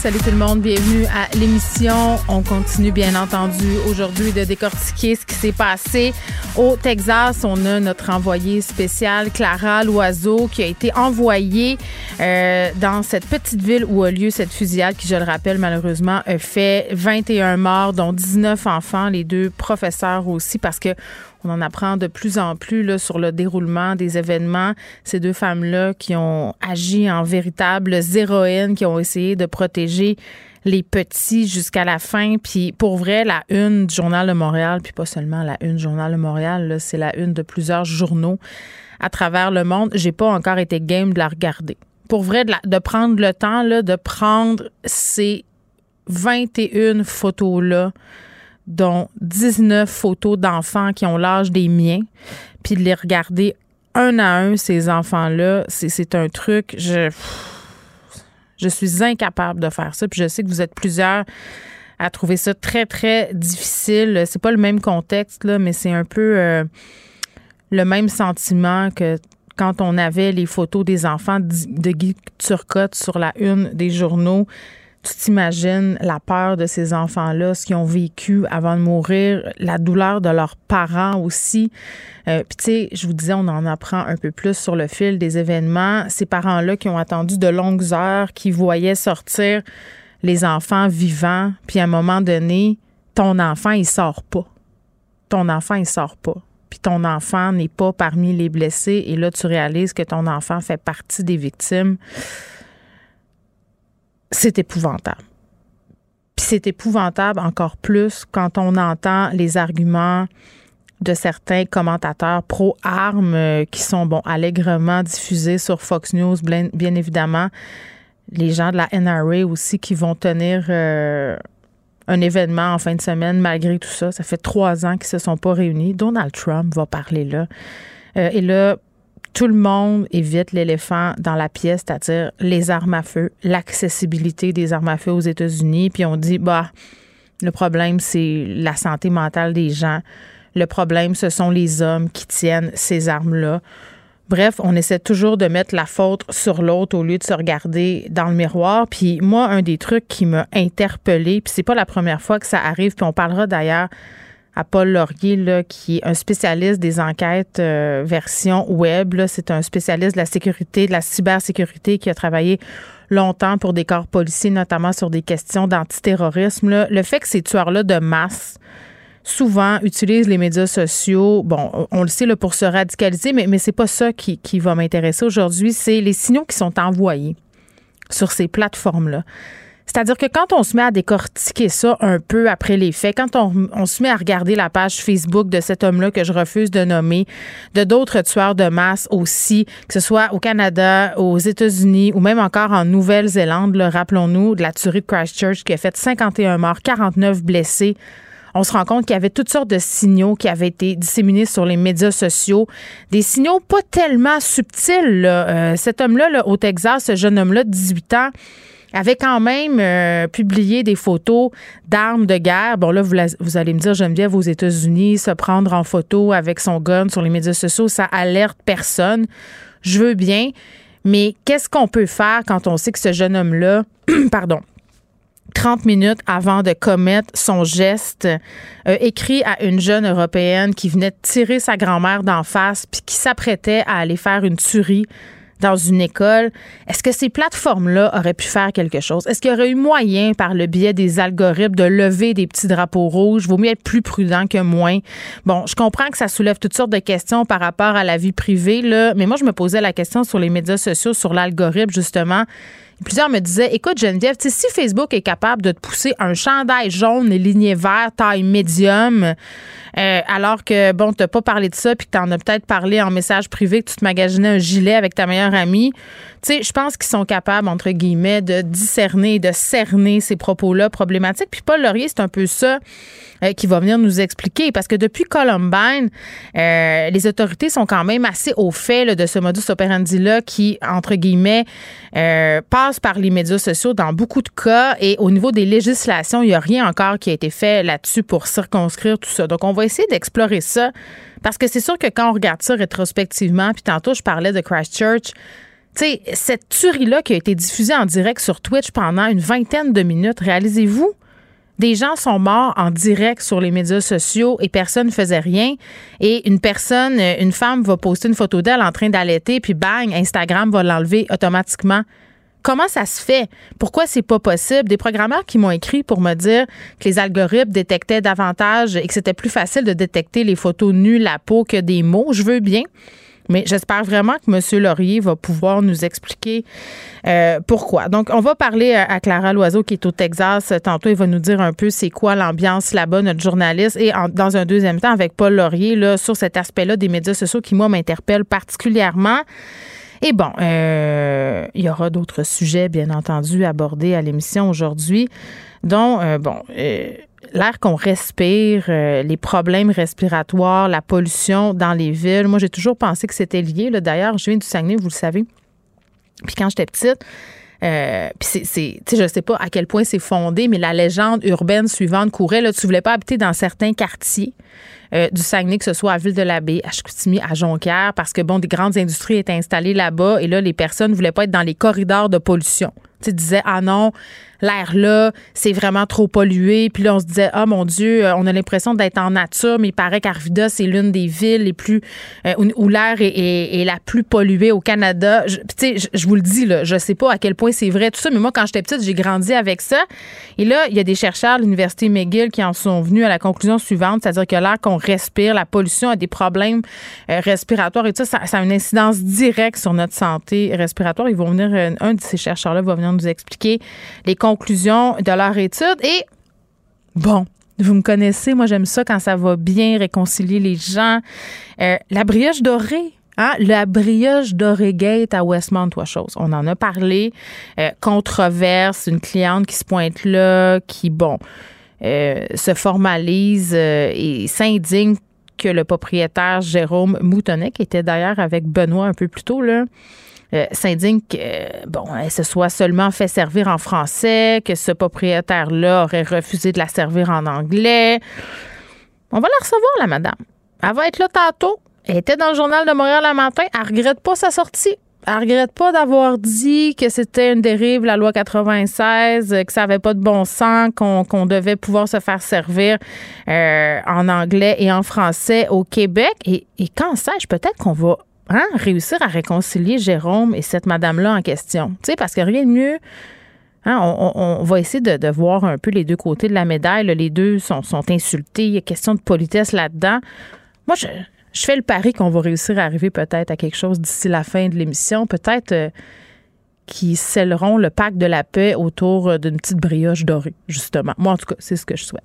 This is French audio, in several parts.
Salut tout le monde, bienvenue à l'émission. On continue bien entendu aujourd'hui de décortiquer ce qui s'est passé au Texas. On a notre envoyée spéciale Clara Loiseau qui a été envoyée euh, dans cette petite ville où a lieu cette fusillade qui, je le rappelle, malheureusement a fait 21 morts, dont 19 enfants, les deux professeurs aussi, parce que on en apprend de plus en plus là, sur le déroulement des événements. Ces deux femmes-là qui ont agi en véritables héroïnes, qui ont essayé de protéger les petits jusqu'à la fin. Puis pour vrai, la une du Journal de Montréal, puis pas seulement la une du Journal de Montréal, c'est la une de plusieurs journaux à travers le monde. J'ai pas encore été game de la regarder. Pour vrai, de, de prendre le temps de prendre ces 21 photos-là dont 19 photos d'enfants qui ont l'âge des miens, puis de les regarder un à un, ces enfants-là, c'est un truc, je, suis incapable de faire ça. Puis je sais que vous êtes plusieurs à trouver ça très, très difficile. C'est pas le même contexte, mais c'est un peu euh, le même sentiment que quand on avait les photos des enfants de Guy Turcotte sur la une des journaux tu t'imagines la peur de ces enfants-là, ce qu'ils ont vécu avant de mourir, la douleur de leurs parents aussi. Euh, Puis tu sais, je vous disais, on en apprend un peu plus sur le fil des événements. Ces parents-là qui ont attendu de longues heures, qui voyaient sortir les enfants vivants, puis à un moment donné, ton enfant, il sort pas. Ton enfant, il sort pas. Puis ton enfant n'est pas parmi les blessés. Et là, tu réalises que ton enfant fait partie des victimes c'est épouvantable. Puis c'est épouvantable encore plus quand on entend les arguments de certains commentateurs pro-armes euh, qui sont, bon, allègrement diffusés sur Fox News, bien, évidemment. Les gens de la NRA aussi qui vont tenir euh, un événement en fin de semaine malgré tout ça. Ça fait trois ans qu'ils se sont pas réunis. Donald Trump va parler là. Euh, et là, tout le monde évite l'éléphant dans la pièce, c'est-à-dire les armes à feu, l'accessibilité des armes à feu aux États-Unis. Puis on dit, bah, le problème, c'est la santé mentale des gens. Le problème, ce sont les hommes qui tiennent ces armes-là. Bref, on essaie toujours de mettre la faute sur l'autre au lieu de se regarder dans le miroir. Puis moi, un des trucs qui m'a interpellée, puis c'est pas la première fois que ça arrive, puis on parlera d'ailleurs à Paul Laurier, là, qui est un spécialiste des enquêtes euh, version web. C'est un spécialiste de la sécurité, de la cybersécurité qui a travaillé longtemps pour des corps policiers, notamment sur des questions d'antiterrorisme. Le fait que ces tueurs-là de masse souvent utilisent les médias sociaux, bon, on le sait là, pour se radicaliser, mais, mais c'est pas ça qui, qui va m'intéresser aujourd'hui, c'est les signaux qui sont envoyés sur ces plateformes-là. C'est-à-dire que quand on se met à décortiquer ça un peu après les faits, quand on, se met à regarder la page Facebook de cet homme-là que je refuse de nommer, de d'autres tueurs de masse aussi, que ce soit au Canada, aux États-Unis ou même encore en Nouvelle-Zélande, rappelons-nous, de la tuerie de Christchurch qui a fait 51 morts, 49 blessés on se rend compte qu'il y avait toutes sortes de signaux qui avaient été disséminés sur les médias sociaux, des signaux pas tellement subtils. Euh, cet homme-là, au Texas, ce jeune homme-là de 18 ans, avait quand même euh, publié des photos d'armes de guerre. Bon, là, vous, allez me dire, Geneviève, aux États-Unis, se prendre en photo avec son gun sur les médias sociaux, ça alerte personne. Je veux bien. Mais qu'est-ce qu'on peut faire quand on sait que ce jeune homme-là, pardon, 30 minutes avant de commettre son geste, euh, écrit à une jeune européenne qui venait de tirer sa grand-mère d'en face puis qui s'apprêtait à aller faire une tuerie dans une école, est-ce que ces plateformes-là auraient pu faire quelque chose? Est-ce qu'il y aurait eu moyen, par le biais des algorithmes, de lever des petits drapeaux rouges? Vaut mieux être plus prudent que moins. Bon, je comprends que ça soulève toutes sortes de questions par rapport à la vie privée, là, mais moi, je me posais la question sur les médias sociaux, sur l'algorithme, justement. Plusieurs me disaient, écoute Geneviève, si Facebook est capable de te pousser un chandail jaune et ligné vert, taille médium, euh, alors que, bon, tu n'as pas parlé de ça, puis que tu en as peut-être parlé en message privé, que tu te magasinais un gilet avec ta meilleure amie, tu sais, je pense qu'ils sont capables, entre guillemets, de discerner, de cerner ces propos-là problématiques. Puis Paul Laurier, c'est un peu ça euh, qui va venir nous expliquer. Parce que depuis Columbine, euh, les autorités sont quand même assez au fait de ce modus operandi-là qui, entre guillemets, euh, passe par les médias sociaux dans beaucoup de cas. Et au niveau des législations, il n'y a rien encore qui a été fait là-dessus pour circonscrire tout ça. Donc, on va essayer d'explorer ça. Parce que c'est sûr que quand on regarde ça rétrospectivement, puis tantôt, je parlais de Christchurch, tu sais, cette tuerie-là qui a été diffusée en direct sur Twitch pendant une vingtaine de minutes, réalisez-vous? Des gens sont morts en direct sur les médias sociaux et personne ne faisait rien. Et une personne, une femme va poster une photo d'elle en train d'allaiter, puis bang, Instagram va l'enlever automatiquement. Comment ça se fait? Pourquoi c'est pas possible? Des programmeurs qui m'ont écrit pour me dire que les algorithmes détectaient davantage et que c'était plus facile de détecter les photos nues, la peau que des mots. Je veux bien. Mais j'espère vraiment que M. Laurier va pouvoir nous expliquer euh, pourquoi. Donc, on va parler à Clara Loiseau qui est au Texas. Tantôt, il va nous dire un peu c'est quoi l'ambiance là-bas, notre journaliste. Et dans un deuxième temps, avec Paul Laurier, là, sur cet aspect-là des médias sociaux qui, moi, m'interpelle particulièrement. Et bon, euh, il y aura d'autres sujets, bien entendu, abordés à l'émission aujourd'hui, dont, euh, bon, l'air qu'on respire, euh, les problèmes respiratoires, la pollution dans les villes. Moi, j'ai toujours pensé que c'était lié. D'ailleurs, je viens du Saguenay, vous le savez. Puis quand j'étais petite, euh, puis c'est, je sais pas à quel point c'est fondé, mais la légende urbaine suivante courait. Là, tu voulais pas habiter dans certains quartiers euh, du Saguenay, que ce soit à Ville-de-la-Baie, à Chicoutimi, à Jonquière, parce que bon, des grandes industries étaient installées là-bas, et là, les personnes voulaient pas être dans les corridors de pollution. Tu disais ah non, l'air là, c'est vraiment trop pollué. Puis là, on se disait, ah mon Dieu, euh, on a l'impression d'être en nature, mais il paraît qu'Arvida, c'est l'une des villes les plus euh, où, l'air est, la plus polluée au Canada. Tu sais, je, vous le dis, là, je sais pas à quel point c'est vrai tout ça, mais moi, quand j'étais petite, j'ai grandi avec ça. Et là, il y a des chercheurs à l'Université McGill qui en sont venus à la conclusion suivante, c'est-à-dire que l'air qu'on respire, la pollution a des problèmes euh, respiratoires et tout ça, ça, a une incidence directe sur notre santé respiratoire. Ils vont venir, un de ces chercheurs-là va venir nous expliquer les conclusions de leur étude. Et bon, vous me connaissez, moi j'aime ça quand ça va bien réconcilier les gens. Euh, la brioche dorée. Hein? La brioche dorée gate à Westmount, toi chose. On en a parlé. Euh, controverse, une cliente qui se pointe là, qui, bon, euh, se formalise et s'indigne que le propriétaire Jérôme Moutonnet, qui était d'ailleurs avec Benoît un peu plus tôt, là, euh, s'indigne que, bon, elle se soit seulement fait servir en français, que ce propriétaire-là aurait refusé de la servir en anglais. On va la recevoir, la madame. Elle va être là tantôt. Elle était dans le journal de Montréal le matin. Elle regrette pas sa sortie. Elle regrette pas d'avoir dit que c'était une dérive, la loi 96, que ça avait pas de bon sens, qu'on devait pouvoir se faire servir euh, en anglais et en français au Québec. Et, et quand sais-je, peut-être qu'on va Hein, réussir à réconcilier Jérôme et cette madame-là en question. Tu sais, parce que rien de mieux. Hein, on, va essayer de, voir un peu les deux côtés de la médaille. Les deux sont, insultés. Il y a question de politesse là-dedans. Moi, je, fais le pari qu'on va réussir à arriver peut-être à quelque chose d'ici la fin de l'émission. Peut-être euh, qui scelleront le pacte de la paix autour d'une petite brioche dorée, justement. Moi, en tout cas, c'est ce que je souhaite.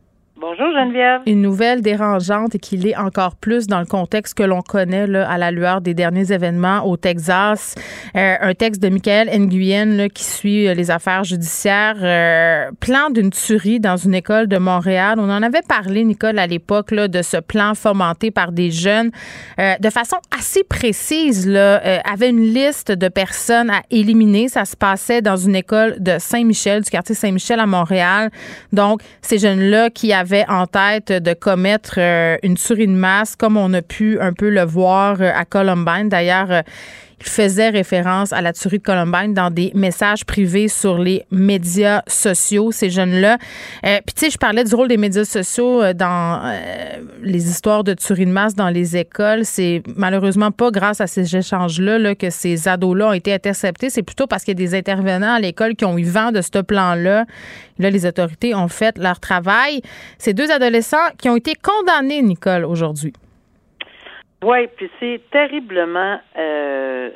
Bonjour. Geneviève. Une nouvelle dérangeante et qui l'est encore plus dans le contexte que l'on connaît là, à la lueur des derniers événements au Texas. Euh, un texte de Michael Nguyen là, qui suit euh, les affaires judiciaires. Euh, plan d'une tuerie dans une école de Montréal. On en avait parlé, Nicole, à l'époque de ce plan fomenté par des jeunes de façon assez précise. Là, avait une liste de personnes à éliminer. Ça se passait dans une école de Saint-Michel, du quartier Saint-Michel à Montréal. Donc, ces jeunes-là qui avaient en tête de commettre euh, une tuerie de masse, comme on a pu un peu le voir euh, à Columbine. D'ailleurs, euh, faisait référence à la tuerie de Columbine dans des messages privés sur les médias sociaux, ces jeunes-là. Euh, Puis tu sais, je parlais du rôle des médias sociaux euh, dans euh, les histoires de tuerie de masse dans les écoles. C'est malheureusement pas grâce à ces échanges-là là, que ces ados-là ont été interceptés. C'est plutôt parce qu'il y a des intervenants à l'école qui ont eu vent de ce plan-là. Là, les autorités ont fait leur travail. Ces deux adolescents qui ont été condamnés, Nicole, aujourd'hui. Oui, puis c'est terriblement. Euh,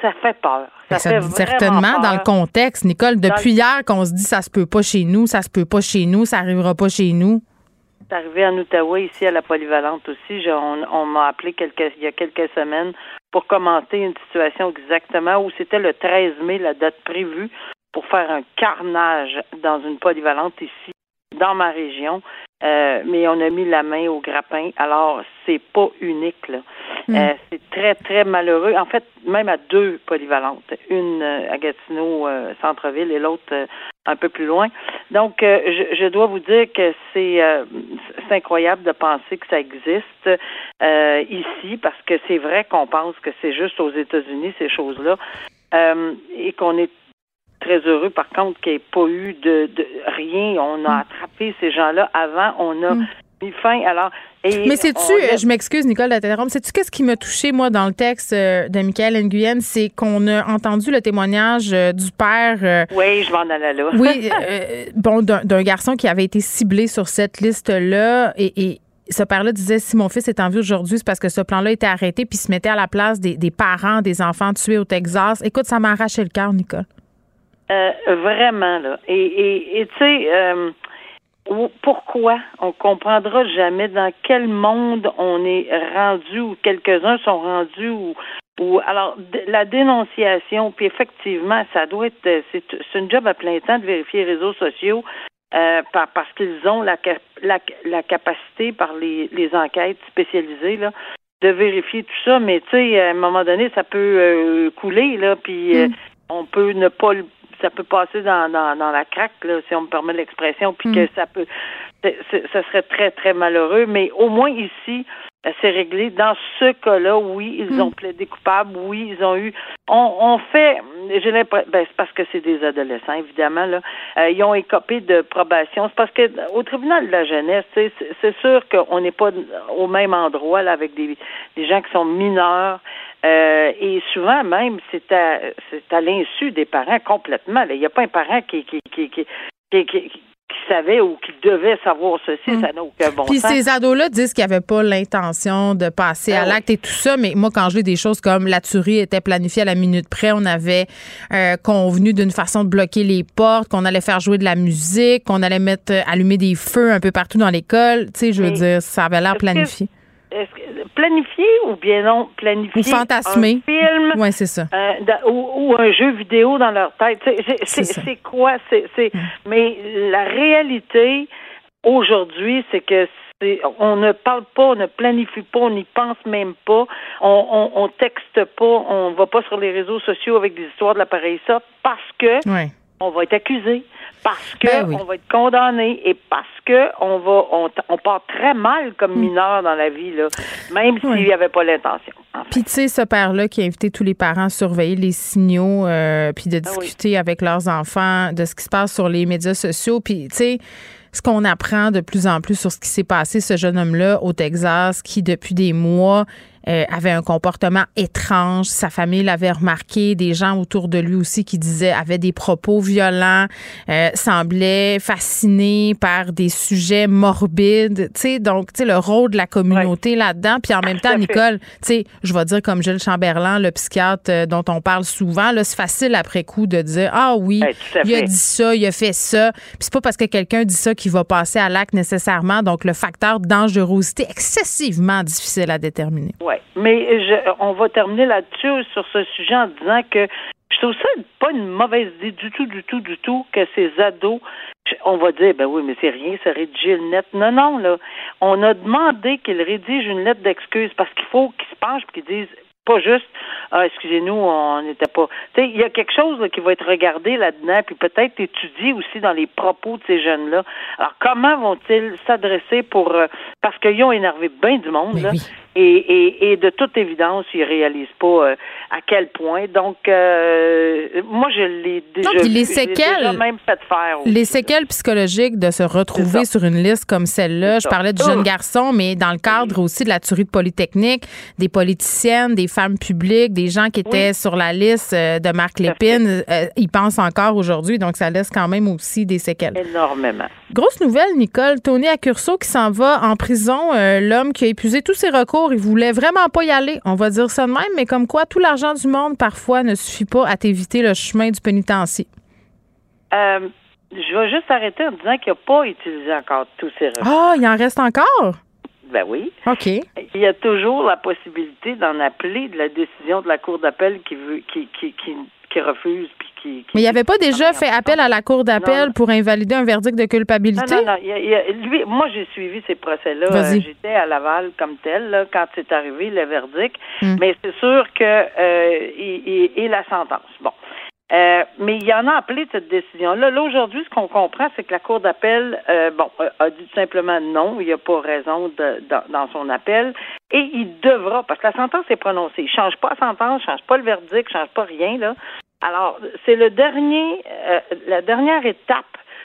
ça fait peur. Ça, fait certainement dans le contexte, Nicole. Depuis hier qu'on se dit ça se peut pas chez nous, ça se peut pas chez nous, ça arrivera pas chez nous. C'est arrivé en Outaouais, ici à la Polyvalente aussi. on, m'a appelé quelques, il y a quelques semaines pour commenter une situation exactement où c'était le 13 mai, la date prévue, pour faire un carnage dans une polyvalente ici, dans ma région. Euh, mais on a mis la main au grappin. Alors, c'est pas unique, là. Hmm. Euh, c'est très, très malheureux. En fait, même à deux polyvalentes. Une euh, à Gatineau, centre-ville, et l'autre un peu plus loin. Donc, je, je, dois vous dire que c'est incroyable de penser que ça existe ici, parce que c'est vrai qu'on pense que c'est juste aux États-Unis, ces choses-là, et qu'on est très heureux, par contre, qu'il n'y ait pas eu de, rien. On a mm. attrapé ces gens-là avant. On a mm. mis fin. Alors, mais sais-tu, je m'excuse, Nicole d'interrompre, sais-tu qu'est-ce qui m'a touché, moi, dans le texte euh, de Michael Nguyen? C'est qu'on a entendu le témoignage euh, du père. Euh, oui, je m'en allais là. oui, bon, d'un garçon qui avait été ciblé sur cette liste-là et, ce père-là disait si mon fils est en vie aujourd'hui, c'est parce que ce plan-là était arrêté, puis il se mettait à la place des, des parents des enfants tués au Texas. Écoute, ça m'a arraché le cœur, Nicole. Euh, vraiment, là. Et, et, tu sais, euh, pourquoi? On comprendra jamais dans quel monde on est rendu ou quelques-uns sont rendus ou ou alors la dénonciation, puis effectivement, ça doit être c'est, c'est une job à plein temps de vérifier les réseaux sociaux euh, par, parce qu'ils ont la, la, la capacité par les, les enquêtes spécialisées là, de vérifier tout ça, mais tu sais, à un moment donné, ça peut euh, couler, là, puis mm. on peut ne pas le ça peut passer dans, dans, dans la craque, là, si on me permet l'expression, puis que mm. ça peut, ça serait très, très malheureux. Mais au moins ici, euh, c'est réglé. Dans ce cas-là, oui, ils mm. ont plaidé coupables, oui, ils ont eu. On, on fait, j'ai l'impression, ben, c'est parce que c'est des adolescents, évidemment là. Euh, ils ont écopé de probation. C'est parce que au tribunal de la jeunesse, c'est sûr qu'on n'est pas au même endroit là avec des, des gens qui sont mineurs. Euh, et souvent même, c'est à, à l'insu des parents complètement. Il n'y a pas un parent qui, qui, qui, qui, qui savait ou qui devait savoir ceci, hmm. ça n'a aucun bon Puis ces ados-là disent qu'ils n'avaient pas l'intention de passer à ben l'acte et tout ça, mais moi, quand je lis des choses comme la tuerie était planifiée à la minute près, on avait euh, convenu d'une façon de bloquer les portes, qu'on allait faire jouer de la musique, qu'on allait mettre euh, allumer des feux un peu partout dans l'école, tu sais, je veux dire, ça avait l'air planifié planifié ou bien non planifié. Ou fantasmé. Un film. Oui, c'est ça. Euh, ou, un jeu vidéo dans leur tête. C'est quoi? C'est. Mais la réalité aujourd'hui, c'est que on ne parle pas, on ne planifie pas, on n'y pense même pas, on, on, texte pas, on va pas sur les réseaux sociaux avec des histoires de l'appareil ça parce que on va être accusé parce que ben on va être condamné et parce que on va on, part très mal comme hmm. mineur dans la vie là, même s'il n'y avait pas l'intention. Puis tu sais ce père là qui a invité tous les parents à surveiller les signaux euh, puis de ah discuter avec leurs enfants de ce qui se passe sur les médias sociaux puis tu sais ce qu'on apprend de plus en plus sur ce qui s'est passé, ce jeune homme-là au Texas, qui depuis des mois euh, avait un comportement étrange. Sa famille l'avait remarqué. Des gens autour de lui aussi qui disaient, avaient des propos violents, euh, semblaient fascinés par des sujets morbides. Tu sais, donc, tu sais, le rôle de la communauté là-dedans. Puis en même temps, Nicole, tu sais, je vais dire comme Gilles Chamberlain, le psychiatre euh, dont on parle souvent, là, c'est facile après coup de dire, ah oui, il a dit ça, il a fait ça. Puis c'est pas parce que quelqu'un dit ça qu'il va passer à l'acte nécessairement. Donc, le facteur de dangerosité excessivement difficile à déterminer. Oui, mais on va terminer là-dessus sur ce sujet en disant que je trouve ça pas une mauvaise idée du tout, du tout, du tout que ces ados, on va dire, ben oui, mais c'est rien, ça rédiger une lettre. Non, non, là. On a demandé qu'ils rédigent une lettre d'excuse parce qu'il faut qu'ils se penchent et qu'ils disent, pas juste ah excusez-nous on n'était pas tu sais il y a quelque chose qui va être regardé là-dedans puis peut-être étudié aussi dans les propos de ces jeunes là alors comment vont-ils s'adresser pour euh, parce qu'ils ont énervé bien du monde là, et, et, et, de toute évidence, ils réalisent pas euh, à quel point. Donc, euh, moi, je l'ai déjà, non, les séquelles, même fait faire. Les séquelles psychologiques de se retrouver sur une liste comme celle-là. Je parlais du jeune garçon, mais dans le cadre aussi de la tuerie de Polytechnique, des politiciennes, des femmes publiques, des gens qui étaient sur la liste euh, de Marc Lépine, ils pensent encore aujourd'hui. Donc, ça laisse quand même aussi des séquelles. Énormément. Grosse nouvelle, Nicole. Tony Accurso qui s'en va en prison. L'homme qui a épuisé tous ses recours il voulait vraiment pas y aller. On va dire ça de même, mais comme quoi tout l'argent du monde, parfois, ne suffit pas à t'éviter le chemin du pénitencier. Euh, je vais juste arrêter en disant qu'il n'a pas utilisé encore tous ses recours. Ah, il en reste encore? Ben oui. OK. Il y a toujours la possibilité d'en appeler de la décision de la Cour d'appel qui veut qui, qui, qui, qui puis mais il avait pas déjà fait appel à la Cour d'appel pour invalider un verdict de culpabilité? Non, non, non. lui, moi, j'ai suivi ces procès-là. Euh, j'étais à Laval comme tel là, quand c'est arrivé le verdict. Hmm. Mais c'est sûr que euh, et, la sentence. Bon. Euh, mais il y en a appelé de cette décision-là. Là, aujourd'hui, ce qu'on comprend, c'est que la Cour d'appel, euh, bon, a dit tout simplement non, il n'y a pas raison de, dans, son appel, et il devra, parce que la sentence est prononcée. Il ne change pas la sentence, il ne change pas le verdict, il ne change pas rien, là. Alors, c'est le dernier, euh, la dernière étape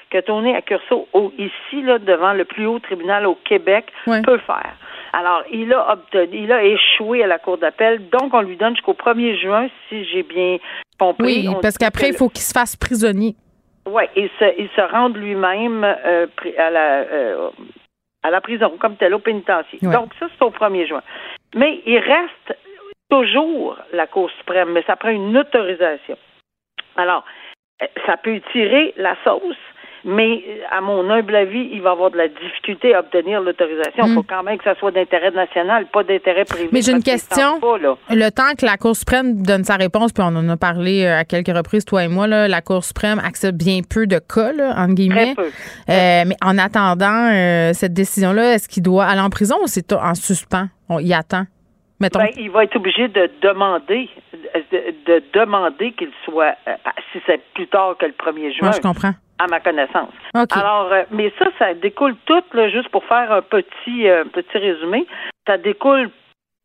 que Tony Accurso, ici, là, devant le plus haut tribunal au Québec, peut faire. Alors, il a obtenu, il a échoué à la Cour d'appel, donc on lui donne jusqu'au 1er juin, si j'ai bien compris. Oui, parce qu'après, il faut qu'il se fasse prisonnier. Oui, il se, il se rende lui-même euh, à la euh, à la prison, comme tel au pénitencier. Donc, ça, c'est au 1er juin. Mais il reste toujours la Cour suprême, mais ça prend une autorisation. Alors, euh, ça peut tirer la sauce, mais euh, à mon humble avis, il va avoir de la difficulté à obtenir l'autorisation. Il faut hmm. quand même que ça soit d'intérêt national, pas d'intérêt privé. Mais j'ai une question. le temps que la Cour suprême donne sa réponse, puis on en a parlé euh, à quelques reprises, toi et moi, là, la Cour suprême accepte bien peu de cas, là, entre guillemets. Très peu. mais en attendant cette décision-là, est-ce qu'il doit aller en prison ou c'est en suspens? On y attend? Ben, il va être obligé de demander, de, demander qu'il soit, euh, si c'est plus tard que le 1er juin. je comprends. À ma connaissance. Alors, euh, mais ça, ça découle tout, là, juste pour faire un petit, euh, petit résumé, ça découle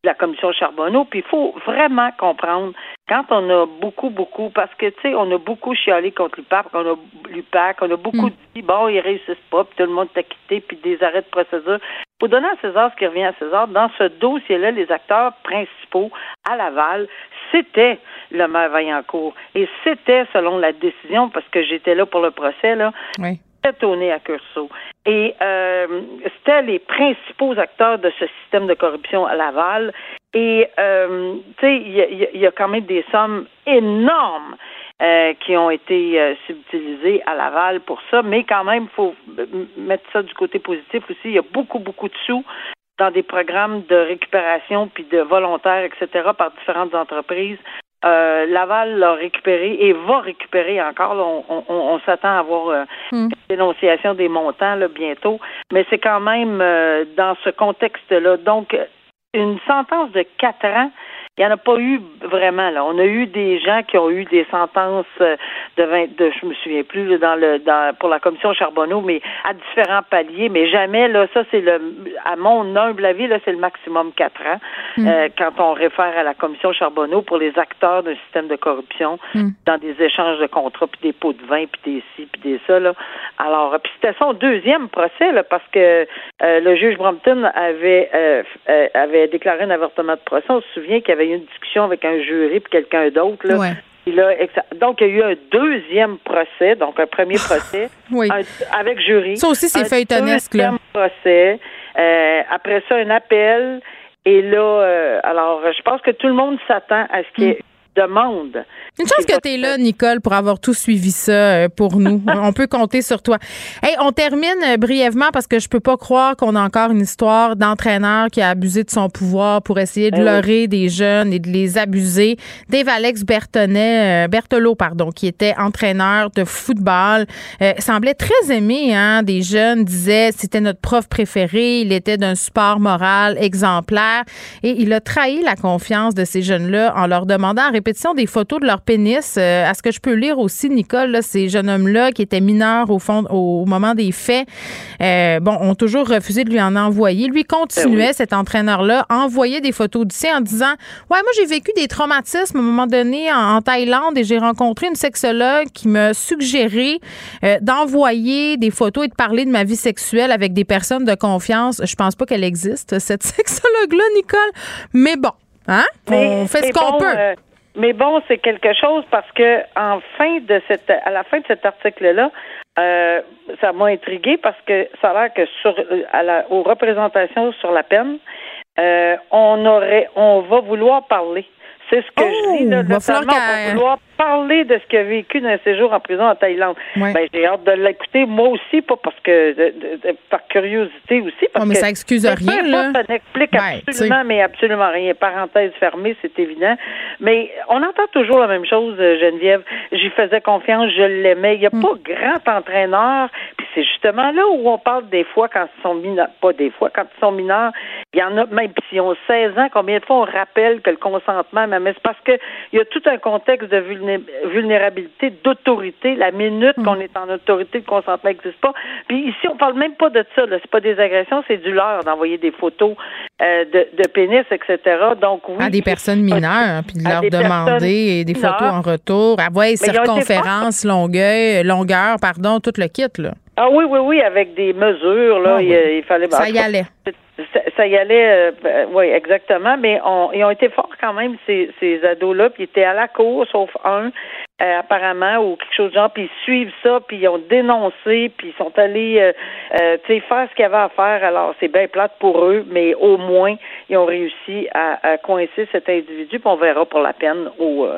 la commission Charbonneau, puis il faut vraiment comprendre quand on a beaucoup, beaucoup, parce que, tu sais, on a beaucoup chialé contre l'UPAC, on a l'UPAC, on a beaucoup hmm. dit, bon, ils réussissent pas, puis tout le monde t'a quitté, puis des arrêts de procédure faut donner à César ce qui revient à César. Dans ce dossier-là, les acteurs principaux à Laval, c'était le maire Vaillancourt. Et c'était, selon la décision, parce que j'étais là pour le procès, là, oui. C'était à Curso. Et euh, c'était les principaux acteurs de ce système de corruption à Laval. Et, euh, tu sais, il y, a quand même des sommes énormes euh, qui ont été subtilisés à Laval pour ça, mais quand même, faut mettre ça du côté positif aussi. Il y a beaucoup, beaucoup de sous dans des programmes de récupération puis de volontaires, etc., par différentes entreprises. Euh, Laval l'a récupéré et va récupérer encore. on, s'attend à avoir hmm. une dénonciation des montants là, bientôt, mais c'est quand même dans ce contexte-là. Donc, une sentence de quatre ans, il n'y en a pas eu vraiment là. On a eu des gens qui ont eu des sentences euh, de 20, de, je me souviens plus dans le dans pour la commission Charbonneau, mais à différents paliers, mais jamais là. Ça c'est le à mon humble avis là, c'est le maximum quatre ans mm. euh, quand on réfère à la commission Charbonneau pour les acteurs d'un système de corruption mm. dans des échanges de contrats puis des pots de vin puis des ci puis des ça là. Alors, puis c'était son deuxième procès, là, parce que euh, le juge Brompton avait euh, euh, avait déclaré un avortement de procès. On se souvient qu'il y avait eu une discussion avec un jury puis quelqu'un d'autre. Là. donc, il y a eu un deuxième procès, donc un premier procès avec jury. Ça aussi, c'est feuilletonesque. Un deuxième procès. après ça, un appel. Et là, alors, je pense que tout le monde s'attend à ce qu'il y ait mm. Demande une chance que tu es là, Nicole, pour avoir tout suivi ça euh, pour nous. on peut compter sur toi. Hey, on termine euh, brièvement parce que je peux pas croire qu'on a encore une histoire d'entraîneur qui a abusé de son pouvoir pour essayer de eh leurrer des jeunes et de les abuser. Dave Alex Bertonnet, euh, Berthelot, pardon, qui était entraîneur de football, semblait très aimé hein, des jeunes, disait c'était notre prof préféré, il était d'un support moral exemplaire et il a trahi la confiance de ces jeunes-là en leur demandant en répétition des photos de leur pénis. Euh, à ce que je peux lire aussi, Nicole, ces jeunes hommes-là qui étaient mineurs au fond au moment des faits, euh, bon, ont toujours refusé de lui en envoyer. Lui continuait, ben cet entraîneur-là, envoyer des photos d'ici en disant Ouais, moi j'ai vécu des traumatismes à un moment donné en, Thaïlande et j'ai rencontré une sexologue qui m'a suggéré euh, d'envoyer des photos et de parler de ma vie sexuelle avec des personnes de confiance. Je pense pas qu'elle existe, cette sexologue-là, Nicole. Mais bon, Hein? on fait ce qu'on peut. Mais bon, c'est quelque chose parce que en fin de cette, à la fin de cet article-là, euh, ça m'a intrigué parce que ça a l'air que sur, à la, aux représentations sur la peine, euh, on aurait, on va vouloir parler. C'est ce que je dis, là, oh, notamment pour vouloir parler de ce qu'il a vécu d'un séjour en prison en Thaïlande. Ben, j'ai hâte de l'écouter, moi aussi, pas parce que par curiosité aussi. Parce mais ça excuse rien, là. ça n'explique ben, absolument, mais absolument rien. Parenthèse fermée, c'est évident. Mais on entend toujours la même chose, euh, Geneviève. J'y faisais confiance, je l'aimais. Il n'y a mm. pas grand entraîneur. Puis c'est justement là où on parle des fois quand ils sont mineurs, pas des fois, quand ils sont mineurs, il y en a même s'ils ont 16 ans, combien de fois on rappelle que le consentement, même c'est parce qu'il y a tout un contexte de vulnérabilité, d'autorité. La minute qu'on est en autorité, le consentement n'existe pas. Puis ici, on parle même pas de ça. C'est pas des agressions, c'est du leurre d'envoyer des photos euh, de, pénis, etc. Donc oui. À des personnes mineures, puis de leur demander des photos en retour. Avoir circonférence, longueur, longueur, pardon, tout le kit, là. Ah oui, oui, oui, avec des mesures, là, ah il, fallait... Ça y allait. Ça, y allait, euh, oui, exactement, mais on, ils ont été forts quand même, ces, ces ados-là, puis ils étaient à la cour, sauf un, euh, apparemment, ou quelque chose de genre, puis ils suivent ça, puis ils ont dénoncé, puis ils sont allés, euh, euh tu sais, faire ce qu'il y avait à faire. Alors, c'est bien plate pour eux, mais au moins, ils ont réussi à, à coincer cet individu, puis on verra pour la peine au,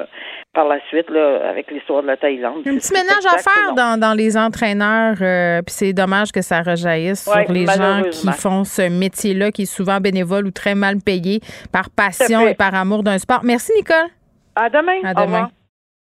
par la suite, là, avec l'histoire de la Thaïlande. Un petit ménage à faire dans, dans les entraîneurs, puis c'est dommage que ça rejaillisse sur les gens qui font ce métier-là, qui est souvent bénévole ou très mal payé par passion et par amour d'un sport. Merci, Nicole. À demain. À demain.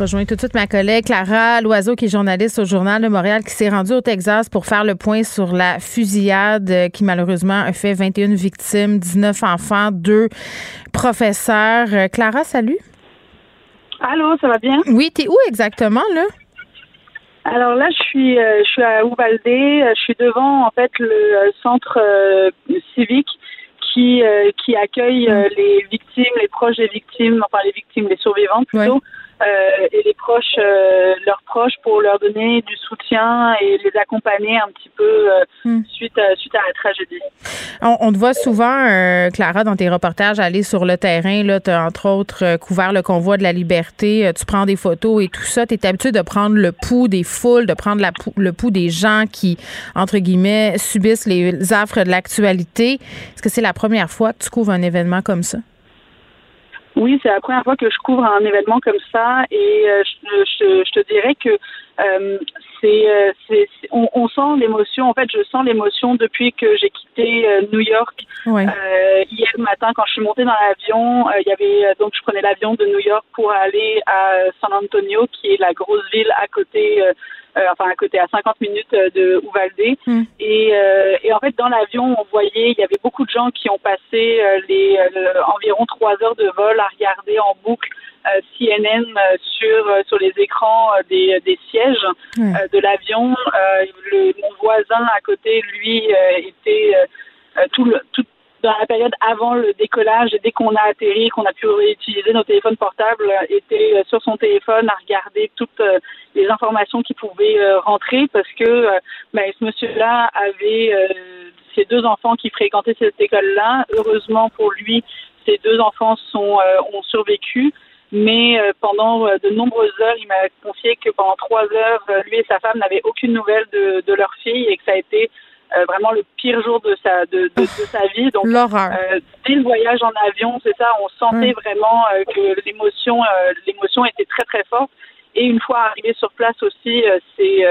rejoins tout de suite ma collègue Clara Loiseau, qui est journaliste au Journal de Montréal, qui s'est rendue au Texas pour faire le point sur la fusillade qui, malheureusement, a fait 21 victimes, 19 enfants, deux professeurs. Euh, Clara, salut. Allô, ça va bien? Oui, t'es où exactement, là? Alors là, je suis, euh, je suis à Uvalde. Je suis devant en fait le euh, centre euh, civique qui euh, qui accueille euh, les victimes, les proches des victimes, enfin les victimes, les survivantes plutôt, euh, et les proches, euh, leurs proches pour leur donner du soutien et les accompagner un petit peu euh, Hmm. suite à, suite à la tragédie. On, on te voit souvent, Clara, dans tes reportages, aller sur le terrain. Tu as entre autres couvert le convoi de la liberté. Tu prends des photos et tout ça. Tu es habitué de prendre le pouls des foules, de prendre la pou- le pouls des gens qui, entre guillemets, subissent les affres de l'actualité. Est-ce que c'est la première fois que tu couvres un événement comme ça? Oui, c'est la première fois que je couvre un événement comme ça et euh, je, je- je te dirais que euh, c'est, euh, c'est, c'est- on, on sent l'émotion. En fait, je sens l'émotion depuis que j'ai quitté euh, New York Ouais. euh, hier matin quand je suis montée dans l'avion. euh, Il y avait donc je prenais l'avion de New York pour aller à San Antonio, qui est la grosse ville à côté. Euh, enfin à côté à 50 minutes euh, de Uvalde. Hmm. et, euh, et en fait dans l'avion on voyait il y avait beaucoup de gens qui ont passé les euh, environ trois heures de vol à regarder en boucle euh, CNN euh, sur euh, sur les écrans euh, des, des sièges euh, de l'avion. Euh, mon voisin à côté lui euh, était tout le tout dans la période avant le décollage dès qu'on a atterri, qu'on a pu utiliser nos téléphones portables, euh, était euh, sur son téléphone à regarder toutes euh, les informations qui pouvaient rentrer parce que ben, ce monsieur-là avait ses deux enfants qui fréquentaient cette école-là. Heureusement pour lui, ses deux enfants sont ont survécu. Mais pendant de nombreuses heures, il m'a confié que pendant trois heures, lui et sa femme n'avaient aucune nouvelle de, de leur fille et que ça a été euh, vraiment le pire jour de sa de, de, de sa vie. Donc L'horreur. euh, dès le voyage en avion, c'est ça, on sentait vraiment euh, que l'émotion euh, l'émotion était très très forte. Et une fois arrivé sur place aussi, c'est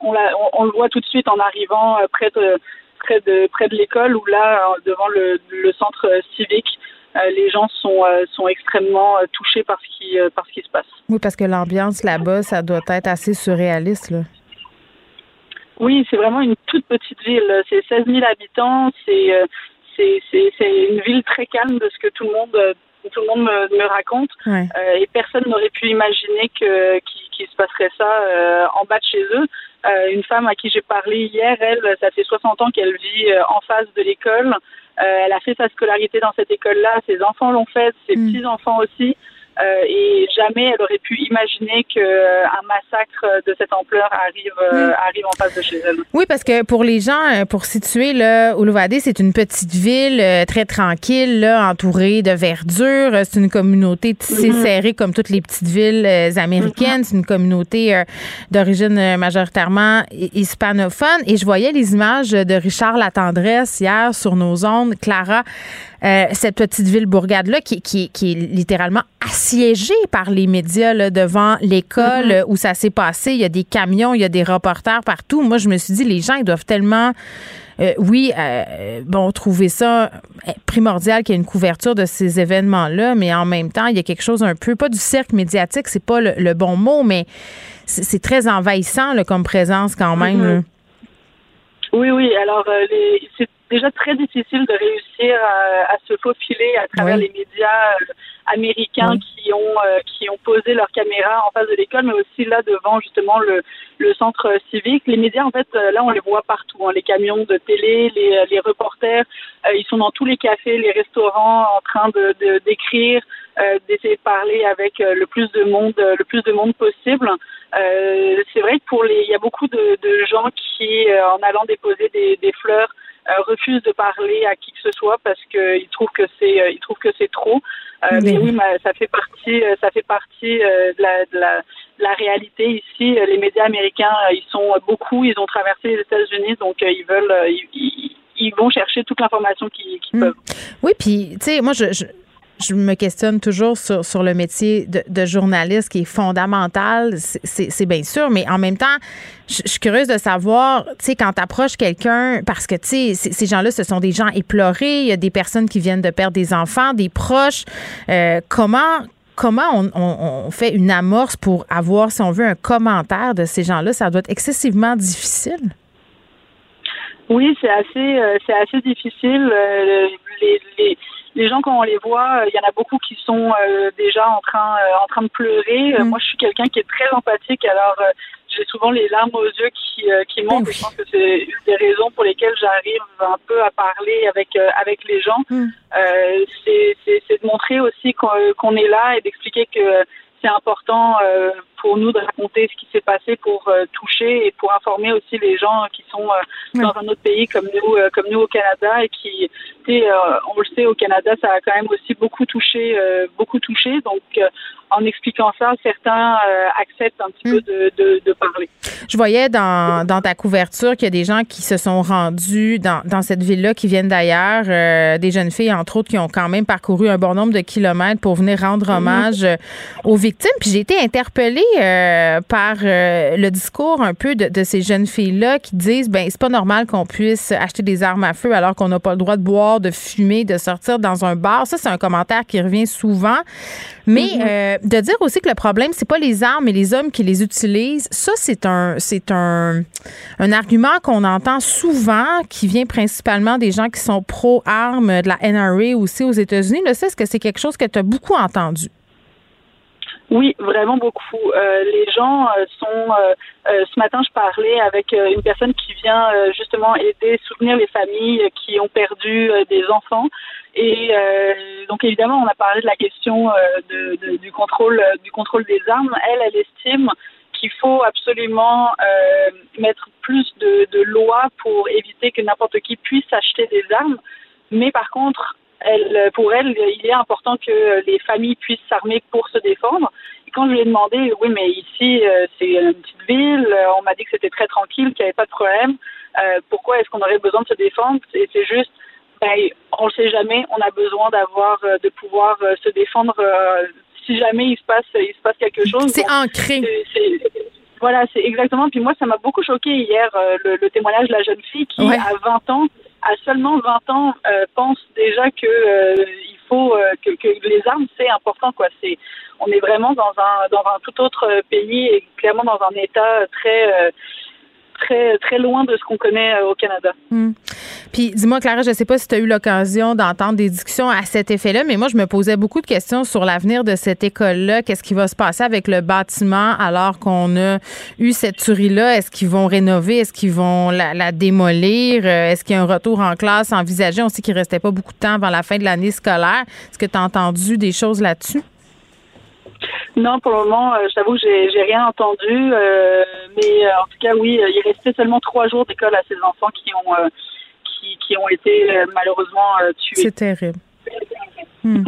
on, l'a- on, on le voit tout de suite en arrivant près de près de près de l'école où là devant le, le centre civique, euh, les gens sont euh, sont extrêmement euh, touchés par ce qui par ce qui se passe. Oui, parce que l'ambiance là-bas, ça doit être assez surréaliste. Là. Oui, c'est vraiment une toute petite ville. C'est 16 000 habitants. C'est euh, c'est une ville très calme de ce que tout le monde euh, tout le monde me, me raconte. Ouais. Euh, et personne n'aurait pu imaginer que qu'il se passerait ça euh, en bas de chez eux. Euh, une femme à qui j'ai parlé hier, elle, ça fait 60 ans qu'elle vit en face de l'école. Elle a fait sa scolarité dans cette école-là. Ses enfants l'ont fait, ses petits-enfants aussi. Euh, et jamais elle aurait pu imaginer qu'un massacre de cette ampleur arrive, euh, arrive en face de chez elle. Oui, parce que pour les gens, euh, pour situer, là, Ulovade, c'est une petite ville euh, très tranquille, là, entourée de verdure. Euh, C'est une communauté tissée Mhm. serrée comme toutes les petites villes euh, américaines. C'est une communauté euh, d'origine euh, majoritairement hi- hispanophone. Et je voyais les images de Richard Latendresse hier sur nos ondes. Clara, euh, cette petite ville bourgade-là qui, qui, qui est littéralement assiégée par les médias là, devant l'école Mhm. euh, où ça s'est passé. Il y a des camions, il y a des reporters partout. Moi, je me suis dit, les gens, ils doivent tellement, euh, oui, euh, bon, trouver ça primordial qu'il y ait une couverture de ces événements-là, mais en même temps, il y a quelque chose un peu, pas du cercle médiatique, c'est pas le, le bon mot, mais c'est très envahissant là, comme présence quand même. Mhm. là. Oui, oui. Alors, euh, les- déjà très difficile de réussir à, à se faufiler à travers Oui. les médias euh, américains qui ont euh, qui ont posé leur caméra en face de l'école, mais aussi là devant justement le, le centre civique. Les médias, en fait, euh, là, on les voit partout. hein. les camions de télé, les, les reporters, euh, ils sont dans tous les cafés, les restaurants, en train de de- d'écrire, euh, d'essayer de parler avec le plus de monde, le plus de monde possible. C'est vrai que pour les, il y a beaucoup de, de gens qui, en allant déposer des, des fleurs, euh, refusent de parler à qui que ce soit parce qu'ils trouvent que c'est, euh, ils trouvent que c'est trop. Euh, Oui. mais oui, ma- ça fait partie, ça fait partie de, la, de, la, de la réalité ici. Les médias américains, ils sont beaucoup, ils ont traversé les États-Unis, donc ils veulent, ils, ils- ils vont chercher toute l'information qu'ils qu'ils peuvent. Oui, puis, tu sais, moi, je, je, je me questionne toujours sur, sur le métier de, journaliste qui est fondamental, c'est- bien sûr, mais en même temps, je, suis curieuse de savoir, tu sais, quand tu approches quelqu'un, parce que, tu sais, ces gens-là, ce sont des gens éplorés, il y a des personnes qui viennent de perdre des enfants, des proches, euh, comment comment on, fait une amorce pour avoir, si on veut, un commentaire de ces gens-là? Ça doit être excessivement difficile. Oui, c'est assez, euh, assez difficile. Euh, les, les gens quand on les voit, euh, il y en a beaucoup qui sont euh, déjà en train, euh, en train de pleurer. Euh, Moi, je suis quelqu'un qui est très empathique, alors euh, j'ai souvent les larmes aux yeux qui, euh, qui montent. Et je pense que c'est une des raisons pour lesquelles j'arrive un peu à parler avec euh, avec les gens. Hmm. Euh, c'est c'est- c'est de montrer aussi qu'on qu'on est là et d'expliquer que c'est important euh, pour nous de raconter ce qui s'est passé pour euh, toucher et pour informer aussi les gens qui sont euh, dans un autre pays comme nous, euh, comme nous au Canada et qui, on le sait au Canada, ça a quand même aussi beaucoup touché, beaucoup touché. Donc, en expliquant ça, certains acceptent un petit peu de, de, de parler. Je voyais dans, dans ta couverture qu'il y a des gens qui se sont rendus dans, dans cette ville-là, qui viennent d'ailleurs, euh, des jeunes filles, entre autres, qui ont quand même parcouru un bon nombre de kilomètres pour venir rendre hommage euh, aux victimes. Puis j'ai été interpellée euh, par euh, le discours un peu de, de ces jeunes filles-là qui disent, ben c'est pas normal qu'on puisse acheter des armes à feu alors qu'on n'a pas le droit de boire, de fumer, de sortir dans un bar. Ça, c'est un commentaire qui revient souvent. Mais euh, de dire aussi que le problème, c'est pas les armes et les hommes qui les utilisent, ça, c'est un, c'est un, un argument qu'on entend souvent, qui vient principalement des gens qui sont pro-armes, de la NRA aussi aux États-Unis. Là, ça, est-ce que c'est quelque chose que tu as beaucoup entendu? Oui, vraiment beaucoup. Euh, les gens euh, sont. euh, ce matin, je parlais avec une personne qui vient justement aider, soutenir les familles qui ont perdu des enfants. Et donc, évidemment, on a parlé de la question du contrôle, des armes. Elle, elle estime qu'il faut absolument mettre plus de lois pour éviter que n'importe qui puisse acheter des armes. Mais par contre, elle, pour elle, il est important que les familles puissent s'armer pour se défendre. Et quand je lui ai demandé, oui, mais ici, euh, c'est une petite ville, euh, on m'a dit que c'était très tranquille, qu'il n'y avait pas de problème, euh, pourquoi est-ce qu'on aurait besoin de se défendre? Et c'est juste, ben, on le sait jamais, on a besoin d'avoir, euh, de pouvoir euh, se défendre euh, si jamais il se passe, il se passe quelque chose. C'est ancré. c'est- c'est- voilà, c'est exactement. Puis moi, ça m'a beaucoup choqué hier, euh, le, le témoignage de la jeune fille qui, Ouais. à 20 ans, à seulement 20 ans, euh, pense déjà que euh, il faut euh, que, que les armes, c'est important. quoi. C'est, on est vraiment dans un, dans un tout autre euh, pays et clairement dans un état très, euh, très, très loin de ce qu'on connaît euh, au Canada. Hmm. Puis dis-moi, Clara, je ne sais pas si tu as eu l'occasion d'entendre des discussions à cet effet-là, mais moi, je me posais beaucoup de questions sur l'avenir de cette école-là. Qu'est-ce qui va se passer avec le bâtiment alors qu'on a eu cette tuerie-là? Est-ce qu'ils vont rénover? Est-ce qu'ils vont la, la démolir? Euh, Est-ce qu'il y a un retour en classe envisagé? On sait qu'il restait pas beaucoup de temps avant la fin de l'année scolaire. Est-ce que tu as entendu des choses là-dessus? Non, pour le moment, euh, je t'avoue, j'ai, j'ai rien entendu. euh, mais euh, en tout cas, oui, euh, il restait seulement trois jours d'école à ces enfants qui ont, euh, qui, qui ont été malheureusement tués. C'est terrible. Hmm.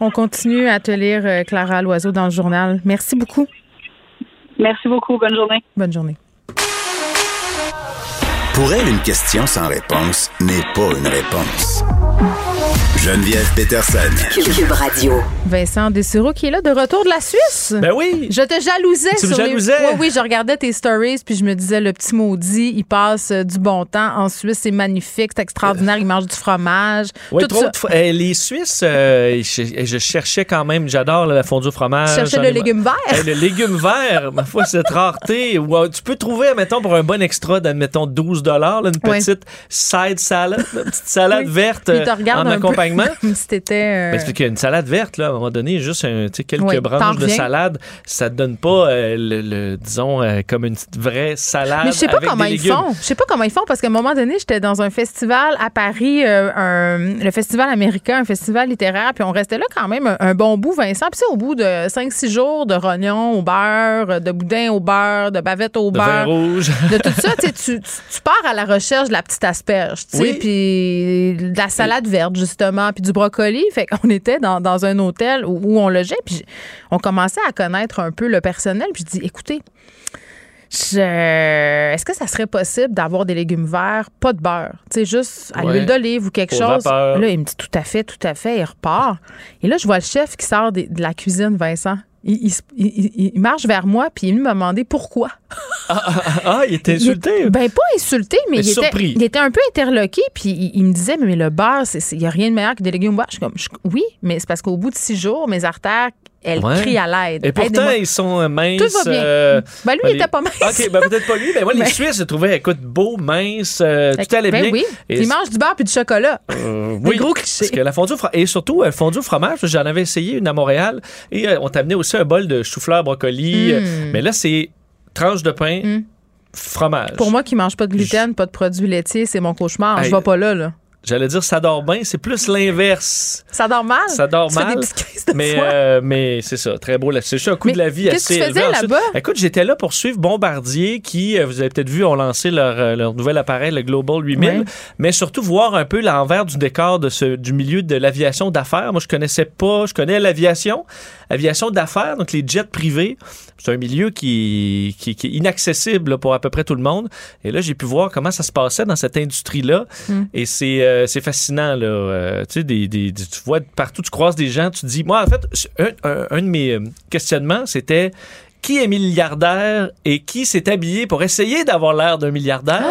On continue à te lire, Clara Loiseau, dans le journal. Merci beaucoup. Merci beaucoup. Bonne journée. Bonne journée. Pour elle, une question sans réponse n'est pas une réponse. Geneviève Peterson. Cube Radio. Vincent Dessureau qui est là de retour de la Suisse. Ben oui. Je te jalousais. Tu me sur les- jalousais? Oui, oui, je regardais tes stories puis je me disais, le petit maudit, il passe euh, du bon temps en Suisse, c'est magnifique, c'est extraordinaire, il mange du fromage. Oui, tout trop ça. de eh, les Suisses, euh, je, je cherchais quand même, j'adore la fondue au fromage. Tu cherchais le ai- légume vert? Eh, le légume vert, ma foi, cette rareté. Euh, tu peux trouver, mettons, pour un bon extra d'admettons 12 là, une petite side salad, une petite salade verte Puis il te euh, regarde en un accompagnement. comme si t'étais. euh, Ben, c'est parce qu'une salade verte, là, à un moment donné, juste un, quelques Oui, branches de salade, ça te donne pas, euh, le, le- disons, euh, comme une vraie salade. Mais je sais pas avec comment ils font. Je sais pas comment ils font parce qu'à un moment donné, j'étais dans un festival à Paris, euh, un- le festival américain, un festival littéraire, puis on restait là quand même un, un bon bout, Vincent. Puis au bout de 5-6 jours de rognons au beurre, de boudin au beurre, de bavette au De vin beurre. rouge. de tout ça, tu, sais, tu, tu- tu pars à la recherche de la petite asperge, tu sais, Oui. puis de la salade verte, justement, puis du brocoli. Fait qu'on était dans, dans un hôtel où, où on logeait, puis on commençait à connaître un peu le personnel, puis je dis, écoutez, je- est-ce que ça serait possible d'avoir des légumes verts, pas de beurre, tu sais, juste à Ouais. l'huile d'olive ou quelque chose? Là, il me dit tout à fait, tout à fait, il repart. Et là, je vois le chef qui sort de la cuisine, Vincent. Il, il il- il- marche vers moi, puis il m'a demandé pourquoi. Ah, il était insulté. Il- ben, pas insulté, mais, Mais il, était, il était un peu interloqué, puis il, il me disait, mais, mais le beurre, il n'y a rien de meilleur que des légumes verts. Je suis comme, je- oui, mais c'est parce qu'au bout de six jours, mes artères, elles Ouais. crient à l'aide. Et pourtant, ils sont euh, minces. Tout va bien. euh, Ben, lui, ben, il les- était pas mince. OK, ben peut-être pas lui. Ben moi, les Mais- Suisses, je trouvais, écoute, beau, mince, euh, tout allait ben bien. oui, Et puis il mange du beurre puis du chocolat. Euh, Des oui, gros clichés. Parce que la fondue et surtout, fondue au fromage, j'en avais essayé une à Montréal et on t'a amené aussi un bol de chou-fleur brocoli. Mm. euh, mais là, c'est tranche de pain, Mm. fromage. Pour moi qui mange pas de gluten, pas de produits laitiers, c'est mon cauchemar. Hey. Je vais pas là, là. J'allais dire ça dort bien, c'est plus l'inverse. Ça dort mal? Ça dort Tu fais mal. des petites crises de Mais, euh, mais c'est ça, très beau. C'est juste un coup Mais de la vie qu'est-ce que assez tu faisais élevé. Là-bas? Écoute, j'étais là pour suivre Bombardier qui, euh, vous avez peut-être vu, ont lancé leur, euh, leur nouvel appareil, le Global 8000, Ouais. mais surtout voir un peu l'envers du décor de ce, du milieu de l'aviation d'affaires. Moi, je connaissais pas, je connais l'aviation, aviation d'affaires, donc les jets privés. C'est un milieu qui, qui, qui est inaccessible là, pour à peu près tout le monde. Et là, j'ai pu voir comment ça se passait dans cette industrie-là. Mm. Et c'est euh, c'est fascinant. Là. Euh, tu sais, des, des- des- tu vois partout, tu croises des gens, tu te dis... Moi, en fait, un, un- un de mes euh, questionnements, c'était qui est milliardaire et qui s'est habillé pour essayer d'avoir l'air d'un milliardaire?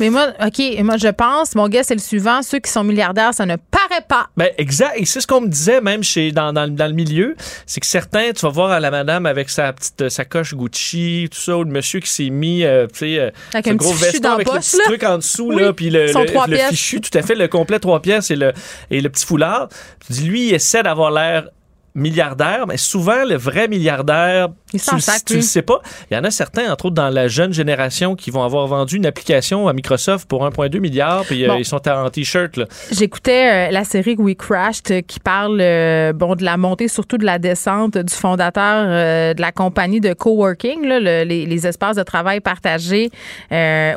Mais moi, OK, moi, je pense, mon gars, c'est le suivant. Ceux qui sont milliardaires, ça ne paraît pas. Ben, exact. Et c'est ce qu'on me disait même chez, dans, dans, dans le milieu. C'est que certains, tu vas voir à la madame avec sa petite euh, sacoche Gucci, tout ça, ou le monsieur qui s'est mis, euh, tu sais, euh, Avec ce un gros veston avec le petit là. truc en dessous, Oui. là, puis le, le, le fichu, tout à fait, le complet trois pièces et le, et le petit foulard. Tu dis, lui, il essaie d'avoir l'air milliardaire, mais souvent, le vrai milliardaire, Il tu, le- le sais pas. Il y en a certains, entre autres dans la jeune génération, qui vont avoir vendu une application à Microsoft pour 1,2 milliard, puis euh, ils sont en t-shirt. J'écoutais euh, la série We Crashed euh, qui parle bon de la montée, surtout de la descente du fondateur de la compagnie de coworking, là, le- les, les espaces de travail partagés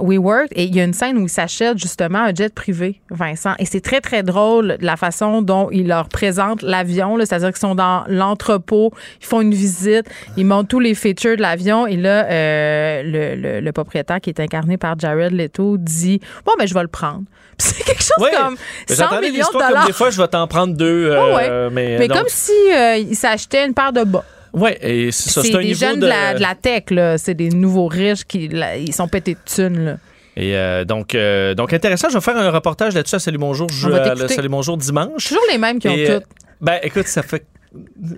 WeWork. Et il y a une scène où il s'achète justement un jet privé, Vincent. Et c'est très, très drôle la façon dont il leur présente l'avion. C'est-à-dire qu'ils sont dans l'entrepôt, ils font une visite, ils montrent tous les features de l'avion. Et là, euh, le, le- le propriétaire qui est incarné par Jared Leto dit Bon, ben, je vais le prendre. C'est quelque chose comme Mais 100 J'entendais des millions de histoires comme dollars. des fois, je vais t'en prendre deux. Euh, ouais. Mais, Mais donc- comme si euh, il s'achetait une paire de bas. Ouais, et c'est des niveau jeunes de. de... la, de la tech, là. C'est des nouveaux riches qui là, ils sont pétés de thunes, là. Et euh, donc, euh, donc intéressant. Je vais faire un reportage là-dessus à Salut Bonjour. Je, à le. Salut Bonjour dimanche. Toujours les mêmes qui ont Et, euh, tout. Ben, écoute, ça fait.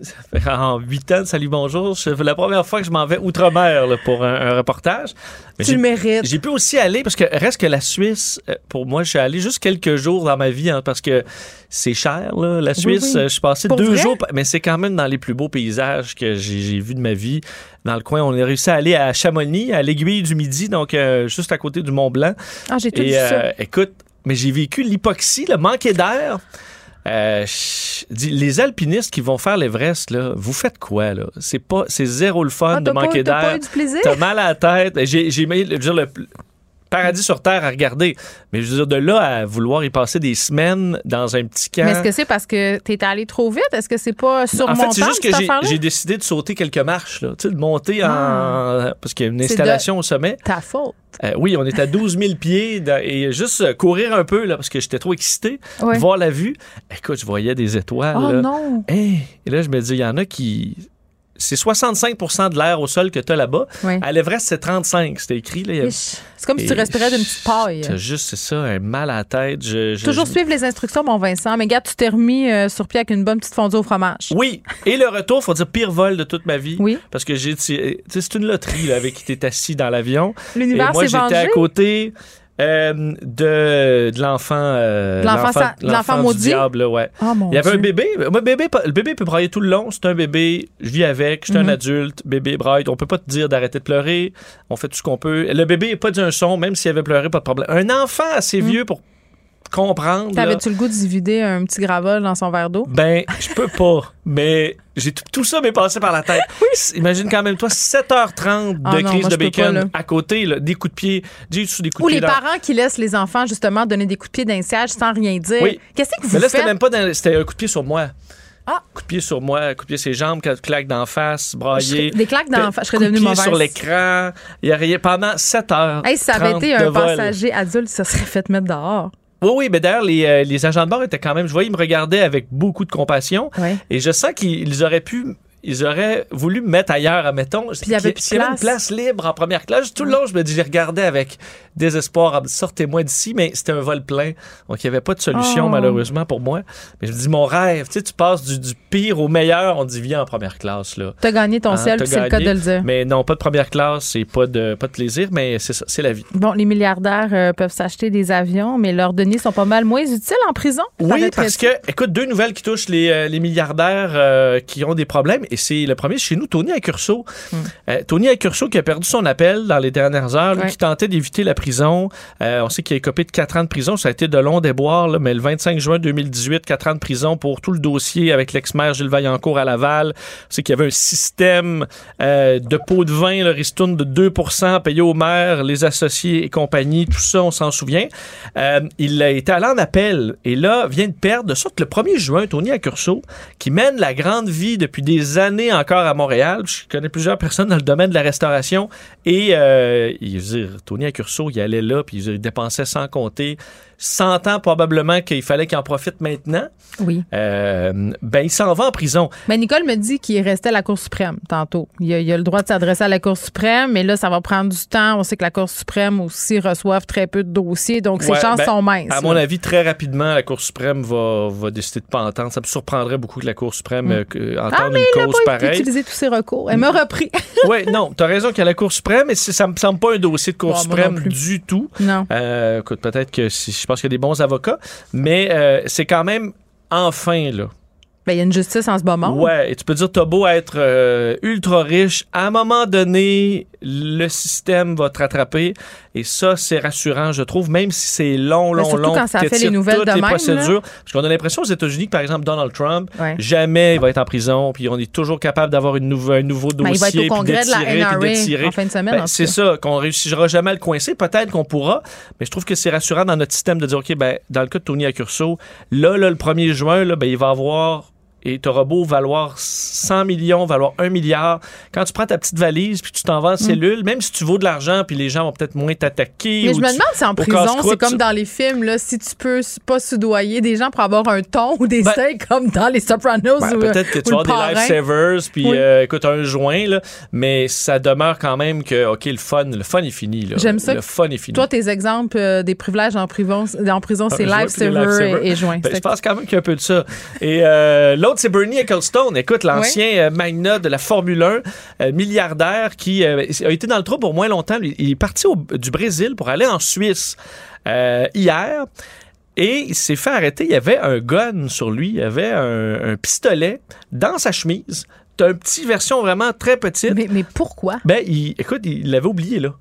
Ça fait en huit ans de Salut Bonjour. C'est la première fois que je m'en vais outre-mer là, pour un, un reportage. Mais Tu j'ai- le mérites. J'ai pu aussi aller, parce que reste que la Suisse, euh, pour moi, je suis allé juste quelques jours dans ma vie, hein, parce que c'est cher, là. La Suisse, oui. euh, je suis passé Pour deux vrai? jours, mais c'est quand même dans les plus beaux paysages que j'ai j'ai vus de ma vie. Dans le coin, on a réussi à aller à Chamonix, à l'aiguille du Midi, donc euh, juste à côté du Mont Blanc. Ah, j'ai tout Et vu ça. euh, écoute, mais j'ai vécu l'hypoxie, le manquer d'air. Euh, les alpinistes qui vont faire l'Everest, là, vous faites quoi, là? C'est pas, c'est zéro le fun Ah, de manquer d'air. T'as mal à la tête. J'ai, j'ai le paradis sur terre à regarder. Mais je veux dire, de là à vouloir y passer des semaines dans un petit camp. Mais est-ce que c'est parce que t'es allé trop vite? Est-ce que c'est pas En surmontable, fait, c'est juste que j'ai, décidé de sauter quelques marches, là. Tu sais, de monter en. Parce qu'il y a une Ah. Installation au sommet. Ta faute. Euh, oui, on est à 12 000 pieds dans- et juste euh, courir un peu là, parce que j'étais trop excité, Ouais. voir la vue. Écoute, je voyais des étoiles. Oh là. non! Hey! Et là, je me dis, il y en a qui. C'est 65% de l'air au sol que tu as là-bas. À l'Everest, c'est 35. C'était écrit. Là. C'est comme si tu respirais d'une petite paille. T'as juste, c'est ça, un mal à la tête. Je, je- Toujours je- suivre les instructions, mon Vincent. Mais regarde, tu t'es remis euh, sur pied avec une bonne petite fondue au fromage. Oui, et le retour, faut dire pire vol de toute ma vie. Oui. Parce que j'ai c'est une loterie là, avec qui t'es assis dans l'avion. L'univers Et moi, j'étais à côté euh, de, de l'enfant. euh, l'enfant l'enfant du maudit? diable, là, ouais. Oh mon Il y avait Dieu. un bébé. Moi, bébé, le bébé peut brailler tout le long. C'est un bébé. Je vis avec. Je suis Mhm. un adulte. Bébé braille. On peut pas te dire d'arrêter de pleurer. On fait tout ce qu'on peut. Le bébé n'a pas dit un son, même s'il avait pleuré, pas de problème. Un enfant assez vieux pour comprendre. T'avais-tu le goût d'y vider un petit gravol dans son verre d'eau? ben, je peux pas. Mais j'ai tout, tout ça m'est passé par la tête. Imagine quand même, toi, 7h30 de Ah non, crise moi, de bacon pas, à côté, là, des coups de pied. Des coups Ou de pied. les dans- parents qui laissent les enfants, justement, donner des coups de pied d'un siège sans rien dire. Oui. Qu'est-ce que vous Mais là, c'était même pas dans- C'était un coup de pied sur moi. Ah. Coup de pied sur moi, coup de pied sur les jambes, claque d'en face, braillé. Des claques dans Je serais de devenue mauvaise. sur l'écran. Il y a rien. Pendant 7 heures. Hey, si ça avait 30 été de un passager adulte, ça serait fait mettre dehors. Oui, oui, mais d'ailleurs, les, euh, les agents de bord étaient quand même, je voyais, ils me regardaient avec beaucoup de compassion. Ouais. Et je sens qu'ils auraient pu, ils auraient voulu me mettre ailleurs, admettons. il y avait plus de avait une place. place libre en première classe, tout le long, je me dis, je regardais avec désespoir, sortez-moi d'ici, mais c'était un vol plein. Donc, il n'y avait pas de solution, Oh. malheureusement, pour moi. Mais je me dis, mon rêve, tu sais, tu passes du, du pire au meilleur, on dit, viens en première classe, là. T'as gagné ton Hein, ciel, puis c'est le cas de le dire. Mais non, pas de première classe, c'est pas de, pas de plaisir, mais c'est ça, c'est la vie. Bon, les milliardaires euh, peuvent s'acheter des avions, mais leurs deniers sont pas mal moins utiles en prison. Oui, parce que, écoute, deux nouvelles qui touchent les, euh, les milliardaires euh, qui ont des problèmes. Et c'est le premier chez nous, Tony Accurso. Hmm. Euh, Tony Accurso qui a perdu son appel dans les dernières heures, Ouais. qui tentait d'éviter la prison. Euh, on sait qu'il a écopé de 4 ans de prison. Ça a été de long déboire, là, mais le 25 juin 2018, 4 ans de prison pour tout le dossier avec l'ex-maire Gilles Vaillancourt à Laval. On sait qu'il y avait un système euh, de pots de vin, le ristourne de 2% payé au maire, les associés et compagnie, tout ça, on s'en souvient. Il a été allé en appel et là, vient de perdre, de sorte le 1er juin, Tony Accurso, qui mène la grande vie depuis des années encore à Montréal. Je connais plusieurs personnes dans le domaine de la restauration et euh, il veut dire, Tony Accurso, il allait là puis il dépensait sans compter, sentant probablement qu'il fallait qu'il en profite maintenant. Oui. Euh, ben, il s'en va en prison. Mais Nicole me dit qu'il restait à la Cour suprême tantôt. Il a, il a le droit de s'adresser à la Cour suprême, mais là, ça va prendre du temps. On sait que la Cour suprême aussi reçoive très peu de dossiers, donc ses Ouais, chances ben, sont minces. À là. mon avis, très rapidement, la Cour suprême va, va décider de pas entendre. Ça me surprendrait beaucoup que la Cour suprême euh, que- ah, entende mais une cause pas pareille. utilisé tous ses recours. Elle m'a repris. oui, non, tu as raison qu'il y a la Cour suprême, mais ça me semble pas un dossier de Cour Bon, suprême du tout. non. Euh, écoute, peut-être que si- je pense qu'il y a des bons avocats, mais euh, c'est quand même enfin, là. Ben, il y a une justice en ce moment. Ouais, et tu peux dire, t'as beau être euh, ultra riche, à un moment donné, le système va te rattraper. Et ça, c'est rassurant, je trouve, même si c'est long, Ben, long, surtout long. quand ça fait les nouvelles toutes de les même, procédures. Parce qu'on a l'impression aux États-Unis que, par exemple, Donald Trump, Ouais. jamais il va être en prison, puis on est toujours capable d'avoir une un nouveau dossier. Ben, il va être au puis congrès de la d'étirer, puis NRA d'étirer. en fin de semaine. Ben, c'est ça, qu'on réussira jamais à le coincer. Peut-être qu'on pourra, mais je trouve que c'est rassurant dans notre système de dire, OK, ben, dans le cas de Tony Accurso, là, là, le 1er juin, là, ben, il va avoir et t'auras beau valoir 100 millions, valoir 1 milliard. Quand tu prends ta petite valise puis tu t'en vas en cellule, même si tu vaux de l'argent puis les gens vont peut-être moins t'attaquer. Mm. Mais je me demande si en prison, c'est comme tu- dans les films, là, si tu peux pas soudoyer des gens pour avoir un ton ou des Ben- steaks comme dans les Sopranos Ben, peut-être que tu avoir des lifesavers, puis Oui. euh, écoute, un joint, là, mais ça demeure quand même que, OK, le fun, le fun est fini. J'aime ça Le fun est fini. Toi, tes exemples euh, des privilèges en prison, en prison c'est Ah, des lifesaver et, et joint. Ben, C'est- je pense quand même qu'il y a un peu de ça. Et euh, l'autre, c'est Bernie Ecclestone. Écoute, l'ancien euh, magnat de la Formule 1, euh, milliardaire, qui euh, a été dans le trou pour moins longtemps. Il est parti au- du Brésil pour aller en Suisse euh, hier. Et il s'est fait arrêter. Il y avait un gun sur lui. Il y avait un, un pistolet dans sa chemise. T'as une petite version vraiment très petite. mais, mais pourquoi? Ben, il, écoute, il l'avait oublié, là.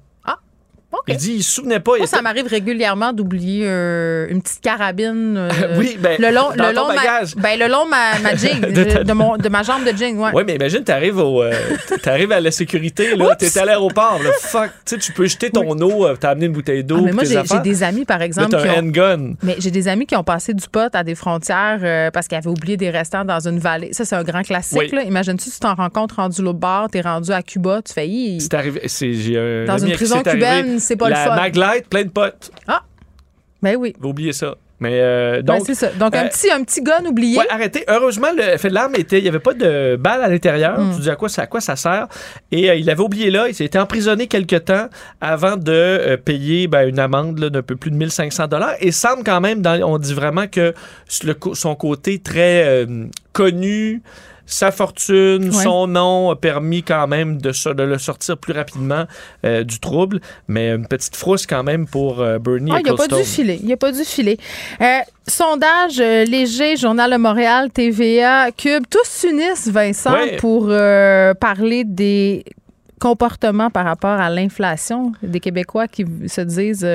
Il dit, il se souvenait pas. Moi, ça m'arrive régulièrement d'oublier euh, une petite carabine. euh, Oui, ben, le long, dans le ton long de ma, ben, le long de ma, ma jean, De ta- de, mon, de ma jambe de jean, ouais. Oui, mais imagine, t'arrives au, euh, t'arrives à la sécurité, là, t'es à l'aéroport, là, fuck, tu sais, tu peux jeter ton eau, euh, t'as amené une bouteille d'eau, Ah, mais moi, j'ai des amis, par Là, exemple, qui un ont, handgun. Mais j'ai des amis qui ont passé du pot à des frontières parce qu'ils avaient oublié des restants dans une vallée. Ça, c'est un grand classique. Oui. là. Imagine-tu, tu t'en rencontres rendu l'autre bord, t'es rendu à Cuba, tu fais Hi, C'est arrivé, j'ai Dans une prison cubaine, c'est pas le fun. Maglite, plein de potes. Ben oui. Faut oublier ça. Mais, euh, Ben, donc. c'est ça. Donc, un, euh, petit, un petit gun oublié. Ouais, arrêtez. Heureusement, le fait de l'arme était, il n'y avait pas de balle à l'intérieur. Mm. Tu dis à quoi ça, à quoi ça sert. Et euh, il avait oublié là. Il s'est été emprisonné quelque temps avant de payer ben, une amende là, d'un peu plus de 1500 dollars. Et semble quand même, dans, on dit vraiment que le son côté très connu, sa fortune, Ouais. son nom a permis quand même de, le sortir plus rapidement euh, du trouble. Mais une petite frousse quand même pour euh, Bernie Ah, il n'a pas dû Ecclestone. filer. Il a pas dû filer. Euh, sondage euh, léger, Journal de Montréal, TVA, Cube, tous s'unissent, Vincent, Ouais. pour parler des comportements par rapport à l'inflation des Québécois qui se disent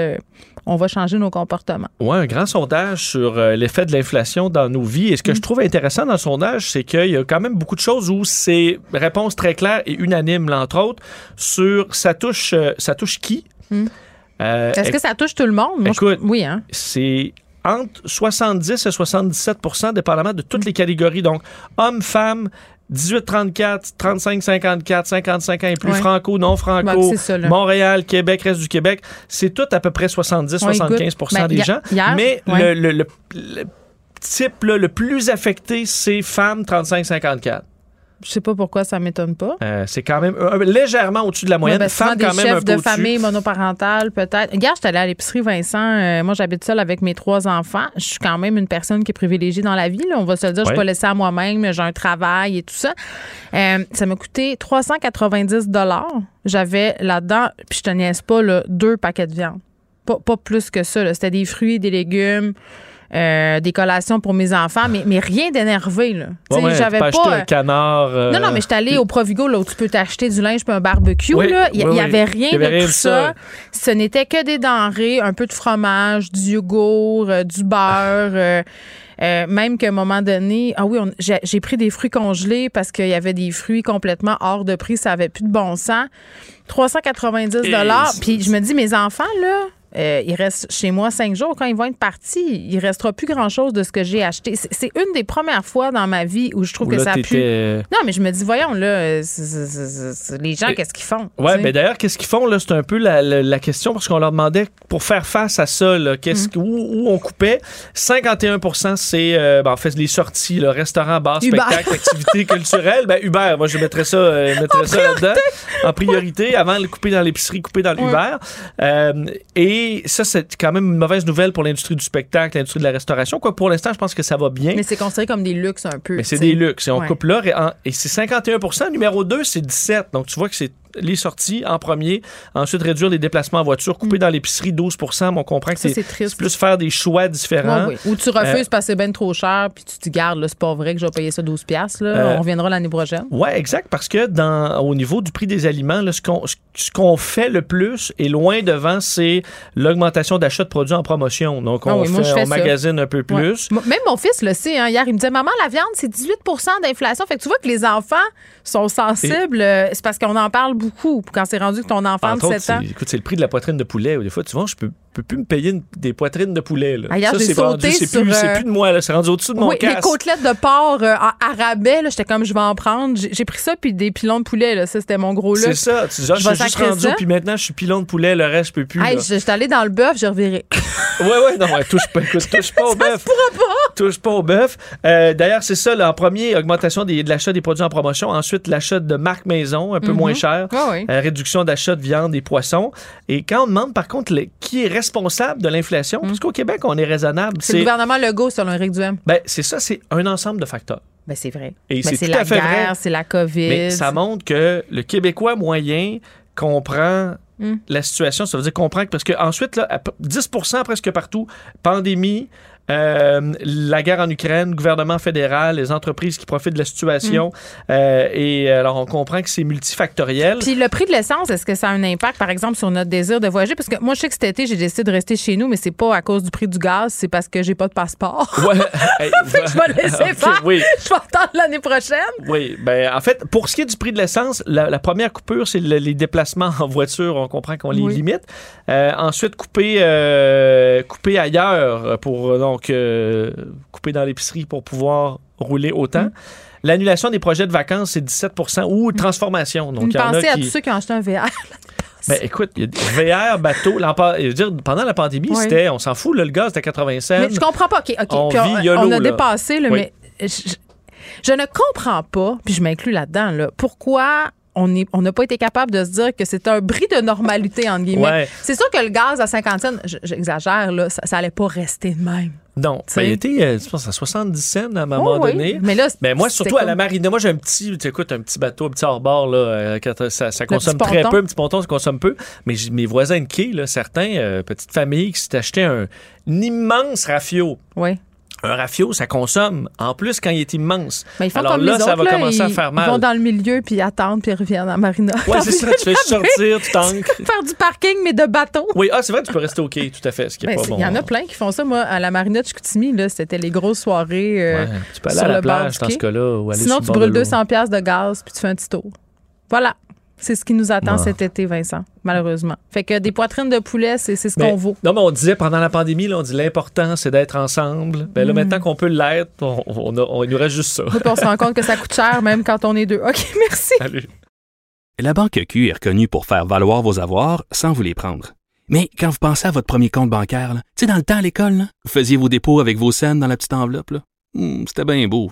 on va changer nos comportements. Oui, un grand sondage sur euh, l'effet de l'inflation dans nos vies. Et ce que je trouve intéressant dans le sondage, c'est qu'il y a quand même beaucoup de choses où c'est réponse très claire et unanime, là, entre autres, sur ça touche, euh, ça touche qui? Mm. Euh, Est-ce que ça touche tout le monde? Moi, je- écoute, oui, hein? c'est entre 70 et 77% dépendamment de toutes les catégories. Donc, hommes, femmes, 18-34, 35-54, 55 ans et plus, Ouais. franco, non Ouais, franco, ça. Montréal, Québec, reste du Québec. C'est tout à peu près 70-75% Ben, des gens. hier, Mais ouais. le, le- le- le type là, le plus affecté, c'est femmes 35-54. Je sais pas pourquoi ça m'étonne pas. Euh, c'est quand même euh, légèrement au-dessus de la Ouais, moyenne. ben, souvent femmes des quand même un chefs peu de famille monoparentales, peut-être. Regarde, je suis allée à l'épicerie, Vincent. Euh, moi, j'habite seule avec mes trois enfants. Je suis quand même une personne qui est privilégiée dans la vie. là. On va se le dire, je Ouais. suis pas laissée à moi-même. J'ai un travail et tout ça. Ça m'a coûté 390 J'avais là-dedans, puis je te niaise pas, là, deux paquets de viande. Pas, pas plus que ça. C'était des fruits, des légumes. Euh, des collations pour mes enfants, mais, mais rien d'énervé. là. Ouais, ouais, J'avais pas. un canard. euh, Non, non, mais je suis allée au Provigo, là, où tu peux t'acheter du linge puis un barbecue. Oui, là. Il n'y oui, avait rien avait de rien tout ça. ça. Ce n'était que des denrées, un peu de fromage, du yogourt, euh, du beurre. euh, euh, même qu'à un moment donné, ah oui, on- j'ai j'ai pris des fruits congelés parce qu'il y avait des fruits complètement hors de prix, ça avait plus de bon sens. 390 dollars. Puis je me dis, mes enfants, là, euh, ils restent chez moi cinq jours. Quand ils vont être partis, il restera plus grand-chose de ce que j'ai acheté. C'est une des premières fois dans ma vie où je trouve Où que là, ça a pu... t'étais- Non, mais je me dis, voyons, là, euh, les gens, qu'est-ce qu'ils font? Sais? mais d'ailleurs, qu'est-ce qu'ils font C'est un peu la, la- la question parce qu'on leur demandait pour faire face à ça, là, Mm. où, où on coupait. 51% c'est euh, ben, en fait les sorties, le restaurant, bar, Uber. spectacle, activités culturelles. Ben Uber, moi je mettrais ça, euh, ça là-dedans en priorité avant de le couper dans l'épicerie, couper dans l'Uber. Euh, et ça, c'est quand même une mauvaise nouvelle pour l'industrie du spectacle, l'industrie de la restauration. Quoi, pour l'instant, je pense que ça va bien. Mais c'est considéré comme des luxes un peu. Mais c'est des luxes. Et on Ouais. coupe là. Et, et c'est 51% Numéro 2, c'est 17 Donc, tu vois que c'est les sorties en premier. Ensuite, réduire les déplacements en voiture. Couper dans l'épicerie 12 mais on comprend que Mm. C'est plus faire des choix différents. Oui. Ou tu refuses Euh, parce que c'est bien trop cher, puis tu te dis, garde, là, c'est pas vrai que je vais payer ça 12$. piastres, Là. Euh, On reviendra l'année prochaine. Oui, exact, parce que dans, au niveau du prix des aliments, là, ce qu'on fait le plus et loin devant, c'est l'augmentation d'achat de produits en promotion. Donc, on, Ah oui, fait, on ça. magasine un peu plus. Même mon fils le sait. Hein, hier, il me disait Maman, la viande, c'est 18% d'inflation. Fait que tu vois que les enfants sont sensibles. euh, C'est parce qu'on en parle beaucoup. Quand c'est rendu que ton enfant Entre de autres, 7 ans. écoute, c'est le prix de la poitrine de poulet. Des fois, tu vois, je peux, peux plus me payer une- des poitrines de poulet. Là. Hier, ça, j'ai c'est sauté rendu, c'est plus, c'est euh, plus de moi. là. C'est rendu au-dessus de mon Oui, les côtelettes de porc euh, en à rabais, là, j'étais comme je vais en prendre. J'ai pris ça puis des pilons de poulet, là, ça c'était mon gros C'est luxe. ça. Tu dis, ah, Je je suis juste rendu, puis maintenant, je suis pilon de poulet, le reste, je peux plus. Hey, là. je- j'étais allée dans le bœuf, j'ai reviré. Ouais, ouais, non, ouais, touche pas, écoute, touche pas au bœuf. Touche pas au bœuf. Euh, D'ailleurs, c'est ça, là, en premier, augmentation des- de l'achat des produits en promotion. Ensuite, l'achat de marques maison, un peu Mhm. moins cher. Ah oui. Euh, réduction d'achat de viande et poissons. Et quand on demande, par contre, qui est responsable de l'inflation, parce qu'au Québec, on est raisonnable, C'est le gouvernement Legault, selon Éric Duhem. ben, c'est ça, c'est un ensemble de facteurs. Ben, c'est vrai. Ben, c'est la guerre, c'est la COVID. Mais ça montre que le Québécois moyen comprend Mm. la situation. Ça veut dire comprend que, parce que ensuite, là, à peu- 10% presque partout, pandémie, euh, la guerre en Ukraine, gouvernement fédéral, les entreprises qui profitent de la situation. Euh, et alors, on comprend que c'est multifactoriel. Puis le prix de l'essence, est-ce que ça a un impact, par exemple, sur notre désir de voyager? Parce que moi, je sais que cet été, j'ai décidé de rester chez nous, mais c'est pas à cause du prix du gaz, c'est parce que j'ai pas de passeport. Ouais. Hey, fait que je vais laisser faire. Oui. Je vais attendre l'année prochaine. Oui, ben en fait, pour ce qui est du prix de l'essence, la, la première coupure, c'est le- les déplacements en voiture. On comprend qu'on les Oui. limite. Euh, ensuite, couper, euh, couper ailleurs pour euh, donc euh, couper dans l'épicerie pour pouvoir rouler autant. Mm. L'annulation des projets de vacances, c'est 17% ou transformation. Donc, il y en a Pensez à qui- tous ceux qui ont acheté un VR. ben, écoute, il y a des VR, bateau, l'en pa- je veux dire, pendant la pandémie, Oui. c'était, on s'en fout, là, le gaz était à 80 cents. Mais je comprends pas. OK, OK. On Puis vit YOLO, on a là. dépassé, là, Oui. mais je, ne comprends pas, puis je m'inclus là-dedans, là, pourquoi on n'a pas été capable de se dire que c'est un bris de normalité, entre guillemets. Ouais. C'est sûr que le gaz à 50 cents, je- j'exagère, là, ça, ça allait pas rester de même. Non, sais. était, euh, je pense, à 70 cents à un moment Oh oui. donné. Mais là, Ben moi, surtout à la marina, moi j'ai un petit, un petit bateau, un petit hors-bord, là, euh, ça, ça consomme très ponton. peu, un petit ponton, ça consomme peu. Mais j'ai- mes voisins de quai, là, certains, euh, petites familles qui s'étaient acheté un, un immense rafio. Oui. Un rafio, ça consomme. En plus, quand il est immense. Mais ils font Alors comme là, les ça va là, commencer à faire Ils vont mal. dans le milieu, puis ils attendent, puis ils reviennent à Marina. Ouais, c'est ça, tu fais sortir, tu tankes. Faire du parking, mais de bateau. Oui, ah, c'est vrai, tu peux rester quai, tout à fait, ce qui est Ben, pas bon. Il y en a plein qui font ça. Moi, à la marina de Chicoutimi, là, c'était les grosses soirées. euh, Ouais, tu peux aller sur à la plage dans ce cas-là. Sinon, tu brûles l'eau. 200 pièces de gaz puis tu fais un petit tour. Voilà. C'est ce qui nous attend Ah. cet été, Vincent, malheureusement. Fait que des poitrines de poulet, c'est c'est ce Mais- qu'on vaut. Non, mais on disait pendant la pandémie, là, on dit l'important, c'est d'être ensemble. Ben là, Mm. maintenant qu'on peut l'être, on, on, a- on- il nous reste juste ça. Puis on se rend compte que ça coûte cher, même quand on est deux. OK, merci. Salut. La Banque Q est reconnue pour faire valoir vos avoirs sans vous les prendre. Mais quand vous pensez à votre premier compte bancaire, tu sais, dans le temps à l'école, là, vous faisiez vos dépôts avec vos scènes dans la petite enveloppe. là. Hmm, C'était bien beau.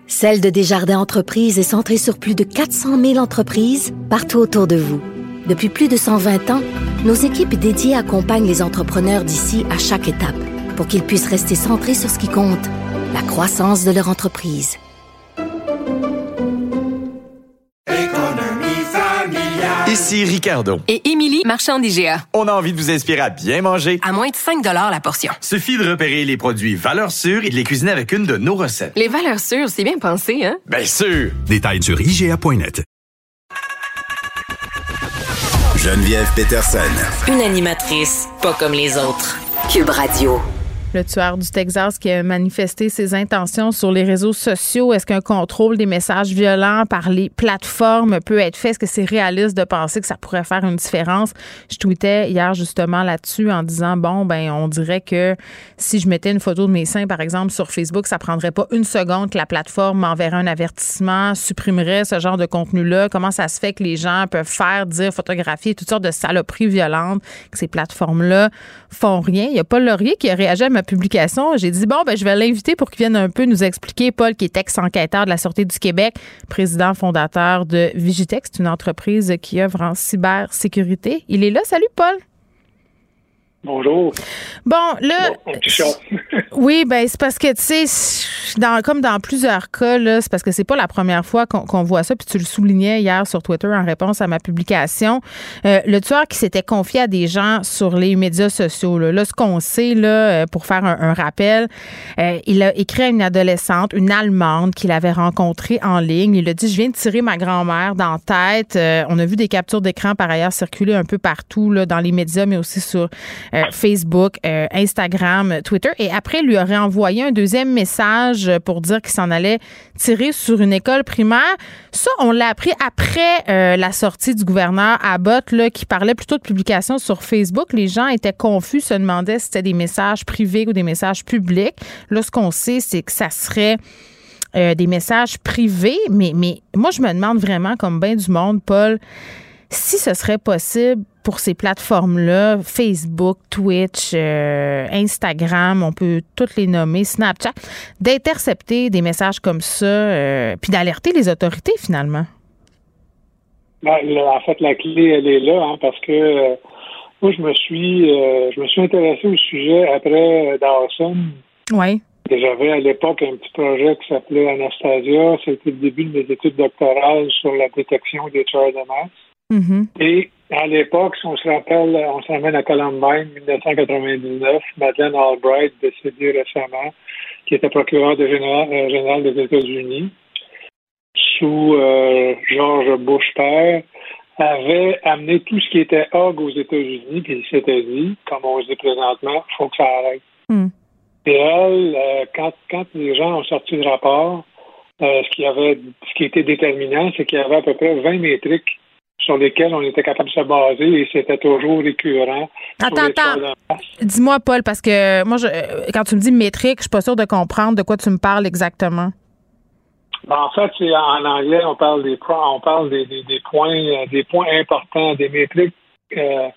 Celle de Desjardins Entreprises est centrée sur plus de 400 000 entreprises partout autour de vous. Depuis plus de 120 ans, nos équipes dédiées accompagnent les entrepreneurs d'ici à chaque étape pour qu'ils puissent rester centrés sur ce qui compte, la croissance de leur entreprise. Ici Ricardo. Et Émilie, marchand d'IGA. On a envie de vous inspirer à bien manger. À moins de 5 la portion. Suffit de repérer les produits valeurs sûres et de les cuisiner avec une de nos recettes. Les valeurs sûres, c'est bien pensé, hein? Bien sûr! Détails sur IGA.net. Geneviève Peterson. Une animatrice pas comme les autres. Cube Radio. Le tueur du Texas qui a manifesté ses intentions sur les réseaux sociaux. Est-ce qu'un contrôle des messages violents par les plateformes peut être fait? Est-ce que c'est réaliste de penser que ça pourrait faire une différence? Je tweetais hier justement là-dessus en disant, bon, ben, on dirait que si je mettais une photo de mes seins, par exemple, sur Facebook, ça prendrait pas une seconde que la plateforme m'enverrait un avertissement, supprimerait ce genre de contenu-là. Comment ça se fait que les gens peuvent faire, dire, photographier toutes sortes de saloperies violentes, que ces plateformes-là font rien? Il y a Paul Laurier qui a réagi à publication. J'ai dit, bon, ben, je vais l'inviter pour qu'il vienne un peu nous expliquer. Paul, qui est ex-enquêteur de la Sûreté du Québec, président fondateur de Vigitex, une entreprise qui œuvre en cybersécurité. Il est là. Salut, Paul. Bonjour. Bon, là. oui, ben c'est parce que, tu sais, dans, comme dans plusieurs cas, c'est parce que c'est pas la première fois qu'on voit ça. Puis tu le soulignais hier sur Twitter en réponse à ma publication. Euh, le tueur qui s'était confié à des gens sur les médias sociaux. Là, là ce qu'on sait, là, euh, pour faire un, un rappel, euh, il a écrit à une adolescente, une Allemande, qu'il avait rencontrée en ligne. Il a dit Je viens de tirer ma grand-mère dans la tête. Euh, on a vu des captures d'écran par ailleurs circuler un peu partout, là, dans les médias, mais aussi sur euh, Facebook, euh, Instagram, Twitter. Et après, lui aurait envoyé un deuxième message pour dire qu'il s'en allait tirer sur une école primaire. Ça, on l'a appris après euh, la sortie du gouverneur Abbott, là, qui parlait plutôt de publications sur Facebook. Les gens étaient confus, se demandaient si c'était des messages privés ou des messages publics. Là, ce qu'on sait, c'est que ça serait des messages privés, mais, mais moi, je me demande vraiment, comme bien du monde, Paul, si ce serait possible pour ces plateformes-là, Facebook, Twitch, euh, Instagram, on peut toutes les nommer, Snapchat, d'intercepter des messages comme ça, euh, puis d'alerter les autorités finalement. Ben, là, en fait, la clé, elle est là, hein, parce que euh, moi, je me suis je me suis intéressé au sujet après Dawson. Oui. J'avais à l'époque un petit projet qui s'appelait Anastasia. C'était le début de mes études doctorales sur la détection des tueurs de masse. Mhm. Et à l'époque, si on se rappelle, on se ramène à Columbine, 1999, Madeleine Albright, décédée récemment, qui était procureur de général, euh, général des États-Unis, sous euh, George Bush père, avait amené tout ce qui était hog aux États-Unis, puis il s'était dit, comme on se dit présentement, faut que ça arrête. Hmm. Et elle, euh, quand, quand les gens ont sorti le rapport, ce qui avait ce qui était déterminant, c'est qu'il y avait à peu près 20 métriques sur lesquelles on était capable de se baser et c'était toujours récurrent. Attends, attends. Dis-moi, Paul, parce que moi, je, euh, quand tu me dis métrique, je suis pas sûre de comprendre de quoi tu me parles exactement. Ben, en fait, en anglais, on parle des on parle des, des, des points euh, des points importants, des métriques. Euh,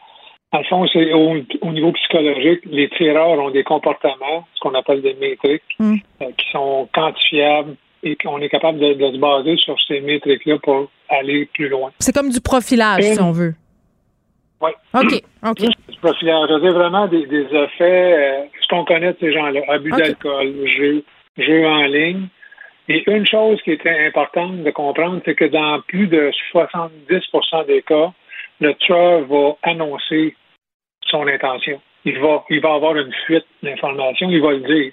en fond, c'est au, au niveau psychologique, les tireurs ont des comportements, ce qu'on appelle des métriques, euh, qui sont quantifiables et qu'on est capable de, de se baser sur ces métriques-là pour aller plus loin. C'est comme du profilage, si on veut. Oui. OK, OK. Du profilage. Dire vraiment des, des effets, euh, ce qu'on connaît de ces gens-là, abus d'alcool, jeux, jeux en ligne. Et une chose qui était importante de comprendre, c'est que dans plus de 70% des cas, le tueur va annoncer son intention. Il va, il va avoir une fuite d'informations, il va le dire.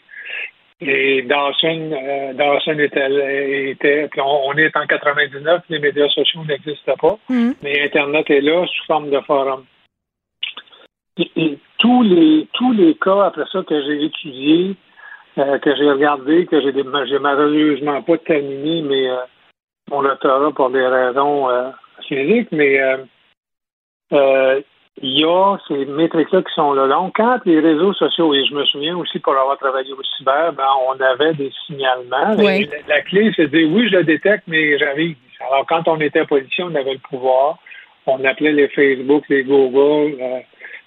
Et Dawson, euh, Dawson était, était puis on, on est en 99, les médias sociaux n'existent pas, Mhm. mais Internet est là sous forme de forum. Et, et tous les tous les cas après ça que j'ai étudiés, euh, que j'ai regardé, que j'ai j'ai malheureusement pas terminé, mais euh, mon doctorat pour des raisons euh, physiques, mais euh, euh, il y a ces métriques-là qui sont là. Donc, quand les réseaux sociaux, et je me souviens aussi pour avoir travaillé au cyber, ben, on avait des signalements. Oui. La, la clé, c'est de dire oui, je le détecte, mais j'arrive. Alors, quand on était policier, on avait le pouvoir. On appelait les Facebook, les Google, euh,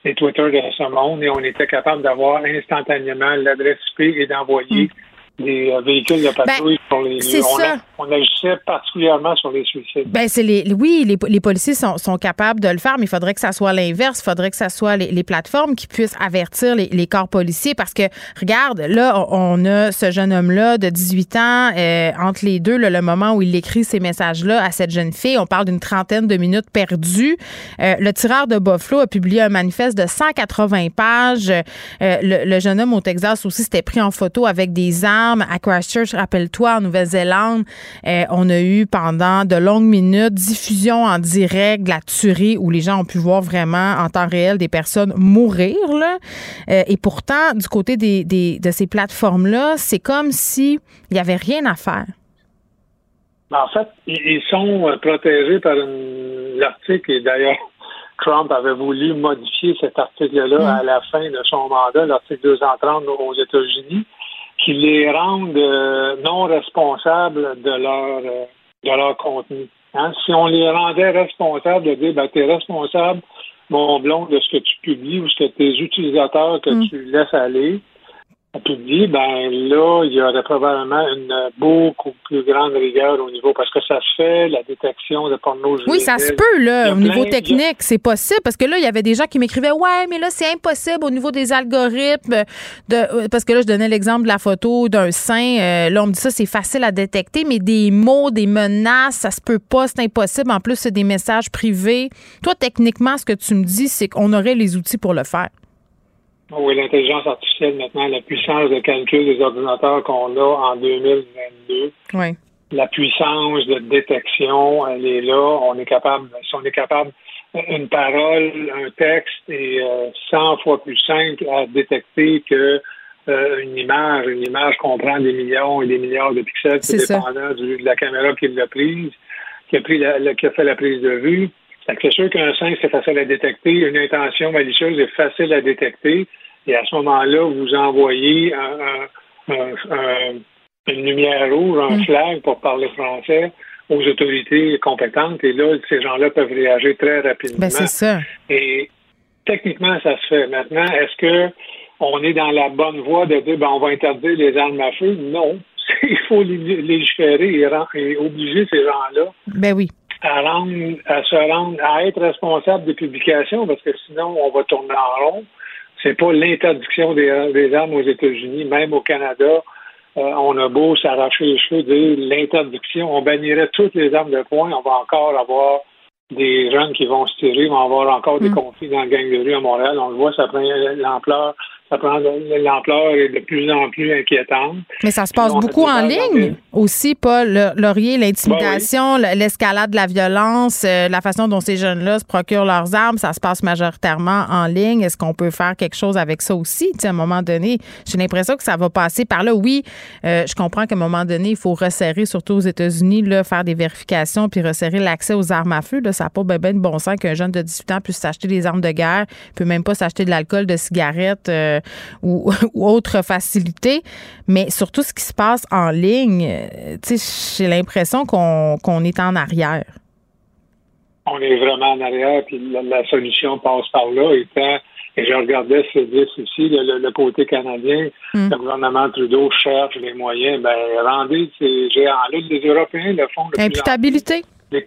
les Twitter de ce monde et on était capable d'avoir instantanément l'adresse IP et d'envoyer des euh, véhicules de patrouille sur les Hmm. c'est ça. a- on agissait particulièrement sur les suicides. Ben c'est les oui, les, les policiers sont, sont capables de le faire, mais il faudrait que ça soit l'inverse. Il faudrait que ça soit les, les plateformes qui puissent avertir les, les corps policiers parce que regarde, là on a ce jeune homme-là de 18 ans euh, entre les deux, là, le moment où il écrit ces messages-là à cette jeune fille, on parle d'une trentaine de minutes perdues. Euh, le tireur de Buffalo a publié un manifeste de 180 pages. Euh, le, le jeune homme au Texas aussi s'était pris en photo avec des armes à Christchurch. Rappelle-toi, en Nouvelle-Zélande, euh, on a eu pendant de longues minutes diffusion en direct de la tuerie où les gens ont pu voir vraiment en temps réel des personnes mourir. Là. Euh, et pourtant, du côté des, des- de ces plateformes-là, c'est comme si il n'y avait rien à faire. Mais En fait, ils sont euh, protégés par l'article et d'ailleurs, Trump avait voulu modifier cet article-là à la fin de son mandat, l'article 230 aux États-Unis, qui les rende euh, non responsables de leur euh, de leur contenu. Hein? Si on les rendait responsables de dire ben, tu es responsable, mon blond, de ce que tu publies ou ce que tes utilisateurs que tu laisses aller publient, ben là, il y aurait probablement une beaucoup plus grande rigueur au niveau parce que ça se fait, la détection de porno Oui, ça se peut, là, au niveau technique, c'est possible. Parce que là, il y avait des gens qui m'écrivaient Ouais, mais là, c'est impossible au niveau des algorithmes. De, parce que là, je donnais l'exemple de la photo d'un sein. Euh, là, on me dit ça, c'est facile à détecter, mais des mots, des menaces, ça se peut pas, c'est impossible. En plus, c'est des messages privés. Toi, techniquement, ce que tu me dis, c'est qu'on aurait les outils pour le faire. Oui, l'intelligence artificielle, maintenant, la puissance de calcul des ordinateurs qu'on a en 2022, Oui. la puissance de détection, elle est là. On est capable, si on est capable, une parole, un texte est euh, 100 fois plus simple à détecter que euh, une image. Une image comprend des millions et des milliards de pixels, C'est dépendant du- de la caméra qui l'a prise, qui a, pris la- la- qui a fait la prise de vue. C'est sûr qu'un sein, c'est facile à détecter. Une intention malicieuse est facile à détecter. Et à ce moment-là, vous envoyez un- un- un- un- une lumière rouge, un Mm. flag pour parler français aux autorités compétentes. Et là, ces gens-là peuvent réagir très rapidement. Ben, c'est ça. Et techniquement, ça se fait. Maintenant, est-ce que on est dans la bonne voie de dire ben, on va interdire les armes à feu? Non. Il faut lég- légiférer et, et obliger ces gens-là Ben oui. À, rendre, à se rendre, à être responsable des publications, parce que sinon, on va tourner en rond. C'est pas l'interdiction des, des armes aux États-Unis, même au Canada. euh, on a beau s'arracher les cheveux, dire l'interdiction, on bannirait toutes les armes de poing, on va encore avoir des jeunes qui vont se tirer, on va avoir encore des Mm. conflits dans le gang de rue à Montréal. On le voit, ça prend l'ampleur, ça prend l'ampleur est de plus en plus inquiétante. Mais ça se passe beaucoup en ligne aussi, Paul. Le- Laurier, l'intimidation, l- l'escalade de la violence, euh, la façon dont ces jeunes-là se procurent leurs armes, ça se passe majoritairement en ligne. Est-ce qu'on peut faire quelque chose avec ça aussi? À un moment donné, j'ai l'impression que ça va passer par là. Oui, euh, je comprends qu'à un moment donné, il faut resserrer, surtout aux États-Unis, faire des vérifications puis resserrer l'accès aux armes à feu. Là, ça n'a pas ben, ben de bon sens qu'un jeune de 18 ans puisse s'acheter des armes de guerre, peut même pas s'acheter de l'alcool, de cigarettes euh, ou, ou autre facilité. Mais surtout ce qui se passe en ligne, euh, tu sais, j'ai l'impression qu'on est en arrière. on est vraiment en arrière, puis la, la solution passe par là, étant, et je regardais ce 10 ici, le, le- le côté canadien, Mm. le gouvernement Trudeau cherche les moyens, ben, rendez ces géants-là, les Européens le font en Imputabilité. plus.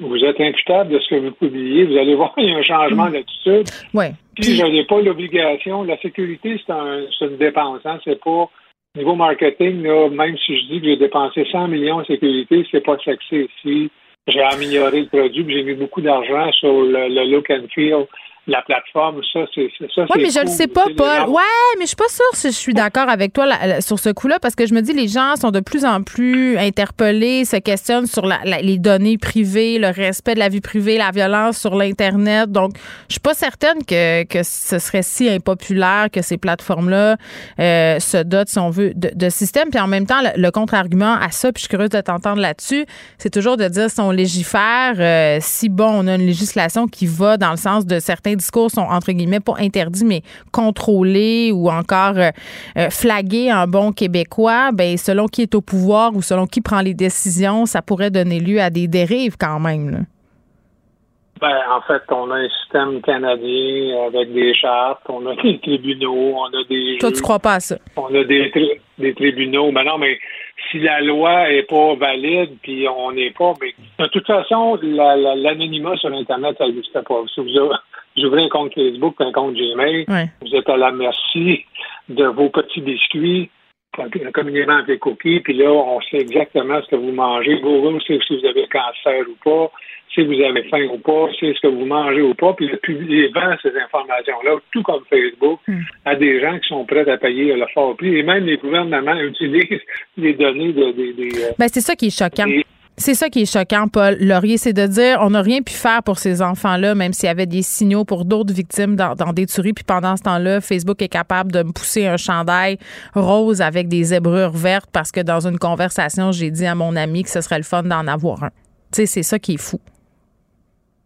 Vous êtes imputable de ce que vous publiez, vous allez voir, il y a un changement Mm. d'attitude. Oui. Puis, je n'ai pas l'obligation. La sécurité, c'est un, une dépense. Hein? C'est pas. Niveau marketing, là, même si je dis que j'ai dépensé 100 millions en sécurité, c'est pas sexy. Si j'ai amélioré le produit, j'ai mis beaucoup d'argent sur le, le look and feel, la plateforme, ça, c'est ça. Oui, mais je le cool. sais pas, Paul. Ouais, mais je suis pas sûre si je suis d'accord avec toi là- sur ce coup-là parce que je me dis les gens sont de plus en plus interpellés, se questionnent sur la- la- les données privées, le respect de la vie privée, la violence sur l'internet. Donc, je suis pas certaine que, que ce serait si impopulaire que ces plateformes-là euh, se dotent, si on veut, de, de systèmes. Puis en même temps, le, le contre-argument à ça, puis je suis curieuse de t'entendre là-dessus, c'est toujours de dire si on légifère, euh, si bon, on a une législation qui va dans le sens de certains discours sont entre guillemets pas interdits mais contrôlés ou encore euh, euh, flagués en bon québécois, ben selon qui est au pouvoir ou selon qui prend les décisions, ça pourrait donner lieu à des dérives quand même. là. Ben, en fait, on a un système canadien avec des chartes, on a des tribunaux, on a des. Toi, juges, tu crois pas à ça? On a des, tri- des tribunaux. Ben non, mais si la loi est pas valide, puis on n'est pas. Mais de toute façon, la- la- l'anonymat sur Internet, ça n'existe pas. Si vous, avez- vous ouvrez un compte Facebook, un compte Gmail, Ouais. vous êtes à la merci de vos petits biscuits, communément appelés cookies, puis là, on sait exactement ce que vous mangez. Google sait si vous avez cancer ou pas, si vous avez faim ou pas, c'est ce que vous mangez ou pas, puis le public vend ces informations-là, tout comme Facebook, à des gens qui sont prêts à payer le fort prix. Et même les gouvernements utilisent les données de, des- euh, Ben, c'est ça qui est choquant. C'est ça qui est choquant, Paul Laurier, c'est de dire on n'a rien pu faire pour ces enfants-là, même s'il y avait des signaux pour d'autres victimes dans, dans des tueries. Puis pendant ce temps-là, Facebook est capable de me pousser un chandail rose avec des zébrures vertes parce que dans une conversation, j'ai dit à mon ami que ce serait le fun d'en avoir un. Tu sais, c'est ça qui est fou.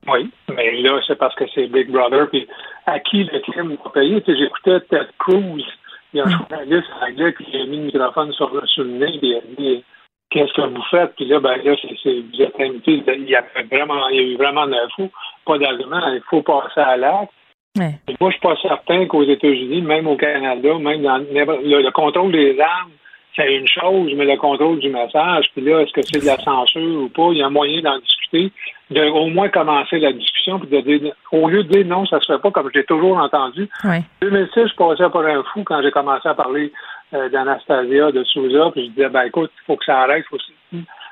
Oui, mais là, c'est parce que c'est Big Brother. Puis à qui le crime va payer? Tu sais, J'écoutais Ted Cruz, il y a un journaliste anglais qui a mis le microphone sur, sur le nez et il a dit Qu'est-ce que vous faites? Puis là, ben là, c'est, c'est, vous êtes invité. Il y a vraiment, il y a eu vraiment un fou, pas d'argument, il faut passer à l'acte. Ouais. Moi, je suis pas certain qu'aux États-Unis, même au Canada, même dans le, le contrôle des armes, c'est une chose, mais le contrôle du message, puis là, est-ce que c'est de la censure ou pas? Il y a moyen d'en discuter, de au moins commencer la discussion, puis de dire, au lieu de dire non, ça se fait pas, comme j'ai toujours entendu. Ouais. En 2006, je passais par un fou quand j'ai commencé à parler d'Anastasia, de Souza, puis je disais, ben écoute, il faut que ça arrête. Faut...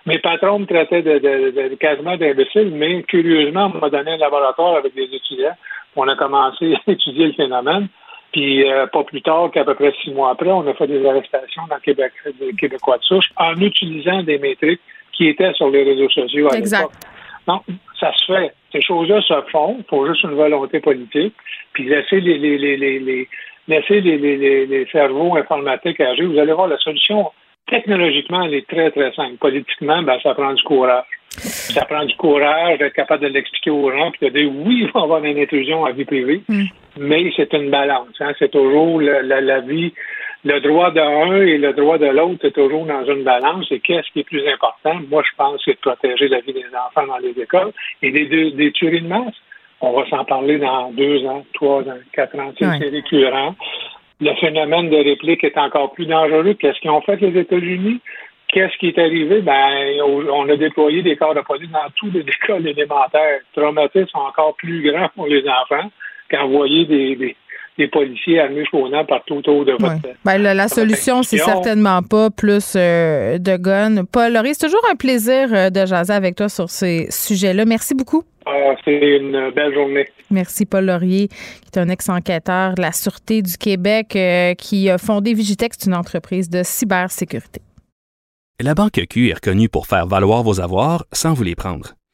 Mes patrons me traitaient de, de, de- de- quasiment d'imbécile, mais curieusement, on m'a donné un laboratoire avec des étudiants. On a commencé à étudier le phénomène. Puis euh, pas plus tard qu'à peu près six mois après, on a fait des arrestations dans le Québec, des Québécois de souche en utilisant des métriques qui étaient sur les réseaux sociaux à Exact. l'époque. Non, ça se fait. Ces choses-là se font. Il faut juste une volonté politique. Puis laisser les, les, les, les, laisser les, les, les, cerveaux informatiques agir. Vous allez voir, la solution, technologiquement, elle est très, très simple. Politiquement, ben, ça prend du courage. Ça prend du courage d'être capable de l'expliquer aux gens, puis de dire oui, il va y avoir une intrusion à vie privée, mais c'est une balance. Hein. C'est toujours la, la, la vie, le droit de un et le droit de l'autre, c'est toujours dans une balance. Et qu'est-ce qui est plus important? Moi, je pense que c'est de protéger la vie des enfants dans les écoles et des, des, des tueries de masse. On va s'en parler dans deux ans, trois ans, quatre ans. Ouais. C'est récurrent. Le phénomène de réplique est encore plus dangereux. Qu'est-ce qu'ils ont fait les États-Unis? Qu'est-ce qui est arrivé? Ben, on a déployé des corps de police dans toutes les écoles élémentaires. Le traumatisme encore plus grand pour les enfants qu'envoyer des, des, des policiers armés jusqu'au nez partout autour de votre... Ouais. Ben, la, la solution, c'est certainement pas plus euh, de guns. Paul Laurier, c'est toujours un plaisir euh, de jaser avec toi sur ces sujets-là. Merci beaucoup. Ah, c'est une belle journée. Merci, Paul Laurier, qui est un ex-enquêteur de la Sûreté du Québec, euh, qui a fondé Vigitex, c'est une entreprise de cybersécurité. La Banque Q est reconnue pour faire valoir vos avoirs sans vous les prendre.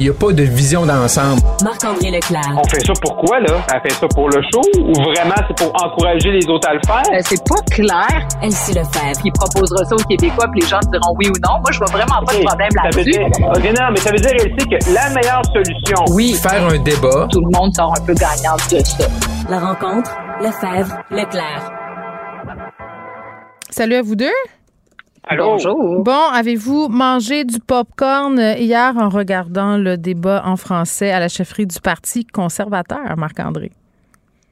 Il n'y a pas de vision d'ensemble. Marc-André Leclerc. On fait ça pourquoi, là? Elle fait ça pour le show ou vraiment c'est pour encourager les autres à le faire? c'est pas clair. Elle sait le faire. Puis il proposera ça aux Québécois, puis les gens diront oui ou non. Moi, je vois vraiment pas de problème Ça veut là-dessus. dire, ok, non, mais ça veut dire aussi que la meilleure solution. Oui, Faire un débat. tout le monde sort un peu gagnant de ça. La rencontre, Lefebvre, Leclerc. Salut à vous deux. Bonjour. Bon, avez-vous mangé du popcorn hier en regardant le débat en français à la chefferie du Parti conservateur, Marc-André?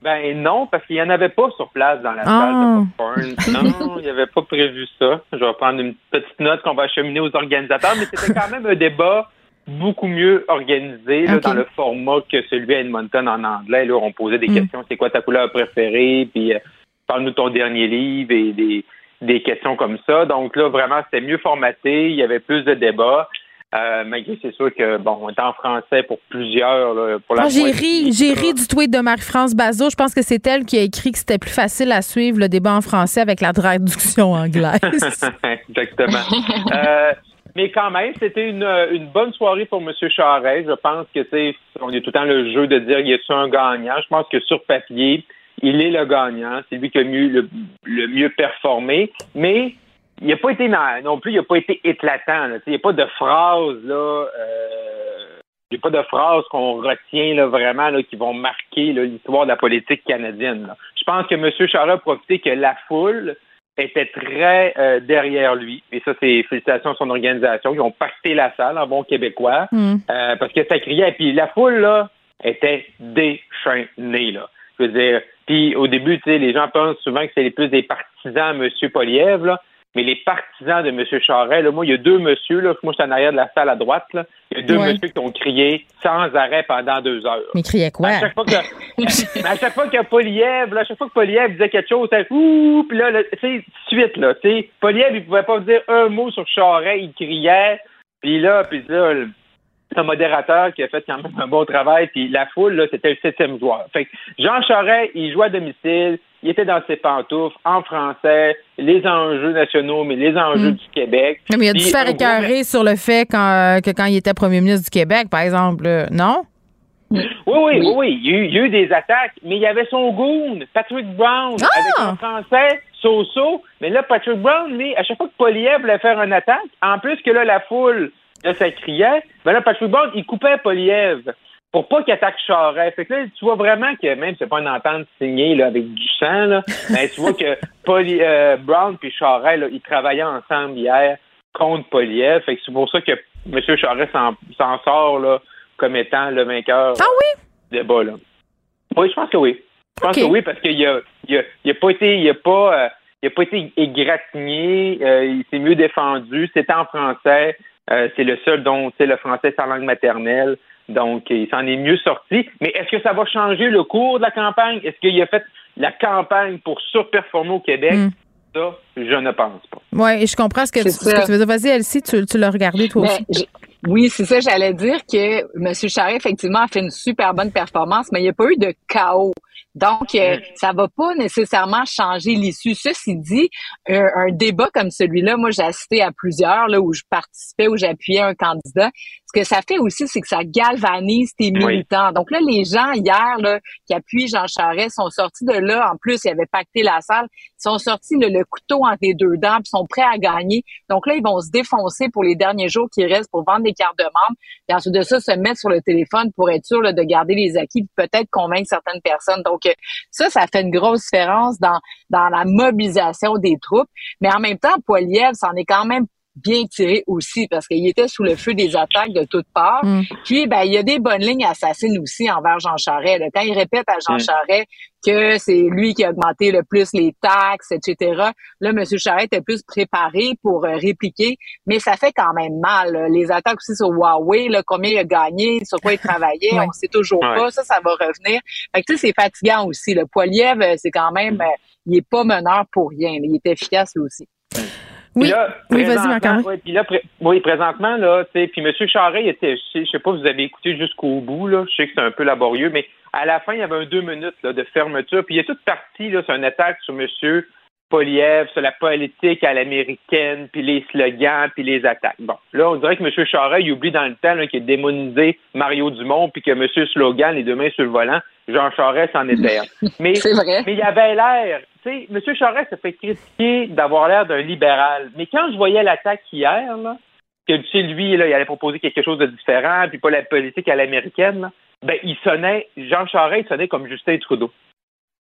Ben non, parce qu'il n'y en avait pas sur place dans la Ah. salle de popcorn. Non, il n'y avait pas prévu ça. Je vais prendre une petite note qu'on va acheminer aux organisateurs, mais c'était quand même un débat beaucoup mieux organisé là, dans le format que celui à Edmonton en anglais. Là, on posait des Mm. questions, c'est quoi ta couleur préférée, puis euh, parle-nous de ton dernier livre et des, des questions comme ça. Donc là, vraiment, c'était mieux formaté, il y avait plus de débats. Euh, malgré c'est sûr que bon, on est en français pour plusieurs, là, pour la Ah, j'ai ri, j'ai ri du tweet de Marie-France Bazot. Je pense que c'est elle qui a écrit que c'était plus facile à suivre le débat en français avec la traduction anglaise. Exactement. Euh, mais quand même, c'était une, une bonne soirée pour M. Charest. Je pense que, tu sais, on est tout le temps le jeu de dire, y a-t-il un gagnant? Je pense que sur papier, il est le gagnant. C'est lui qui a mieux, le, le mieux performé. Mais il n'a pas été non plus, il n'a pas été éclatant. là. Il n'y a pas de phrase, là. euh, il n'y a pas de phrases qu'on retient là, vraiment là, qui vont marquer là, l'histoire de la politique canadienne. là. Je pense que M. Charest a profité que la foule était très euh, derrière lui. Et ça, c'est félicitations à son organisation. Ils ont pacté la salle en bon québécois. Mm. Euh, parce que ça criait. Puis la foule, là, était déchaînée, là. Je veux dire, puis au début, tu sais, les gens pensent souvent que c'est les plus des partisans de M. Poliev, là. Mais les partisans de M. Charest, là, moi, il y a deux monsieur, là. Moi, je suis en arrière de la salle à droite, là. Il y a deux Ouais. monsieur qui ont crié sans arrêt pendant deux heures. Mais il criait quoi? À chaque fois que, à chaque fois que Poliev, là, à chaque fois que Poliev disait quelque chose, c'était ouh, puis là, tu sais, suite, là, tu sais, Poliev, il pouvait pas dire un mot sur Charest, il criait, puis là, puis là, un modérateur qui a fait quand même un bon travail, puis la foule, là, c'était le septième joueur. Fait que Jean Charest, il jouait à domicile, il était dans ses pantoufles, en français, les enjeux nationaux, mais les enjeux Mm. du Québec. Non, mais il a dû se faire écœurer sur le fait quand, euh, que quand il était premier ministre du Québec, par exemple. là. Non? Oui, oui, oui, oui. Il y, a eu, il y a eu des attaques, mais il y avait son goon, Patrick Brown, avec un français, so-so. Mais là, Patrick Brown, lui, à chaque fois que Poliev voulait faire une attaque, en plus que là, la foule, là, ça criait, ben là, Patrick Brown, il coupait Poliev pour pas qu'il attaque Charest. Fait que là, tu vois vraiment que même si c'est pas une entente signée là, avec du sang, là, ben, tu vois que euh, Brown puis Charest, là, ils travaillaient ensemble hier contre Poliev. Fait que c'est pour ça que M. Charest s'en sort là, comme étant le vainqueur Ah oui? du débat. Là. Oui, je pense que oui. Je pense que oui, parce qu'il a, il a, il a pas été, il a pas, euh, il a pas été égratigné, euh, il s'est mieux défendu, c'était en français, euh, c'est le seul dont c'est le français sa langue maternelle, donc il s'en est mieux sorti. Mais est-ce que ça va changer le cours de la campagne? Est-ce qu'il a fait la campagne pour surperformer au Québec? Mm. Ça, je ne pense pas. Oui, et je comprends ce que, tu, ce que tu veux dire. Vas-y, Elsie, tu, tu l'as regardé toi Ben, aussi. Oui, c'est ça, j'allais dire que M. Charest, effectivement, a fait une super bonne performance, mais il n'y a pas eu de chaos. Donc, euh, ça va pas nécessairement changer l'issue. Ceci dit, un, un débat comme celui-là, moi, j'ai assisté à plusieurs là, où je participais, où j'appuyais un candidat. Ce que ça fait aussi, c'est que ça galvanise tes Oui. militants. Donc là, les gens, hier, là, qui appuient Jean Charest, sont sortis de là. En plus, ils avaient pacté la salle. Ils sont sortis là, le couteau entre les deux dents, puis sont prêts à gagner. Donc là, ils vont se défoncer pour les derniers jours qui restent pour vendre des de membres. Et ensuite de ça, se mettre sur le téléphone pour être sûr de garder les acquis, peut-être convaincre certaines personnes. Donc euh, ça, ça fait une grosse différence dans, dans la mobilisation des troupes. Mais en même temps, Poiliev, c'en est quand même bien tiré aussi parce qu'il était sous le feu des attaques de toutes parts. Mm. Puis, ben, il y a des bonnes lignes assassines aussi envers Jean Charest. là. Quand il répète à Jean Mm. Charest que c'est lui qui a augmenté le plus les taxes, etc., là, M. Charest était plus préparé pour euh, répliquer, mais ça fait quand même mal. là. Les attaques aussi sur Huawei, là, combien il a gagné, sur quoi il travaillait, Ouais. on sait toujours Ouais. pas. Ça, ça va revenir. Fait que, tu sais, c'est fatigant aussi. Le Poiliev, euh, c'est quand même, euh, il est pas meneur pour rien. là. Il est efficace, lui aussi. Là, Oui, vas-y, ouais, puis là, pré- oui, présentement, là, tu sais, puis M. Charest, il était, je sais, pas, vous avez écouté jusqu'au bout, là, je sais que c'est un peu laborieux, mais à la fin, il y avait un deux minutes là, de fermeture, puis il est toute partie, là, sur une attaque sur M. Poliev, sur la politique à l'américaine, puis les slogans, puis les attaques. Bon, là, on dirait que M. Charest, il oublie dans le temps qu'il a démonisé Mario Dumont, puis que M. Slogan, les deux mains sur le volant, Jean Charest en était un. Mais, C'est vrai. mais il avait l'air, tu sais, M. Charest se fait critiquer d'avoir l'air d'un libéral. Mais quand je voyais l'attaque hier, là, que tu sais, lui, là, il allait proposer quelque chose de différent, puis pas la politique à l'américaine, ben, il sonnait, Jean Charest, il sonnait comme Justin Trudeau.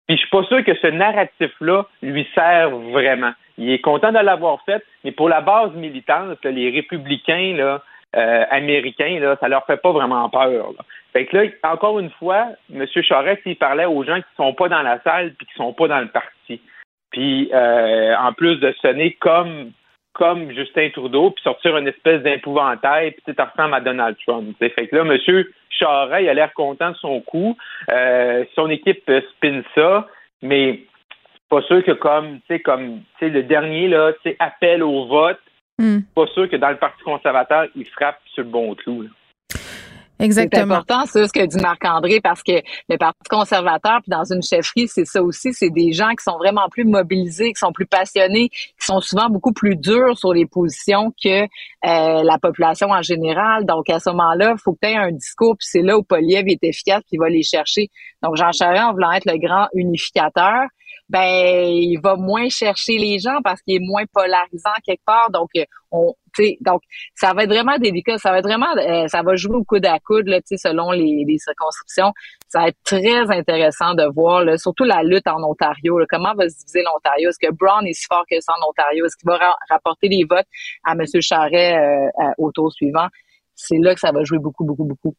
Puis je suis pas sûr que ce narratif-là lui sert vraiment. Il est content de l'avoir fait, mais pour la base militante, les républicains là, euh, américains, ça leur fait pas vraiment peur. Là. Fait que là, encore une fois, M. Charest, il parlait aux gens qui sont pas dans la salle puis qui sont pas dans le parti. Puis euh, en plus de sonner comme comme Justin Trudeau, puis sortir une espèce d'épouvantail, puis tu ressemble à Donald Trump. T'sais. Fait que là, M. Charest, il a l'air content de son coup. Euh, son équipe spin ça, mais pas sûr que comme, tu sais, comme, tu sais, le dernier, là, appel au vote, Hmm. pas sûr que dans le Parti conservateur, il frappe sur le bon clou. là. Exactement. C'est important, ça, ce que dit Marc-André, parce que le Parti conservateur, puis dans une chefferie, c'est ça aussi, c'est des gens qui sont vraiment plus mobilisés, qui sont plus passionnés, qui sont souvent beaucoup plus durs sur les positions que euh, la population en général. Donc, à ce moment-là, il faut que tu aies un discours, puis c'est là où Poliev est efficace, puis il va les chercher. Donc, Jean Charest, en voulant être le grand unificateur, ben il va moins chercher les gens parce qu'il est moins polarisant quelque part. Donc euh, on, donc ça va être vraiment délicat. Ça va être vraiment, euh, ça va jouer au coude à coude là, tu sais, selon les, circonscriptions. Ça va être très intéressant de voir, là, surtout la lutte en Ontario. là. comment va se diviser l'Ontario? Est-ce que Brown est si fort que ça en Ontario? Est-ce qu'il va ra- rapporter les votes à M. Charret euh, au tour suivant? C'est là que ça va jouer beaucoup, beaucoup, beaucoup.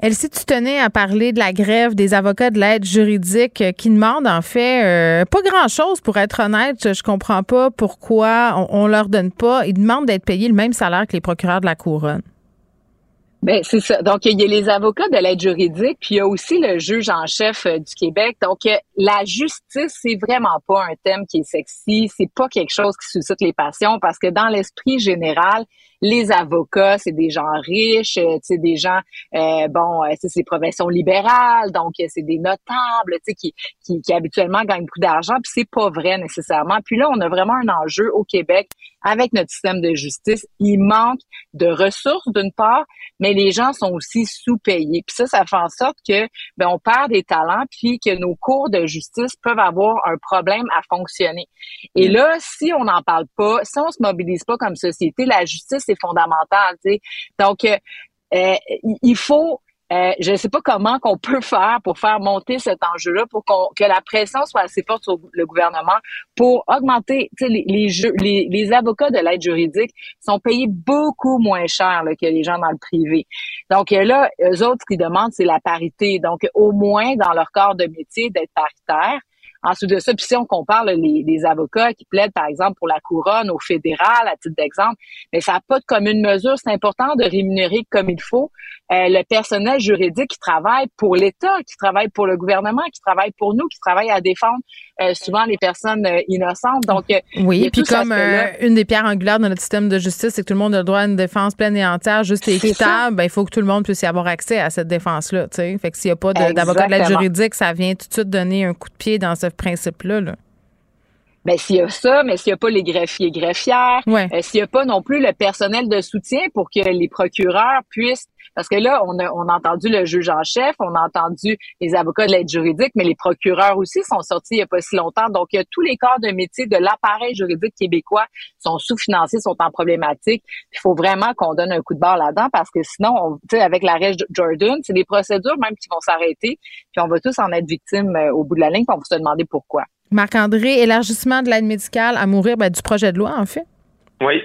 Elsie, tu tenais à parler de la grève des avocats de l'aide juridique euh, qui demandent en fait euh, pas grand-chose pour être honnête. Je, comprends pas pourquoi on, on leur donne pas. Ils demandent d'être payés le même salaire que les procureurs de la couronne. Ben c'est ça. Donc il y a les avocats de l'aide juridique, puis il y a aussi le juge en chef euh, du Québec. Donc la justice, c'est vraiment pas un thème qui est sexy, c'est pas quelque chose qui suscite les passions parce que dans l'esprit général, les avocats, c'est des gens riches, euh, tu sais des gens euh, bon, euh, c'est des professions libérales, donc euh, c'est des notables, tu sais qui, qui qui habituellement gagnent beaucoup d'argent, puis c'est pas vrai nécessairement. Puis là, on a vraiment un enjeu au Québec avec notre système de justice, il manque de ressources d'une part, mais les gens sont aussi sous-payés. Puis ça, ça fait en sorte que ben, on perd des talents, puis que nos cours de justice peuvent avoir un problème à fonctionner. Et là, si on n'en parle pas, si on se mobilise pas comme société, la justice est fondamentale. tu sais. Donc, euh, euh, il faut euh, je ne sais pas comment qu'on peut faire pour faire monter cet enjeu-là, pour que la pression soit assez forte sur le gouvernement pour augmenter tu sais, les, les, avocats de l'aide juridique sont payés beaucoup moins cher que les gens dans le privé. Donc là, eux autres, ce qu'ils demandent, c'est la parité. Donc, au moins dans leur corps de métier, d'être paritaire. Ensuite de ça, puis si on compare là, les, les avocats qui plaident, par exemple, pour la couronne au fédéral, à titre d'exemple, mais ça n'a pas de commune mesure. C'est important de rémunérer comme il faut euh, le personnel juridique qui travaille pour l'État, qui travaille pour le gouvernement, qui travaille pour nous, qui travaille à défendre euh, souvent les personnes euh, innocentes. Donc, Oui, puis comme une des pierres angulaires de notre système de justice, c'est que tout le monde a le droit à une défense pleine et entière, juste et équitable, ben, il faut que tout le monde puisse y avoir accès à cette défense-là. tu sais. Fait que s'il n'y a pas de- d'avocat de l'aide Exactement. juridique, ça vient tout de suite donner un coup de pied dans ce principe-là. là. Ben, s'il y a ça, mais s'il n'y a pas les greffiers greffières, Ouais. euh, s'il n'y a pas non plus le personnel de soutien pour que les procureurs puissent, parce que là, on a, on a entendu le juge en chef, on a entendu les avocats de l'aide juridique, mais les procureurs aussi sont sortis il n'y a pas si longtemps. Donc, euh, tous les corps de métier de l'appareil juridique québécois sont sous-financés, sont en problématique. Il faut vraiment qu'on donne un coup de barre là-dedans parce que sinon, on, tu sais, avec l'arrêt Jordan, c'est des procédures même qui vont s'arrêter, puis on va tous en être victimes euh, au bout de la ligne, puis on va se demander pourquoi. Marc-André, élargissement de l'aide médicale à mourir ben, du projet de loi, en fait. Oui.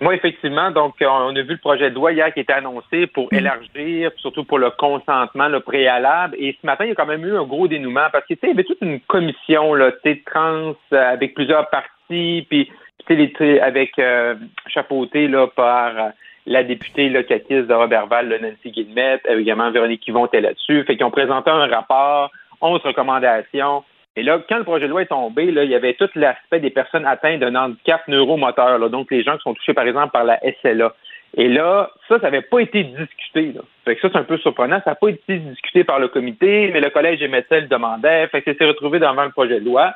Moi, effectivement, donc, euh, on a vu le projet de loi hier qui était annoncé pour élargir, surtout pour le consentement, le préalable. Et ce matin, il y a quand même eu un gros dénouement parce que, tu sais, il y avait toute une commission, là, tu sais, trans, euh, avec plusieurs partis, puis, tu sais, avec, euh, chapeauté, là, par euh, la députée, là, catiste de Robertval, Nancy Guillemette, également Véronique Yvon était là-dessus. Fait qu'ils ont présenté un rapport, 11 recommandations. Et là, quand le projet de loi est tombé, là, il y avait tout l'aspect des personnes atteintes d'un handicap neuromoteur, là, donc les gens qui sont touchés, par exemple, par la SLA. Et là, ça, ça n'avait pas été discuté. Là. Fait que ça, c'est un peu surprenant. Ça n'a pas été discuté par le comité, mais le collège des médecins le demandait. Fait retrouvé devant le projet de loi.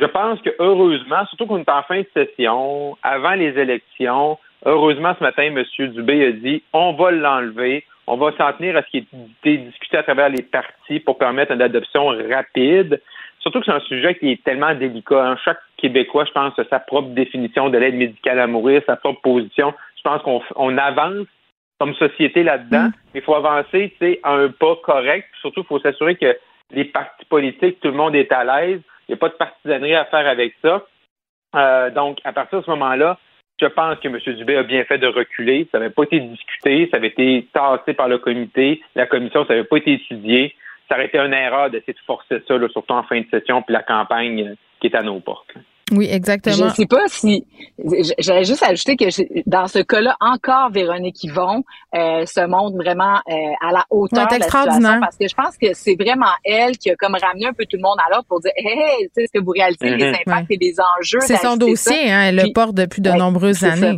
Je pense que heureusement, surtout qu'on est en fin de session, avant les élections, heureusement, ce matin, M. Dubé a dit on va l'enlever, on va s'en tenir à ce qui a été discuté à travers les partis pour permettre une adoption rapide. Surtout que c'est un sujet qui est tellement délicat. hein. Chaque Québécois, je pense, a sa propre définition de l'aide médicale à mourir, sa propre position. Je pense qu'on on avance comme société là-dedans, mais il faut avancer à un pas correct. Surtout, il faut s'assurer que les partis politiques, tout le monde est à l'aise. Il n'y a pas de partisanerie à faire avec ça. Euh, donc, à partir de ce moment-là, je pense que M. Dubé a bien fait de reculer. Ça n'avait pas été discuté, ça avait été tassé par le comité. La commission, ça n'avait pas été étudié. Ça aurait été une erreur d'essayer de forcer ça, là, surtout en fin de session, puis la campagne euh, qui est à nos portes. Oui, exactement. Je ne sais pas si. J'allais juste ajouter que dans ce cas-là, encore Véronique Yvon euh, se montre vraiment euh, à la hauteur de la situation parce que je pense que c'est vraiment elle qui a comme ramené un peu tout le monde à l'autre pour dire Hey, tu sais, est-ce que vous réalisez les impacts et les enjeux C'est son dossier, ça? hein, elle le porte depuis de Ouais, nombreuses ça.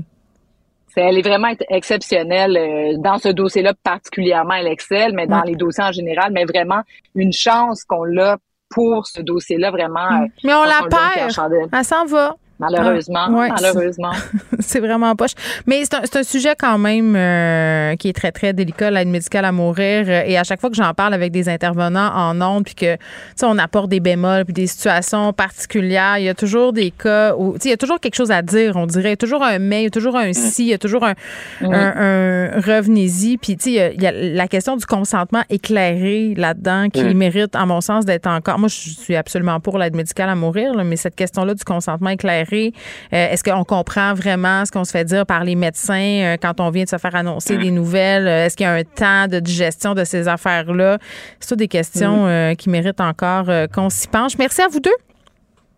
Elle est vraiment ex- exceptionnelle euh, dans ce dossier-là, particulièrement elle excelle, mais dans Ouais. les dossiers en général, mais vraiment une chance qu'on l'a pour ce dossier-là, vraiment. euh, Mais on pense la perd. Elle s'en va. Malheureusement, Ouais, malheureusement. c'est vraiment poche. Mais c'est un, un sujet quand même euh, qui est très, très délicat, l'aide médicale à mourir. Euh, Et à chaque fois que j'en parle avec des intervenants en ondes, puis que, tu sais, on apporte des bémols, puis des situations particulières, il y a toujours des cas où, tu sais, il y a toujours quelque chose à dire, on dirait. Il y a toujours un mais, il y a toujours un si, il y a toujours un, Mm. un, un revenez-y. Puis, tu sais, il y a- il y, a la question du consentement éclairé là-dedans qui Mm. mérite, à mon sens, d'être encore. Moi, je suis absolument pour l'aide médicale à mourir, là, mais cette question-là du consentement éclairé, euh, est-ce qu'on comprend vraiment ce qu'on se fait dire par les médecins euh, quand on vient de se faire annoncer des nouvelles? Euh, Est-ce qu'il y a un temps de digestion de ces affaires-là? C'est toutes des questions Mm. euh, qui méritent encore euh, qu'on s'y penche. Merci à vous deux.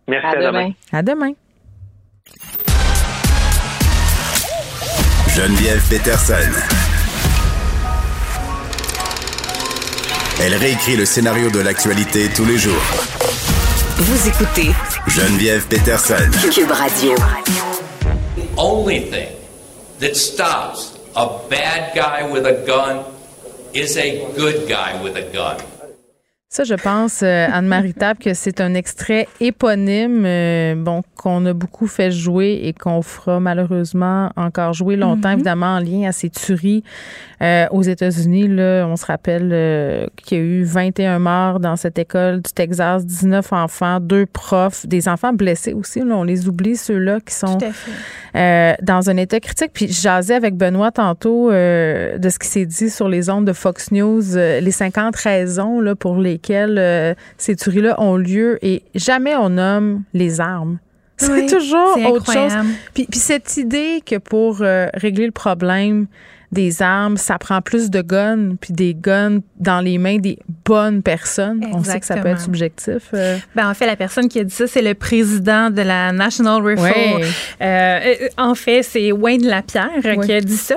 Merci À à, demain. demain. À demain. Geneviève Peterson. Elle réécrit le scénario de l'actualité tous les jours. Vous écoutez Geneviève Peterson. Cube Radio. only thing that stops a bad guy with a gun is a good guy with a gun. Ça, je pense, euh, Anne-Marie Table, que c'est un extrait éponyme, euh, bon, qu'on a beaucoup fait jouer et qu'on fera malheureusement encore jouer longtemps, Mhm. évidemment, en lien à ces tueries euh, aux États-Unis. Là, on se rappelle qu'il y a eu 21 morts dans cette école du Texas, 19 enfants, deux profs, des enfants blessés aussi. Là, on les oublie, ceux-là qui sont dans un état critique. Puis jasais avec Benoît tantôt de ce qui s'est dit sur les ondes de Fox News, les 50 raisons là, pour euh, ces tueries-là ont lieu et jamais on nomme les armes. C'est Oui, toujours autre chose. Puis, puis cette idée que pour euh, régler le problème des armes, ça prend plus de guns, puis des guns dans les mains des bonnes personnes. On sait que ça peut être subjectif. euh. Ben, en fait, la personne qui a dit ça, c'est le président de la National Rifle. Ouais. Euh, euh, en fait, c'est Wayne Lapierre Ouais. qui a dit ça.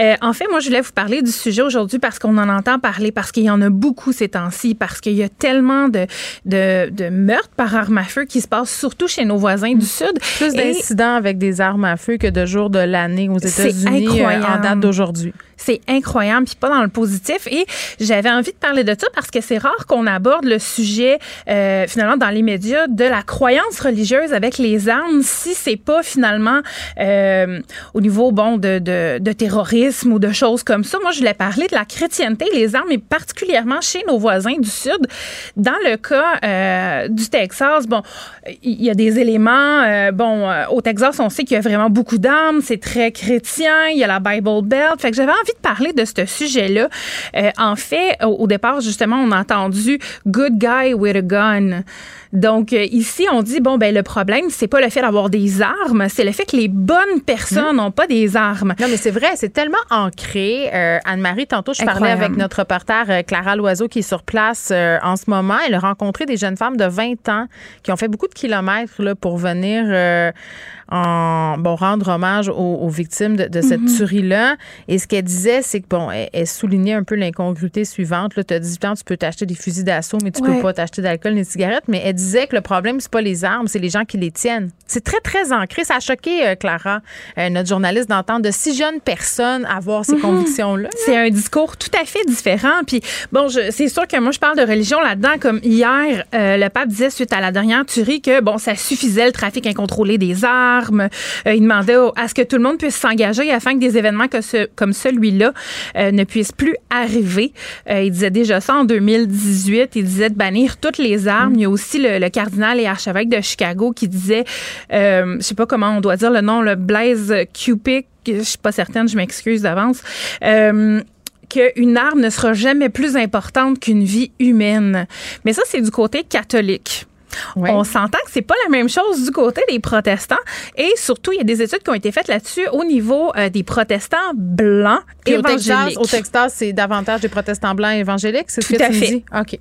Euh, en fait, moi, je voulais vous parler du sujet aujourd'hui parce qu'on en entend parler, parce qu'il y en a beaucoup ces temps-ci, parce qu'il y a tellement de, de, de meurtres par arme à feu qui se passent surtout chez nos voisins du Sud. Plus d'incidents avec des armes à feu que de jours de l'année aux États-Unis euh, en date d'aujourd'hui aujourd'hui. C'est incroyable, puis pas dans le positif. Et j'avais envie de parler de ça parce que c'est rare qu'on aborde le sujet, euh, finalement, dans les médias, de la croyance religieuse avec les armes, si c'est pas finalement euh, au niveau, bon, de, de, terrorisme ou de choses comme ça. Moi, je voulais parler de la chrétienté, les armes, et particulièrement chez nos voisins du Sud. Dans le cas euh, du Texas, bon, il y a des éléments, bon, au Texas, on sait qu'il y a vraiment beaucoup d'armes, c'est très chrétien, il y a la Bible Belt. Fait que j'avais envie de parler de ce sujet-là. Euh, en fait, au, au départ, justement, on a entendu Good Guy with a Gun. Donc, euh, ici, on dit, bon, ben, le problème, c'est pas le fait d'avoir des armes, c'est le fait que les bonnes personnes n'ont pas des armes. Non, mais c'est vrai, c'est tellement ancré. Euh, Anne-Marie, tantôt, je parlais avec notre reporter euh, Clara Loiseau qui est sur place euh, en ce moment. Elle a rencontré des jeunes femmes de 20 ans qui ont fait beaucoup de kilomètres là, pour venir en, bon, rendre hommage aux, aux victimes de, de cette Mhm. tuerie-là. Et ce qu'elle disait, c'est que, bon, elle, elle soulignait un peu l'incongruité suivante. Tu as 18 ans, tu peux t'acheter des fusils d'assaut, mais tu Ouais. peux pas t'acheter d'alcool ni de cigarettes. Mais elle disait que le problème, c'est pas les armes, c'est les gens qui les tiennent. C'est très, très ancré. Ça a choqué euh, Clara, euh, notre journaliste, d'entendre de si jeunes personnes avoir ces Mhm. convictions-là. C'est un discours tout à fait différent. Puis bon, c'est sûr que moi je parle de religion là-dedans. Comme hier, euh, le pape disait suite à la dernière tuerie que bon, ça suffisait le trafic incontrôlé des armes. Il demandait à ce que tout le monde puisse s'engager afin que des événements que ce- comme celui-là ne puissent plus arriver. Il disait déjà ça en 2018. Il disait de bannir toutes les armes. Il y a aussi le, le cardinal et archevêque de Chicago qui disait, euh, je sais pas comment on doit dire le nom, le Blaise Cupid. Je suis pas certaine, je m'excuse d'avance. Euh, qu'une arme ne sera jamais plus importante qu'une vie humaine. Mais ça, c'est du côté catholique. On s'entend que c'est pas la même chose du côté des protestants. Et surtout, il y a des études qui ont été faites là-dessus au niveau euh, des protestants blancs Puis évangéliques. Au Texas, c'est davantage des protestants blancs évangéliques, c'est ce Tout que à tu fait. dis? OK.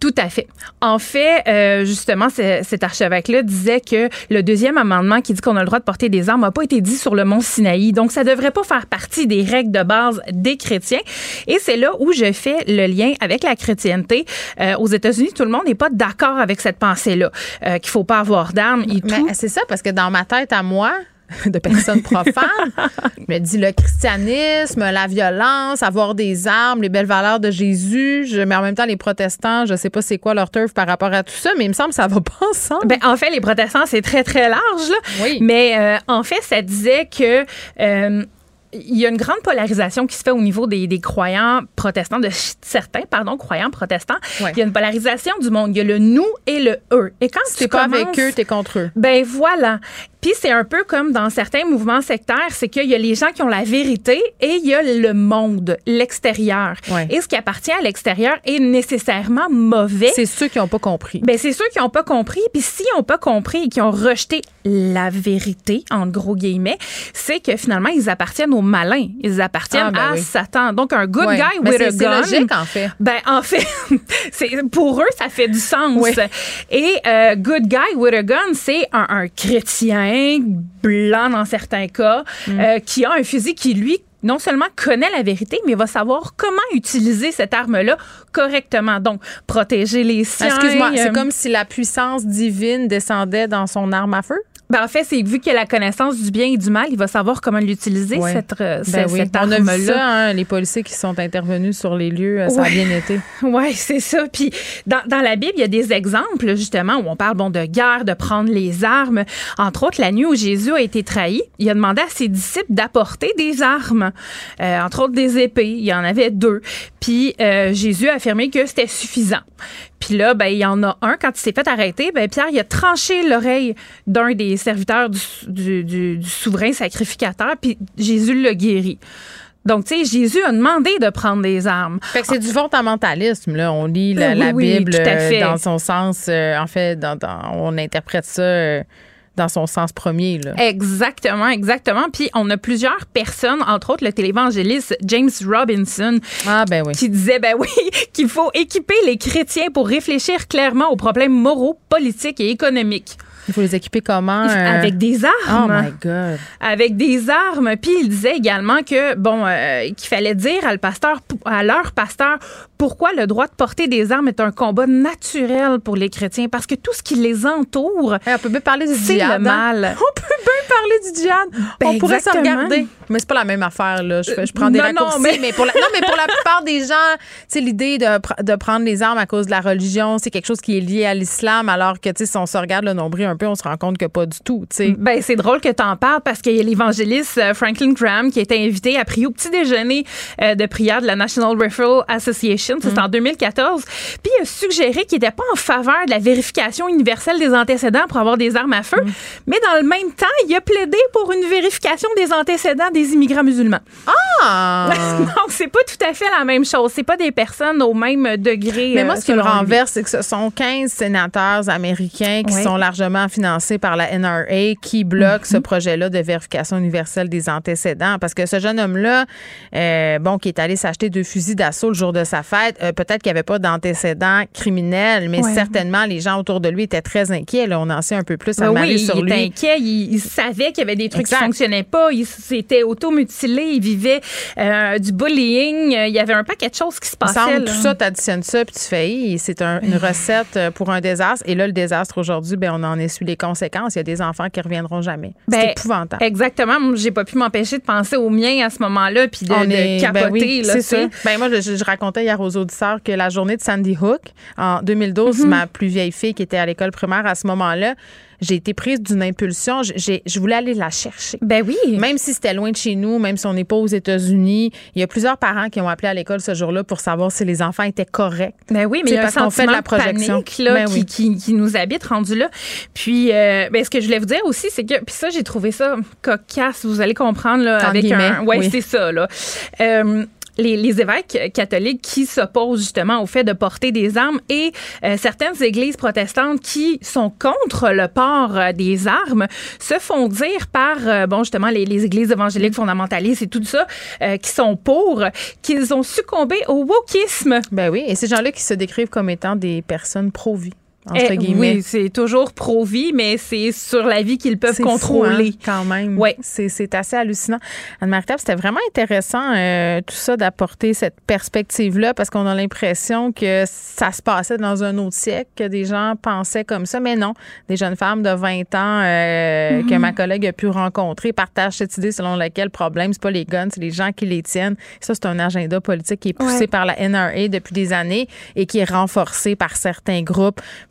Tout à fait. En fait, euh, justement, ce- cet archevêque-là disait que le deuxième amendement qui dit qu'on a le droit de porter des armes n'a pas été dit sur le mont Sinaï. Donc, ça devrait pas faire partie des règles de base des chrétiens. Et c'est là où je fais le lien avec la chrétienté. Euh, aux États-Unis, tout le monde n'est pas d'accord avec cette pensée-là, euh, qu'il faut pas avoir d'armes et tout. C'est ça, parce que dans ma tête à moi, de personnes profanes, je me dis le christianisme, la violence, avoir des armes, les belles valeurs de Jésus, je, mais en même temps, les protestants, je sais pas c'est quoi leur turf par rapport à tout ça, mais il me semble que ça va pas ensemble. Ben, en fait, les protestants, c'est très, très large. Là. Oui. Mais euh, en fait, ça disait que... euh, il y a une grande polarisation qui se fait au niveau des, des croyants protestants, de certains, pardon, croyants protestants. Ouais. Il y a une polarisation du monde. Il y a le nous et le eux. Et quand si tu t'es pas commences- avec eux, t'es contre eux. ben voilà. Puis c'est un peu comme dans certains mouvements sectaires, c'est qu'il y a les gens qui ont la vérité et il y a le monde, l'extérieur. Ouais. Et ce qui appartient à l'extérieur est nécessairement mauvais. C'est ceux qui ont pas compris. Ben, c'est ceux qui n'ont pas compris. Puis s'ils n'ont pas compris et qui ont rejeté la vérité, en gros guillemets, c'est que finalement, ils appartiennent aux malins. Ils appartiennent Ah, ben à oui. Satan. Donc, un good guy Mais with c'est- a c'est gun. logique, en fait. Ben, en fait, c'est, pour eux, ça fait du sens. Oui. Et euh, good guy with a gun, c'est un, un chrétien blanc dans certains cas, Mm. euh, qui a un fusil qui, lui, non seulement connaît la vérité, mais va savoir comment utiliser cette arme-là correctement. Donc, protéger les siens. Excuse-moi, c'est euh, comme si la puissance divine descendait dans son arme à feu? Ben, en fait, c'est vu qu'il a la connaissance du bien et du mal, il va savoir comment l'utiliser, Ouais. cette, Ben cette, oui. cette On a vu arme-là. ça, hein, les policiers qui sont intervenus sur les lieux, euh, ça a bien été. Oui, c'est ça. Puis dans, dans la Bible, il y a des exemples, justement, où on parle bon, de guerre, de prendre les armes. Entre autres, la nuit où Jésus a été trahi, il a demandé à ses disciples d'apporter des armes, Euh, entre autres des épées. Il y en avait deux. Puis euh, Jésus a affirmé que c'était suffisant. Puis là, ben, il y en a un, quand il s'est fait arrêter, ben, Pierre, il a tranché l'oreille d'un des serviteurs du, du- du- du souverain sacrificateur, puis Jésus l'a guéri. Donc, tu sais, Jésus a demandé de prendre des armes. Fait que c'est du fondamentalisme, là. On lit la, Euh, oui, la oui, Bible euh, fait. dans son sens, euh, en fait, dans, dans- on interprète ça euh, dans son sens premier, là. Exactement, exactement. Puis on a plusieurs personnes, entre autres le télévangéliste James Robinson, Ah, ben oui. qui disait, ben oui, qu'il faut équiper les chrétiens pour réfléchir clairement aux problèmes moraux, politiques et économiques. Il faut les équiper comment? euh? Avec des Oh armes. my God. avec des armes. Puis il disait également que bon euh, qu'il fallait dire à le pasteur, à leur pasteur, pourquoi le droit de porter des armes est un combat naturel pour les chrétiens, parce que tout ce qui les entoure, Hey, on peut bien parler du c'est le hein? mal. On peut bien parler du djihad. Ben, on pourrait exactement. se regarder. Mais c'est pas la même affaire, là. Je, prends des Non, non, raccourcis. mais- mais... pour la, non, mais pour la plupart des gens, c'est l'idée de, de prendre les armes à cause de la religion. C'est quelque chose qui est lié à l'islam, alors que, tu sais, si on se regarde le nombril un peu, on se rend compte que pas du tout, tu sais. Ben, c'est drôle que tu en parles parce qu'il y a l'évangéliste euh, Franklin Graham qui a été invité à prier au petit déjeuner euh, de prière de la National Referral Association. Mm. C'était en 2014. Puis il a suggéré qu'il n'était pas en faveur de la vérification universelle des antécédents pour avoir des armes à feu. Mm. Mais dans le même temps, il a plaidé pour une vérification des antécédents des immigrants musulmans. Ah! Donc, c'est pas tout à fait la même chose. C'est pas des personnes au même degré. Mais euh, moi, ce qui me renverse, c'est que ce sont 15 sénateurs américains qui sont largement financés par la NRA qui bloquent Mhm. ce projet-là de vérification universelle des antécédents. Parce que ce jeune homme-là, euh, bon, qui est allé s'acheter deux fusils d'assaut le jour de sa fête, euh, peut-être qu'il n'y avait pas d'antécédents criminels, mais certainement, les gens autour de lui étaient très inquiets. Là. On en sait un peu plus à Ben oui, sur il lui. était inquiet. Il, il savait qu'il y avait des trucs Exact. qui fonctionnaient pas. Il s'était automutilé. Il vivait euh, du bullying. Il y avait un paquet de choses qui se passaient. semble, tout ça, tu additionnes ça, puis tu fais, c'est un- une recette euh, pour un désastre. Et là, le désastre aujourd'hui, ben, on en essuie les conséquences. Il y a des enfants qui reviendront jamais. Ben, c'est épouvantable. Exactement. Moi, J'ai pas pu m'empêcher de penser aux miens à ce moment-là puis de, On de est- ben capoter. oui, là, c'est ça. Ben moi, je, je racontais hier aux auditeurs que la journée de Sandy Hook, en 2012, Mhm. ma plus vieille fille qui était à l'école primaire à ce moment-là, j'ai été prise d'une impulsion. Je voulais aller la chercher. Ben oui. Même si c'était loin de chez nous, même si on n'est pas aux États-Unis, il y a plusieurs parents qui ont appelé à l'école ce jour-là pour savoir si les enfants étaient corrects. Ben oui, mais il y a parce qu'on fait de la projection. panique, là, Ben qui, oui. qui, qui nous habite rendu là. Puis, euh, ben, ce que je voulais vous dire aussi, c'est que, puis ça, j'ai trouvé ça cocasse, vous allez comprendre, là, avec un. Ouais, oui. c'est ça, là. Euh, les, les évêques catholiques qui s'opposent justement au fait de porter des armes et euh, certaines églises protestantes qui sont contre le port euh, des armes se font dire par, euh, bon, justement, les, les, églises évangéliques fondamentalistes et tout ça, qui sont pour, qu'ils ont succombé au wokisme. Ben oui, et ces gens-là qui se décrivent comme étant des personnes pro-vie. Eh, oui, c'est toujours pro-vie, mais c'est sur la vie qu'ils peuvent contrôler. Fou, hein, quand même. Oui. C'est assez hallucinant. Anne-Marie c'était vraiment intéressant euh, tout ça d'apporter cette perspective-là parce qu'on a l'impression que ça se passait dans un autre siècle, que des gens pensaient comme ça, mais non. Des jeunes femmes de 20 ans euh, que mm-hmm. ma collègue a pu rencontrer partagent cette idée selon laquelle le problème, c'est pas les guns, c'est les gens qui les tiennent. Ça, c'est un agenda politique qui est poussé par la NRA depuis des années et qui est renforcé par certains groupes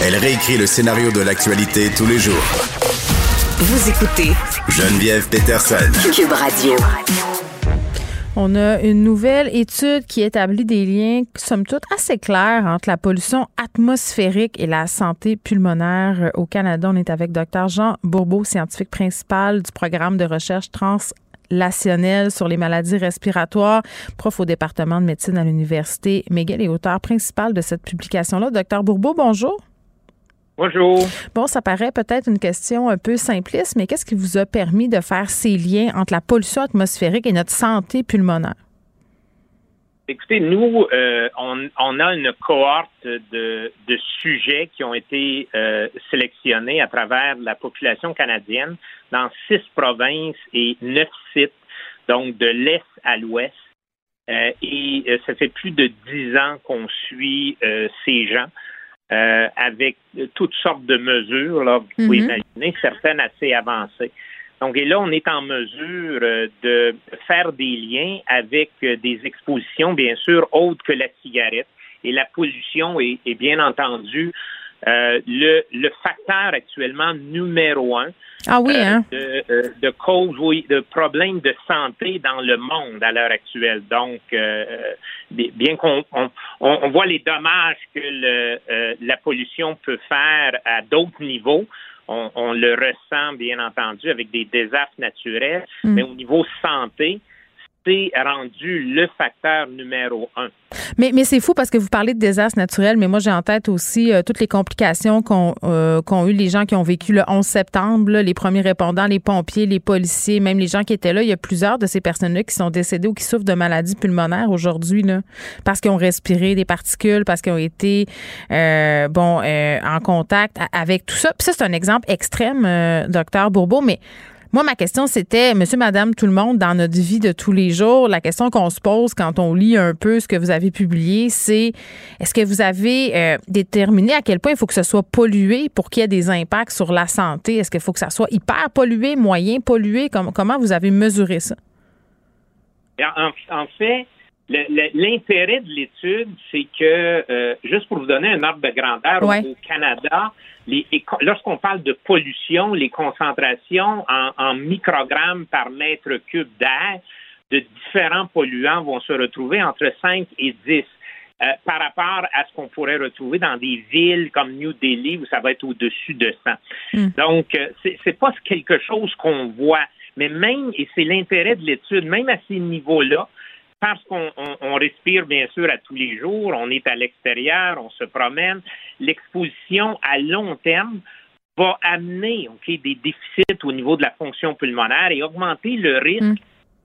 Elle réécrit le scénario de l'actualité tous les jours. Vous écoutez Geneviève Peterson. Cube Radio. On a une nouvelle étude qui établit des liens, somme toute, assez clairs entre la pollution atmosphérique et la santé pulmonaire au Canada. On est avec Dr. Jean Bourbeau, scientifique principal du programme de recherche translationnelle sur les maladies respiratoires, prof au département de médecine à l'Université McGill et auteur principal de cette publication-là. Docteur Bourbeau, bonjour. Bonjour. Bon, ça paraît peut-être une question un peu simpliste, mais qu'est-ce qui vous a permis de faire ces liens entre la pollution atmosphérique et notre santé pulmonaire? Écoutez, nous, euh, on, a une cohorte de, sujets qui ont été euh, sélectionnés à travers la population canadienne dans six provinces et neuf sites, donc de l'est à l'ouest. Euh, et ça fait plus de dix ans qu'on suit ces gens. Euh, avec toutes sortes de mesures, là, vous pouvez mhm. imaginer, certaines assez avancées. Donc, et là, on est en mesure euh, de faire des liens avec euh, des expositions, bien sûr, autres que la cigarette. Et la pollution est, est bien entendu euh, le, le, facteur actuellement numéro un ah oui, euh, hein? de, euh, de cause, oui, de problèmes de santé dans le monde à l'heure actuelle. Donc, bien qu'on on, on, voit les dommages que le, la pollution peut faire à d'autres niveaux, on, on, le ressent bien entendu avec des désastres naturels, mm. mais au niveau santé, rendu le facteur numéro un. Mais, mais c'est fou parce que vous parlez de désastres naturels, mais moi j'ai en tête aussi euh, toutes les complications euh, qu'ont eu les gens qui ont vécu le 11 septembre, les premiers répondants, les pompiers, les policiers, même les gens qui étaient là. Il y a plusieurs de ces personnes-là qui sont décédées ou qui souffrent de maladies pulmonaires aujourd'hui, parce qu'ils ont respiré des particules, parce qu'ils ont été euh, bon en contact avec tout ça. Puis ça, c'est un exemple extrême, docteur Bourbeau, mais moi, ma question, c'était, monsieur, madame, tout le monde, dans notre vie de tous les jours, la question qu'on se pose quand on lit un peu ce que vous avez publié, c'est est-ce que vous avez euh, déterminé à quel point il faut que ce soit pollué pour qu'il y ait des impacts sur la santé? Est-ce qu'il faut que ça soit hyper pollué, moyen pollué? comment vous avez mesuré ça? En, fait, l'intérêt de l'étude, c'est que, euh, juste pour vous donner un ordre de grandeur, au Canada, lorsqu'on parle de pollution, les concentrations en, microgrammes par mètre cube d'air de différents polluants vont se retrouver entre 5 et 10. euh, par rapport à ce qu'on pourrait retrouver dans des villes comme New Delhi où ça va être au-dessus de 100. Donc, euh, c'est c'est pas quelque chose qu'on voit. Mais même, et c'est l'intérêt de l'étude, même à ces niveaux-là, parce qu'on on- on respire bien sûr à tous les jours, on est à l'extérieur, on se promène, l'exposition à long terme va amener ok, des déficits au niveau de la fonction pulmonaire et augmenter le risque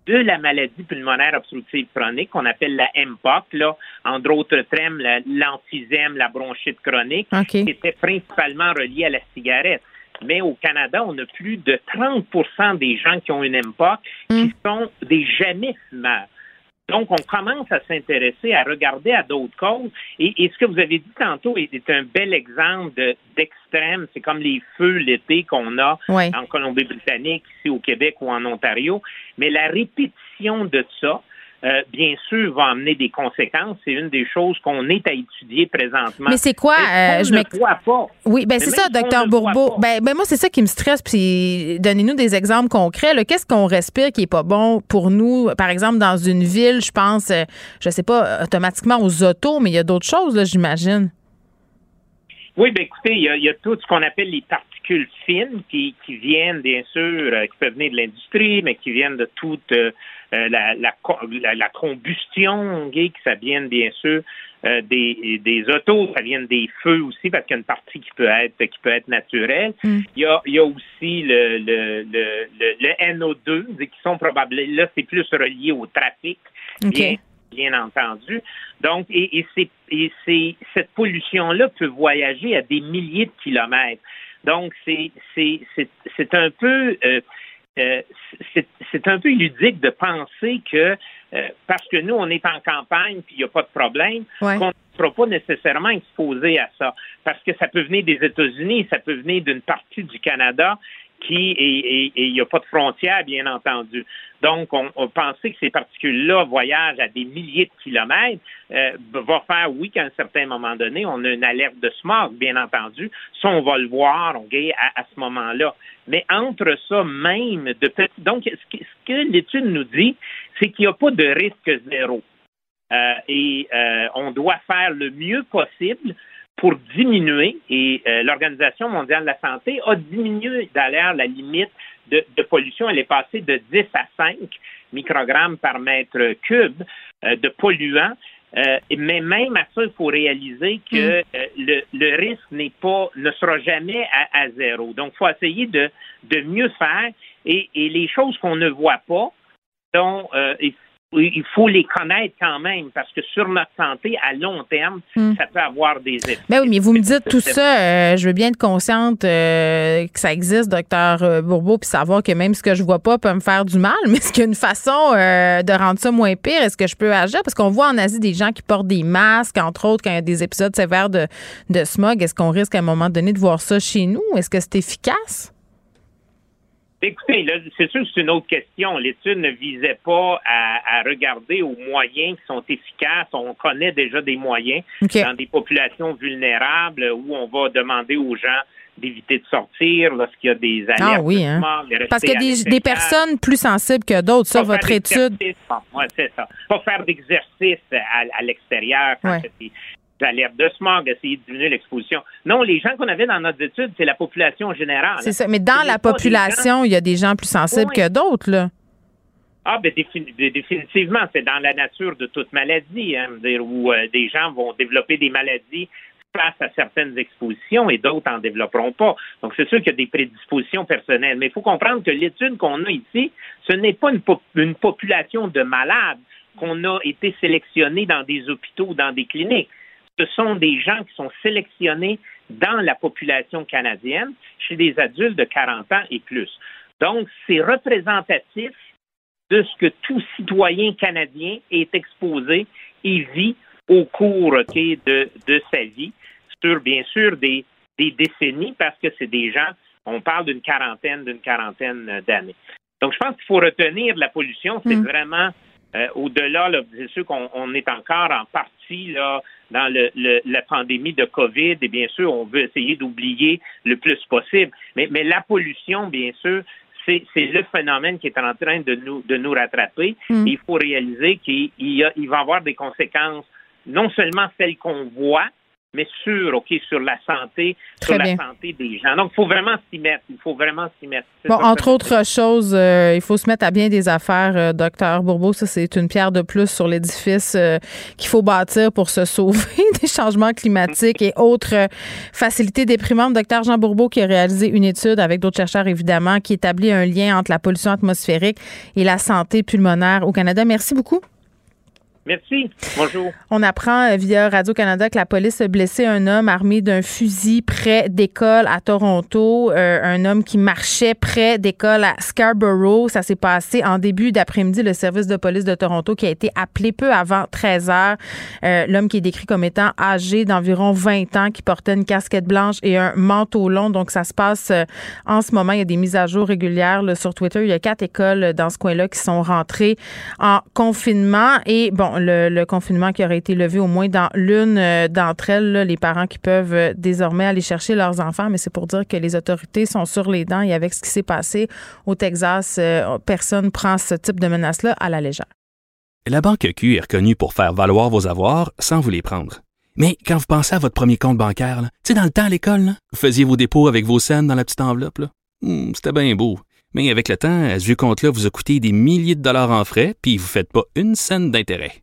de la maladie pulmonaire obstructive chronique qu'on appelle la MPOC, là, entre autres termes, la- l'emphysème, la bronchite chronique, OK. qui était principalement reliée à la cigarette. Mais au Canada, on a plus de 30% des gens qui ont une MPOC qui sont des jamais fumeurs. Donc, on commence à s'intéresser, à regarder à d'autres causes. Et, et ce que vous avez dit tantôt est, est un bel exemple de- d'extrême. C'est comme les feux l'été qu'on a en Colombie-Britannique, ici au Québec ou en Ontario. Mais la répétition de ça, euh, bien sûr, va amener des conséquences. C'est une des choses qu'on est à étudier présentement. Mais c'est quoi, euh, je ne voit pas? Oui, ben c'est ça, docteur Bourbeau. Ben, ben moi, c'est ça qui me stresse. Puis donnez-nous des exemples concrets. Qu'est-ce qu'on respire qui est pas bon pour nous? Par exemple, dans une ville, je pense, euh, je sais pas, automatiquement aux autos, mais il y a d'autres choses, j'imagine. Oui, ben écoutez, il y a, il y a tout ce qu'on appelle les particules fines qui, qui viennent, bien sûr, euh, qui peuvent venir de l'industrie, mais qui viennent de toute euh, euh, la, la, co- la, la combustion, ok, que ça vienne, bien sûr, euh, des, des autos, ça vient des feux aussi, parce qu'il y a une partie qui peut être qui peut être naturelle. Il, y a, il y a aussi le, le, le, le, le NO2, qui sont probablement, là, c'est plus relié au trafic. Bien, bien entendu. Donc, et, et, c'est, et c'est, cette pollution-là peut voyager à des milliers de kilomètres. Donc, c'est, c'est, c'est, c'est un peu euh, euh, c'est, c'est un peu ludique de penser que euh, parce que nous, on est en campagne puis il n'y a pas de problème, Ouais. qu'on ne sera pas nécessairement exposé à ça. Parce que ça peut venir des États-Unis, ça peut venir d'une partie du Canada et il n'y a pas de frontières, bien entendu. Donc, on, on pensait que ces particules-là voyagent à des milliers de kilomètres, euh, va faire, oui, qu'à un certain moment donné, on a une alerte de smog, bien entendu. Ça, on va le voir ok, à, à ce moment-là. Mais entre ça même, de petit- donc, ce que, que l'étude nous dit, c'est qu'il n'y a pas de risque zéro. Euh, et euh, on doit faire le mieux possible pour diminuer, et euh, l'Organisation mondiale de la santé a diminué d'ailleurs la limite de, de pollution. Elle est passée de 10 à 5 microgrammes par mètre cube euh, de polluants. Euh, mais même à ça, il faut réaliser que euh, le, le risque n'est pas, ne sera jamais à, à zéro. Donc, il faut essayer de, de mieux faire et, et les choses qu'on ne voit pas, dont il, faut les connaître quand même parce que sur notre santé à long terme, Hmm. ça peut avoir des effets. Ben oui, mais vous me dites tout ça, euh, je veux bien être consciente euh, que ça existe, docteur euh, Bourbeau, puis savoir que même ce que je vois pas peut me faire du mal, mais est-ce qu'il y a une façon euh, de rendre ça moins pire? Est-ce que je peux agir? Parce qu'on voit en Asie des gens qui portent des masques, entre autres, quand il y a des épisodes sévères de, de smog. Est-ce qu'on risque à un moment donné de voir ça chez nous? Est-ce que c'est efficace? Écoutez, c'est sûr que c'est une autre question. L'étude ne visait pas à, à regarder aux moyens qui sont efficaces. On connaît déjà des moyens dans des populations vulnérables où on va demander aux gens d'éviter de sortir lorsqu'il y a des alertes. Ah oui, hein? de Parce qu'il y a des, personnes plus sensibles que d'autres. Ça, Pas votre étude. Bon, ouais, c'est ça. Pas faire d'exercice à, à l'extérieur quand Ouais. il alertes de smog, essayer de diminuer l'exposition. Non, les gens qu'on avait dans notre étude, c'est la population générale. C'est ça. Mais dans la population, il y a des gens plus sensibles Oui. que d'autres, là. Ah, ben défini- dé- définitivement, c'est dans la nature de toute maladie, hein, où euh, des gens vont développer des maladies face à certaines expositions et d'autres en développeront pas. Donc, c'est sûr qu'il y a des prédispositions personnelles. Mais il faut comprendre que l'étude qu'on a ici, ce n'est pas une, une population de malades qu'on a été sélectionnés dans des hôpitaux ou dans des cliniques. Ce sont des gens qui sont sélectionnés dans la population canadienne chez des adultes de 40 ans et plus. Donc, c'est représentatif de ce que tout citoyen canadien est exposé et vit au cours de, de sa vie, sur bien sûr des, des décennies, parce que c'est des gens, on parle d'une quarantaine, d'une quarantaine d'années. Donc, je pense qu'il faut retenir la pollution, c'est Mm. vraiment euh, au-delà, là, c'est sûr qu'on on est encore en partie là, dans le, le- la pandémie de COVID, et bien sûr, on veut essayer d'oublier le plus possible. Mais, mais la pollution, bien sûr, c'est c'est le phénomène qui est en train de nous, de nous rattraper. Mm. Il faut réaliser qu'il il y a- il va y avoir des conséquences non seulement celle qu'on voit, mais sur, OK, sur la santé, Très sur bien. la santé des gens. Donc, il faut vraiment s'y mettre. Il faut vraiment s'y mettre. Bon, entre autres choses, euh, il faut se mettre à bien des affaires, euh, docteur Bourbeau. Ça, c'est une pierre de plus sur l'édifice euh, qu'il faut bâtir pour se sauver des changements climatiques et autres euh, facilités déprimantes. Docteur Jean Bourbeau qui a réalisé une étude avec d'autres chercheurs, évidemment, qui établit un lien entre la pollution atmosphérique et la santé pulmonaire au Canada. Merci beaucoup. Merci. Bonjour. On apprend euh, via Radio-Canada que la police a blessé un homme armé d'un fusil près d'école à Toronto. Euh, un homme qui marchait près d'école à Scarborough. Ça s'est passé en début d'après-midi. Le service de police de Toronto qui a été appelé peu avant 13 heures. Euh, L'homme qui est décrit comme étant âgé d'environ 20 ans, qui portait une casquette blanche et un manteau long. Donc, ça se passe en ce moment. Il y a des mises à jour régulières sur Twitter. Il y a quatre écoles dans ce coin-là qui sont rentrées en confinement. Et bon, le, confinement qui aurait été levé au moins dans l'une euh, d'entre elles, les parents qui peuvent euh, désormais aller chercher leurs enfants, mais c'est pour dire que les autorités sont sur les dents et avec ce qui s'est passé au Texas, euh, personne prend ce type de menace-là à la légère. La Banque Q est reconnue pour faire valoir vos avoirs sans vous les prendre. Mais quand vous pensez à votre premier compte bancaire, tu sais, dans le temps à l'école, vous faisiez vos dépôts avec vos scènes dans la petite enveloppe. Hmm, c'était bien beau. Mais avec le temps, à ce compte-là vous a coûté des milliers de dollars en frais, puis vous ne faites pas une scène d'intérêt.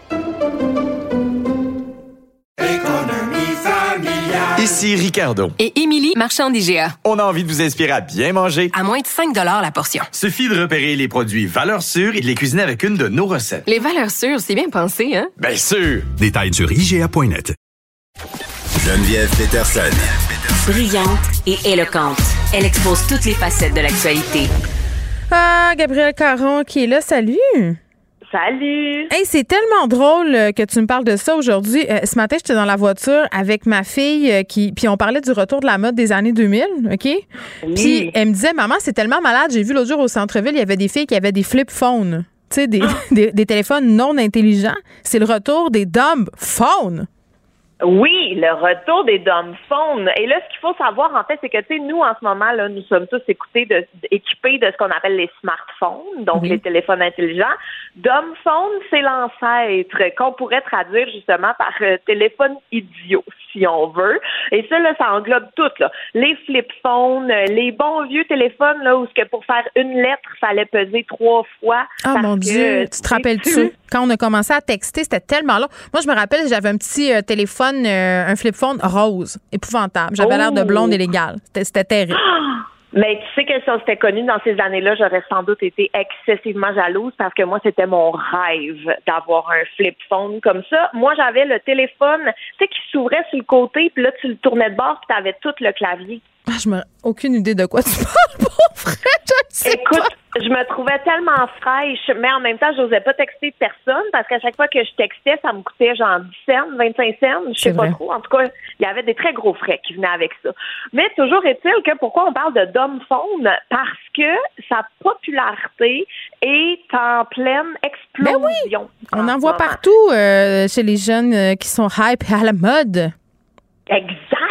Ici Ricardo. Et Émilie, marchand d'IGA. On a envie de vous inspirer à bien manger. À moins de 5 la portion. Suffit de repérer les produits valeurs sûres et de les cuisiner avec une de nos recettes. Les valeurs sûres, c'est bien pensé, hein? Bien sûr! Détails sur IGA.net. Geneviève Peterson. Brillante et éloquente. Elle expose toutes les facettes de l'actualité. Ah, Gabriel Caron qui est là, salut! Salut! Hey, c'est tellement drôle euh, que tu me parles de ça aujourd'hui. Euh, ce matin, j'étais dans la voiture avec ma fille, euh, qui, puis on parlait du retour de la mode des années 2000, OK? Puis elle me disait, maman, c'est tellement malade. J'ai vu l'autre jour au centre-ville, il y avait des filles qui avaient des flip phones. Tu sais, des, des, des téléphones non intelligents. C'est le retour des dumb phones. Oui, le retour des dumb phones. Et là, ce qu'il faut savoir, en fait, c'est que, tu sais, nous, en ce moment, là, nous sommes tous écoutés de, équipés de ce qu'on appelle les smartphones, donc Oui. les téléphones intelligents. Dumb phone, c'est l'ancêtre qu'on pourrait traduire justement par euh, téléphone idiot, si on veut. Et ça, là, ça englobe tout, là. Les flip phones, euh, les bons vieux téléphones, là, où ce que pour faire une lettre, fallait peser trois fois. Ah mon que, Dieu, tu te rappelles-tu? Quand on a commencé à texter, c'était tellement long. Moi, je me rappelle, j'avais un petit euh, téléphone, euh, un flip phone rose, épouvantable. J'avais l'air de Oh! blonde illégale. C'était- C'était terrible. Mais tu sais que ça c'était connu dans ces années-là, j'aurais sans doute été excessivement jalouse parce que moi, c'était mon rêve d'avoir un flip phone comme ça. Moi, j'avais le téléphone, tu sais, qui s'ouvrait sur le côté, puis là, tu le tournais de bord, puis tu avais tout le clavier. Ah, je me aucune idée de quoi tu parles, pour vrai. Je ne sais Écoute, je me trouvais tellement fraîche, mais en même temps, j'osais pas texter personne parce qu'à chaque fois que je textais, ça me coûtait genre 10 cents, 25 cents, je sais C'est pas vrai. trop. En tout cas, il y avait des très gros frais qui venaient avec ça. Mais toujours est-il que pourquoi on parle de dumb phone? Parce que sa popularité est en pleine explosion. On en voit partout euh, chez les jeunes euh, qui sont hype et à la mode. Exact.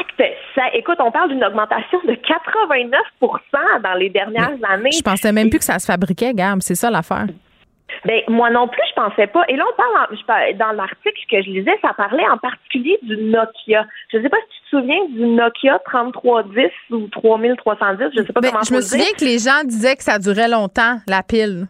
Écoute, on parle d'une augmentation de 89% dans les dernières années. Je pensais même plus que ça se fabriquait, Gab. C'est ça l'affaire. Ben, moi non plus, je pensais pas. Et là, on parle, en- je par- dans l'article que je lisais, ça parlait en particulier du Nokia. Je sais pas si tu te souviens du Nokia 3310 ou 3310, je sais pas Ben, comment je me souviens que les gens disaient que ça durait longtemps, la pile.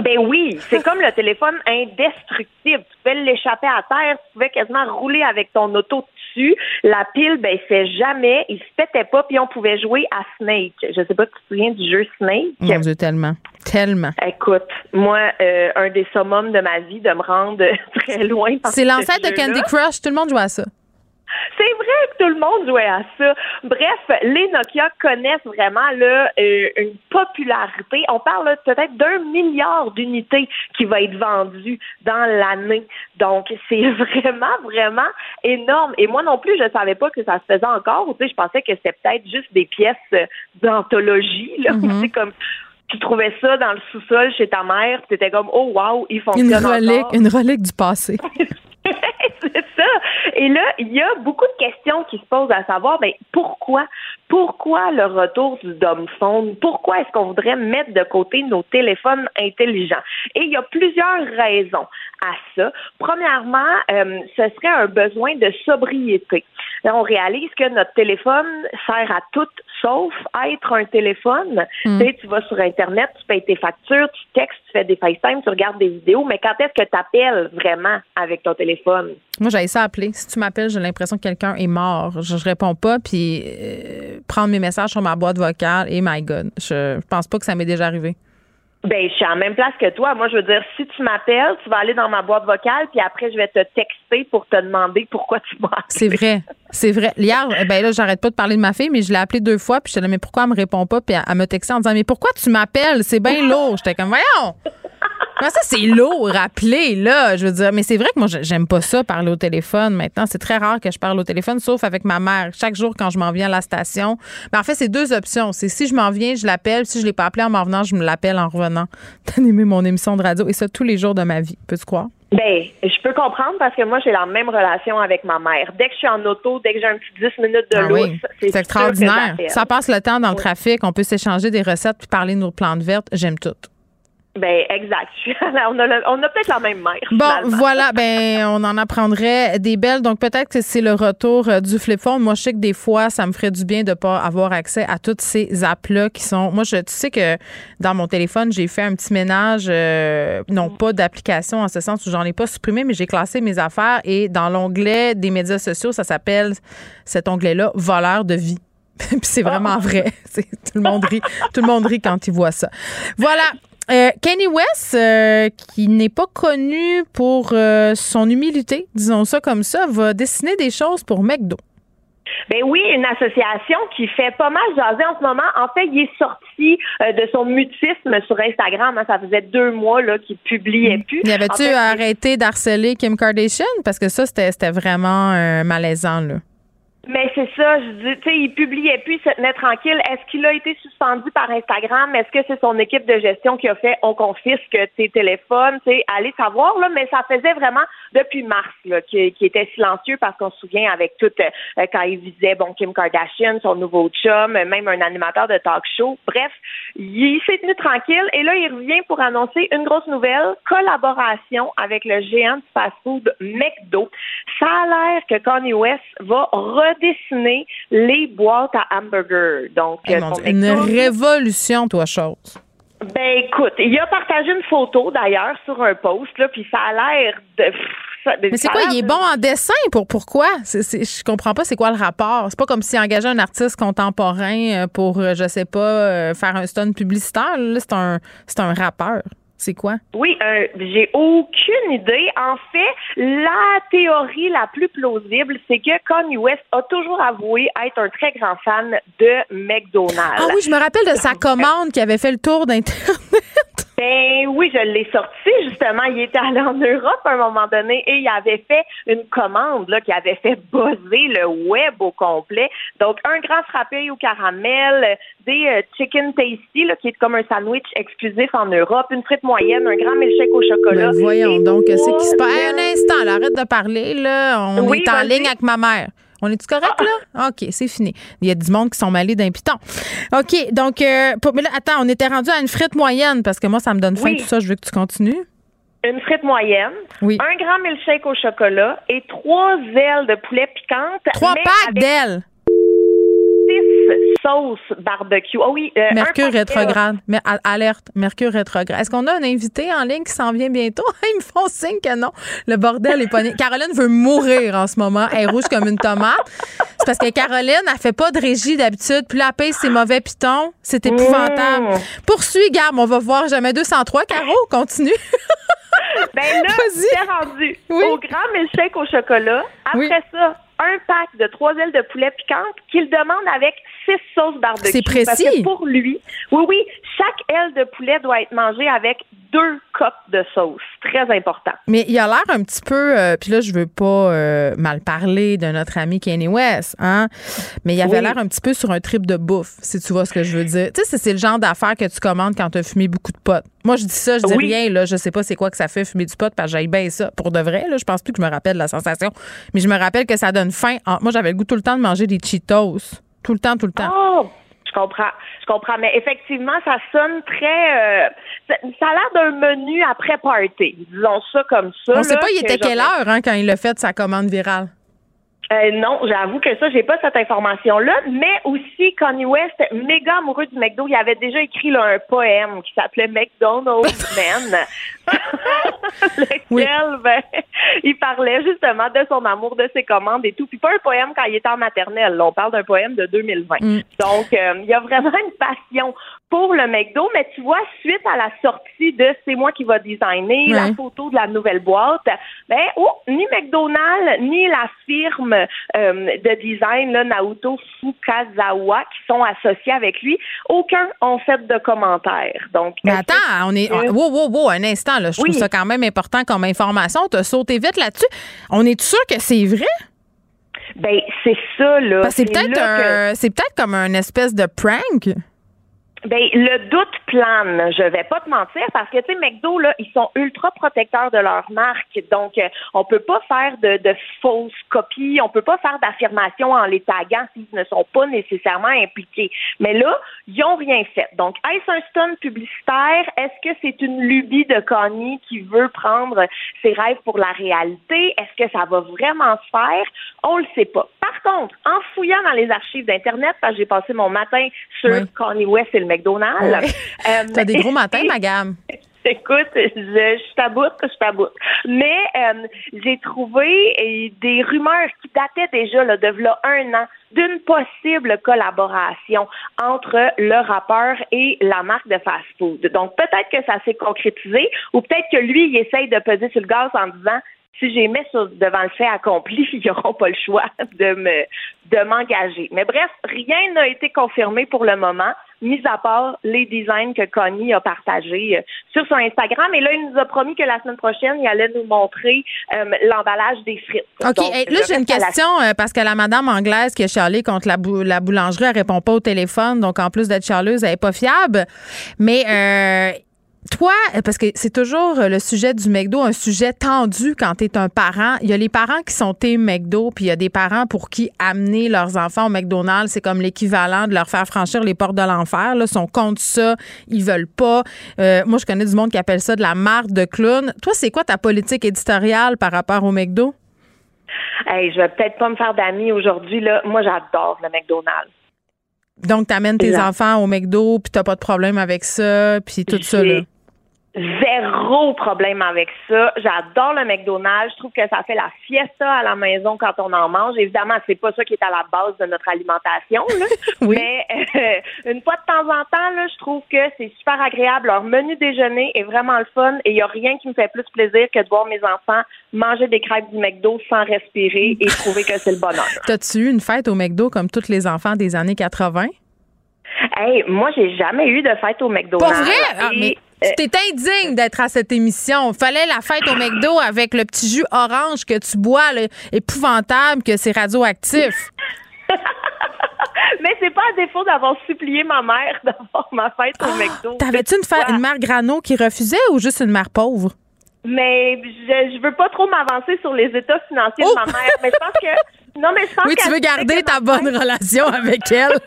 Ben oui, c'est comme le téléphone indestructible. Tu pouvais l'échapper à terre, tu pouvais quasiment rouler avec ton auto dessus. La pile, ben, c'est jamais, il se pétait pas, puis on pouvait jouer à Snake. Je sais pas si tu te souviens du jeu Snake. Mon Dieu, tellement. Tellement. Écoute, moi, euh, un des summums de ma vie, de me rendre très loin. C'est ce l'ancêtre de. Candy Crush. Tout le monde joue à ça. C'est vrai que tout le monde jouait à ça. Bref, les Nokia connaissent vraiment là, euh, une popularité. On parle peut-être d'un milliard d'unités qui va être vendues dans l'année. Donc, c'est vraiment, vraiment énorme. Et moi non plus, je savais pas que ça se faisait encore. Tu sais, je pensais que c'était peut-être juste des pièces d'anthologie. Là, Mhm. C'est comme tu trouvais ça dans le sous-sol chez ta mère, tu étais comme oh wow, il fonctionne Une relique, encore. une relique du passé. c'est ça. Et là, il y a beaucoup de questions qui se posent à savoir, ben, pourquoi? Pourquoi le retour du dumb phone? Pourquoi est-ce qu'on voudrait mettre de côté nos téléphones intelligents? Et il y a plusieurs raisons à ça. Premièrement, euh, ce serait un besoin de sobriété. Là, on réalise que notre téléphone sert à tout sauf être un téléphone. Mm. Tu sais, tu vas sur Internet, tu payes tes factures, tu textes, tu fais des FaceTime, tu regardes des vidéos, mais quand est-ce que tu appelles vraiment avec ton téléphone? Moi, j'avais ça appeler. Si tu m'appelles, j'ai l'impression que quelqu'un est mort. Je, je réponds pas, puis euh, prendre mes messages sur ma boîte vocale, et my God, je pense pas que ça m'est déjà arrivé. Ben, je suis à la même place que toi. Moi, je veux dire, si tu m'appelles, tu vas aller dans ma boîte vocale, puis après, je vais te texter pour te demander pourquoi tu m'as appelé. C'est vrai. C'est vrai. Hier, eh ben là, j'arrête pas de parler de ma fille, mais je l'ai appelée deux fois, puis je là, mais pourquoi elle me répond pas? Puis elle, elle me textait en disant, mais pourquoi tu m'appelles? C'est bien lourd. J'étais comme, voyons! Comment ça, c'est lourd, rappeler, là? Je veux dire, mais c'est vrai que moi, j'aime pas ça, parler au téléphone maintenant. C'est très rare que je parle au téléphone, sauf avec ma mère. Chaque jour, quand je m'en viens à la station. Ben, en fait, c'est deux options. C'est si je m'en viens, je l'appelle. Si je l'ai pas appelé en m'en venant, je me l'appelle en revenant. T'as aimé mon émission de radio. Et ça, tous les jours de ma vie. Peux-tu croire? Ben, je peux comprendre parce que moi, j'ai la même relation avec ma mère. Dès que je suis en auto, dès que j'ai un petit 10 minutes de Ah oui, c'est extraordinaire. Ça passe le temps dans le trafic. On peut s'échanger des recettes puis parler de nos plantes vertes. J'aime tout. Ben, exact. on a, le- on a peut-être la même mère. Bon, finalement. voilà, ben on en apprendrait des belles. Donc peut-être que c'est le retour euh, du flip phone. Moi, je sais que des fois, ça me ferait du bien de pas avoir accès à toutes ces apps-là qui sont. Moi, je, tu sais que dans mon téléphone, j'ai fait un petit ménage, euh, non pas d'application en ce sens où j'en ai pas supprimé, mais j'ai classé mes affaires et dans l'onglet des médias sociaux, ça s'appelle cet onglet-là voleur de vie. Puis c'est vraiment vrai. Tout le monde rit. Tout le monde rit quand il voit ça. Voilà. Euh, Kanye West, euh, qui n'est pas connu pour euh, son humilité, disons ça comme ça, va dessiner des choses pour McDo. Ben oui, une association qui fait pas mal jaser en ce moment. En fait, il est sorti euh, de son mutisme sur Instagram. hein. Ça faisait deux mois là qu'il publiait plus. Y avait-tu En fait, il- arrêté d'harceler Kim Kardashian? Parce que ça, c'était c'était vraiment euh, malaisant, là. Mais c'est ça, je dis, tu sais, il publiait plus, il se tenait tranquille. Est-ce qu'il a été suspendu par Instagram? Est-ce que c'est son équipe de gestion qui a fait on confisque tes téléphones? Tu sais, allez savoir, là, mais ça faisait vraiment depuis mars, là, qui, était silencieux parce qu'on se souvient avec tout, euh, quand il visait, bon, Kim Kardashian, son nouveau chum, euh, même un animateur de talk show. Bref, il s'est tenu tranquille et là, il revient pour annoncer une grosse nouvelle, collaboration avec le géant de fast-food McDo. Ça a l'air que Kanye West va redessiner les boîtes à hamburgers. Donc, Eh, euh, une révolution, toi, chose. ben écoute, il a partagé une photo d'ailleurs sur un post, là, puis ça a l'air de. Mais c'est quoi? Il est bon en dessin. Pour, pourquoi? Je comprends pas c'est quoi le rapport. C'est pas comme s'il engageait un artiste contemporain euh, pour, euh, je sais pas, faire un stun publicitaire. Là, c'est un, c'est un rappeur. C'est quoi? Oui, euh, j'ai aucune idée. En fait, la théorie la plus plausible, c'est que Kanye West a toujours avoué être un très grand fan de McDonald's. Ah oui, je me rappelle de sa commande qui avait fait le tour d'Internet. Ben oui, je l'ai sorti justement. Il était allé en Europe à un moment donné et il avait fait une commande là, qui avait fait buzzer le web au complet. Donc un grand frappé au caramel, des euh, chicken tasty là, qui est comme un sandwich exclusif en Europe, une frite moyenne, un grand milkshake au chocolat. Ben voyons donc, qu'est-ce qui se passe? Hey, un instant, là, arrête de parler, là. On Oui, est en ligne avec ma mère. On est-tu correct, là? OK, c'est fini. Il y a du monde qui sont mêlés d'un piton. OK, donc, euh, pour- mais là, attends, on était rendu à une frite moyenne parce que moi, ça me donne faim, Oui. tout ça. Je veux que tu continues. Une frite moyenne, Oui. un grand milkshake au chocolat et trois ailes de poulet piquantes. Trois packs avec d'ailes. Six sauces barbecue. Ah oui, euh, Mercure rétrograde. Mais alerte, Mercure rétrograde. Est-ce qu'on a un invité en ligne qui s'en vient bientôt? Ils me font signe que non. Le bordel est pas. Caroline veut mourir en ce moment. Elle est rouge comme une tomate. C'est parce que Caroline, elle fait pas de régie d'habitude. Puis elle paye ses mauvais pitons. C'est épouvantable. Mmh. Poursuis, Gab. On va voir jamais 203. Caro, continue. Ben là, c'est rendu au grand milkshake au chocolat. Après Oui. ça, un pack de trois ailes de poulet piquantes qu'il demande avec six sauces barbecue. C'est Parce précis. que pour lui, oui, oui, chaque aile de poulet doit être mangée avec deux copes de sauce. Très important. Mais il a l'air un petit peu, euh, puis là je veux pas euh, mal parler de notre ami Kanye West, hein, mais il avait Oui. l'air un petit peu sur un trip de bouffe, si tu vois ce que je veux dire. Tu sais, c'est- le genre d'affaire que tu commandes quand tu as fumé beaucoup de pot. Moi je dis ça, je dis Oui. rien là, je sais pas c'est quoi que ça fait fumer du pot, parce que j'aille bien ça. Pour de vrai, là, je pense plus que je me rappelle la sensation, mais je me rappelle que ça donne faim. Moi j'avais le goût tout le temps de manger des Cheetos, tout le temps, tout le temps. Oh, je comprends, je comprends. Mais effectivement, ça sonne très. euh, ça, ça a l'air d'un menu après party. Disons ça comme ça. On sait là, pas il était quelle heure hein, quand il a fait sa commande virale. Euh, non, j'avoue que ça, j'ai pas cette information-là. Mais aussi, Kanye West, méga amoureux du McDo, il avait déjà écrit là, un poème qui s'appelait McDonald's Man. lequel, ben, il parlait justement de son amour, de ses commandes et tout. Puis pas un poème quand il était en maternelle. là. on parle d'un poème de 2020. Mm. Donc, euh, il y a vraiment une passion pour le McDo. Mais tu vois, suite à la sortie de C'est moi qui va designer, la photo de la nouvelle boîte, ben, oh, ni McDonald's, ni la firme euh, de design, là, Naoto Fukazawa, qui sont associés avec lui, aucun ont fait de commentaires. Donc, Mais attends, on est. que- Wow, wow, wow, un instant, là. Je Oui. trouve ça quand même important comme information. T'as sauté vite là-dessus. On est sûr que c'est vrai? Ben, c'est ça, là. Peut-être que- c'est peut-être comme un espèce de prank. Ben, le doute plane, je vais pas te mentir, parce que, tu sais, McDo, là, ils sont ultra protecteurs de leur marque. Donc, euh, on peut pas faire de, de fausses copies, on peut pas faire d'affirmations en les taguant s'ils ne sont pas nécessairement impliqués. Mais là, ils ont rien fait. Donc, est-ce un stunt publicitaire? Est-ce que c'est une lubie de Kanye qui veut prendre ses rêves pour la réalité? Est-ce que ça va vraiment se faire? On le sait pas. Par contre, en fouillant dans les archives d'Internet, parce que j'ai passé mon matin sur Oui. Kanye West et le McDonald's. euh, T'as des gros matins, ma gamme. Écoute, je, je t'aboute, je t'aboute. Mais euh, j'ai trouvé des rumeurs qui dataient déjà là, de là, un an d'une possible collaboration entre le rappeur et la marque de fast-food. Donc peut-être que ça s'est concrétisé ou peut-être que lui, il essaye de peser sur le gaz en disant si j'ai mis sur, devant le fait accompli, ils n'auront pas le choix de me de m'engager. Mais bref, rien n'a été confirmé pour le moment, mis à part les designs que Connie a partagés euh, sur son Instagram. Et là, il nous a promis que la semaine prochaine, il allait nous montrer euh, l'emballage des frites. OK, Donc, hey, là, j'ai une la- question euh, parce que la madame anglaise qui a chialé contre la, bou- la boulangerie, elle répond pas au téléphone. Donc, en plus d'être chialeuse, elle est pas fiable. Mais euh, toi, parce que c'est toujours euh, le sujet du McDo, un sujet tendu quand tu es un parent. Il y a les parents qui sont team McDo, puis il y a des parents pour qui amener leurs enfants au McDonald's, c'est comme l'équivalent de leur faire franchir les portes de l'enfer. Là, Ils sont contre ça, ils veulent pas. Euh, moi, je connais du monde qui appelle ça de la marque de clown. Toi, c'est quoi ta politique éditoriale par rapport au McDo? Hey, je vais peut-être pas me faire d'amis aujourd'hui. Moi, j'adore le McDonald's. Donc, tu amènes tes enfants au McDo, puis t'as pas de problème avec ça, puis tout ça. Là. Zéro problème avec ça. J'adore le McDonald's. Je trouve que ça fait la fiesta à la maison quand on en mange. Évidemment, c'est pas ça qui est à la base de notre alimentation. Là. Mais euh, une fois de temps en temps, là, je trouve que c'est super agréable. Leur menu déjeuner est vraiment le fun et il n'y a rien qui me fait plus plaisir que de voir mes enfants manger des crêpes du McDo sans respirer et trouver que c'est le bonheur. T'as-tu eu une fête au McDo comme tous les enfants des années 80? Hey, moi, j'ai jamais eu de fête au Pas McDonald's. vrai? Ah, mais euh, tu t'es indigne d'être à cette émission. Fallait la fête au McDo avec le petit jus orange que tu bois, là, épouvantable, que c'est radioactif. Mais c'est pas à défaut d'avoir supplié ma mère d'avoir ma fête au McDo. Ah, T'avais-tu une, fa- une mère grano qui refusait ou juste une mère pauvre? Mais je, je veux pas trop m'avancer sur les états financiers de ma mère. Mais je pense que. Non, mais je pense Oh! Oui, tu veux garder ta bonne relation avec elle.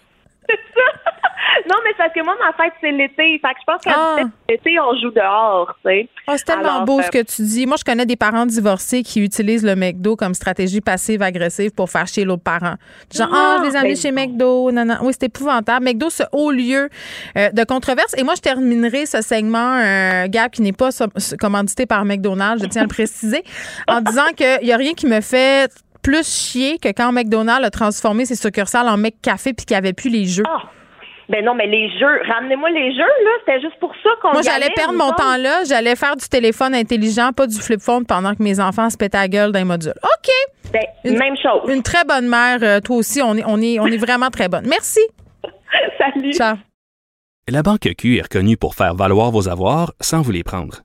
Non, mais c'est parce que moi, ma fête, c'est l'été. Fait que je pense qu'à Ah. l'été, on joue dehors, tu sais. Oh, c'est tellement Alors, beau euh, ce que tu dis. Moi, je connais des parents divorcés qui utilisent le McDo comme stratégie passive-agressive pour faire chier l'autre parent. Genre, ah, Ah, je les ai amenés ben chez McDo. Non, non. Oui, c'est épouvantable. McDo, ce haut lieu euh, de controverse. Et moi, je terminerai ce segment, euh, Gab, qui n'est pas commandité par McDonald's, je tiens à le préciser, en disant qu'il n'y a rien qui me fait plus chier que quand McDonald's a transformé ses succursales en McCafé puis qu'il n'y avait plus les jeux. Ben non, mais les jeux, ramenez-moi les jeux, là. C'était juste pour ça qu'on Moi, j'allais perdre mon temps là. J'allais faire du téléphone intelligent, pas du flip phone pendant que mes enfants se pétaient la gueule dans les modules. OK. Ben, même chose. Une très bonne mère. euh, toi aussi, on est, on est, on est vraiment très bonne. Merci. Salut. Ciao. La Banque Q est reconnue pour faire valoir vos avoirs sans vous les prendre.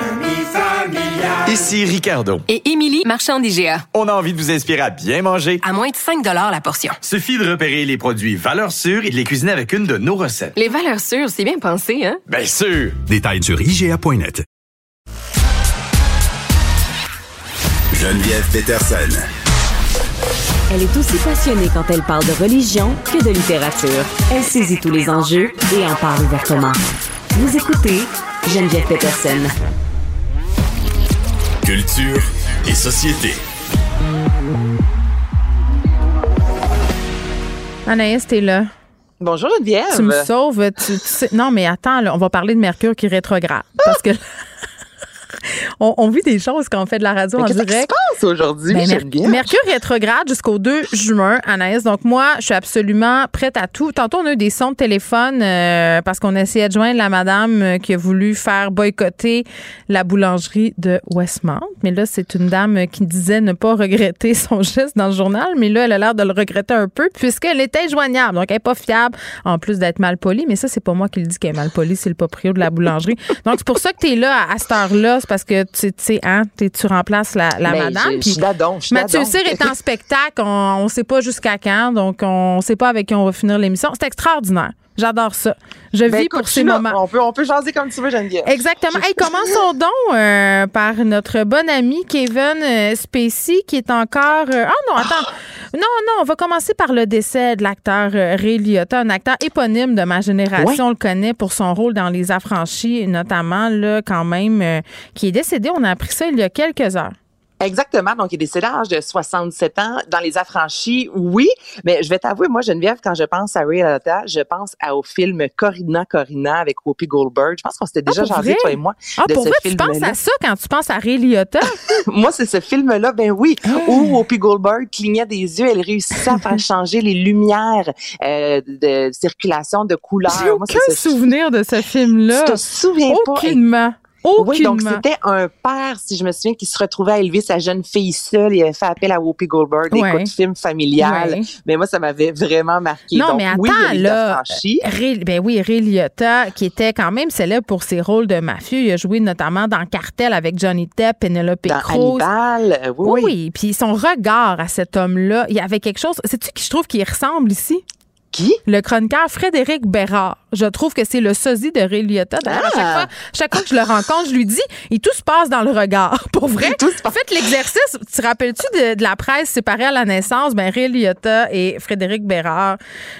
Ici Ricardo. Et Émilie, marchand d'IGA. On a envie de vous inspirer à bien manger. À moins de 5 la portion. Suffit de repérer les produits valeurs sûres et de les cuisiner avec une de nos recettes. Les valeurs sûres, c'est bien pensé, hein? Bien sûr! Détails sur IGA.net. Geneviève Peterson. Elle est aussi passionnée quand elle parle de religion que de littérature. Elle saisit tous les enjeux et en parle ouvertement. Vous écoutez Geneviève Peterson. Culture et société. Anaïs, t'es là. Bonjour Geneviève. Tu me sauves. Tu, tu sais- non, mais attends, là, on va parler de Mercure qui rétrograde. Parce que on, on vit des choses quand on fait de la radio Mais en qu'est-ce qui direct. se passe aujourd'hui, Ben, Mer-? Mercure rétrograde jusqu'au 2 juin, Anaïs. Donc, moi, je suis absolument prête à tout. Tantôt, on a eu des sons de téléphone euh, parce qu'on essayait de joindre la madame euh, qui a voulu faire boycotter la boulangerie de Westmount. Mais là, c'est une dame qui disait ne pas regretter son geste dans le journal. Mais là, elle a l'air de le regretter un peu puisqu'elle était joignable. Donc, elle n'est pas fiable en plus d'être mal polie. Mais ça, c'est pas moi qui le dis qu'elle est mal polie, c'est le proprio de la boulangerie. Donc, c'est pour ça que tu es là à, à cette heure-là. C'est parce que tu sais, hein, tu remplaces la, la madame. Puis Mathieu. Cyr est en spectacle. On ne sait pas jusqu'à quand. Donc, on ne sait pas avec qui on va finir l'émission. C'est extraordinaire. J'adore ça. Je Ben, vis écoute, pour ces là. moments. On peut, on peut jaser comme tu veux, Geneviève. Exactement. Hey, commençons donc euh, par notre bon ami Kevin euh, Spacey qui est encore. euh, Ah non, attends. Non, non, on va commencer par le décès de l'acteur euh, Ray Liotta, un acteur éponyme de ma génération. Ouais. On le connaît pour son rôle dans Les Affranchis, notamment, là, quand même, euh, qui est décédé. On a appris ça il y a quelques heures. Exactement. Donc, il est décédé à l'âge de 67 ans dans les affranchis. Oui, mais je vais t'avouer, moi, Geneviève, quand je pense à Ray Liotta, je pense à, au film Corina Corina avec Whoopi Goldberg. Je pense qu'on s'était déjà vrai? toi et moi, Ah, de pour ce vrai, tu penses à ça quand tu penses à Ray Liotta? Moi, c'est ce film-là, ben oui, Ah. où Whoopi Goldberg clignait des yeux, elle réussissait à faire changer les lumières euh, de circulation de couleurs. J'ai Moi, aucun ce- souvenir de ce film-là. Tu te souviens pas? Aucunement. Oui, donc c'était un père, si je me souviens, qui se retrouvait à élever sa jeune fille seule. Il avait fait appel à Whoopi Goldberg. Ouais. Écoute, film familial. Ouais. Mais moi, ça m'avait vraiment marqué. Non, Donc, mais attends, oui, là. Ray- ben oui, Ray Liotta, qui était quand même célèbre pour ses rôles de mafieux. Il a joué notamment dans Cartel avec Johnny Depp, Penelope Dans Cruz. Hannibal, euh, oui, Oui, oui. oui. Puis son regard à cet homme-là, il y avait quelque chose. Sais-tu qui je trouve qui ressemble ici? Qui? Le chroniqueur Frédéric Bérard. Je trouve que c'est le sosie de Ray Liotta. D'ailleurs, à chaque Ah! fois, chaque fois que je le rencontre, je lui dis, et tout se passe dans le regard. Pour vrai. Faites l'exercice. Tu te rappelles-tu de, de la presse séparée à la naissance? Ben, Ray Liotta et Frédéric Bérard,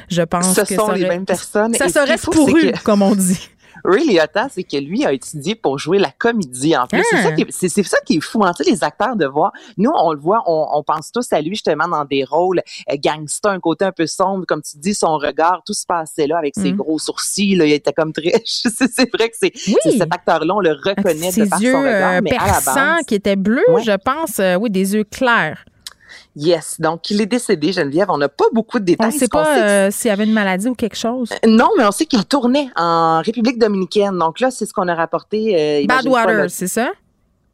je pense Ce que sont ça les mêmes personnes. Ça serait pourru, que- comme on dit. Ray Liotta, c'est que lui a étudié pour jouer la comédie en plus. C'est Ah. ça qui est- C'est c'est ça qui est fou, hein, les acteurs de voir. Nous, on le voit, on, on pense tous à lui justement dans des rôles euh, gangster, un côté un peu sombre, comme tu dis, son regard, tout se passait là avec ses Mm. gros sourcils. Là, il était comme très. C'est vrai que c'est c'est cet acteur-là, on le reconnaît Ses de par yeux son regard, euh, mais à la base. qui étaient bleus, Ouais. je pense. euh, oui, des yeux clairs. Yes, donc il est décédé, Geneviève. On n'a pas beaucoup de détails. On ne sait pas euh, s'il y avait une maladie ou quelque chose. Non, mais on sait qu'il tournait en République dominicaine. Donc là, c'est ce qu'on a rapporté. euh, Badwater, là. c'est ça?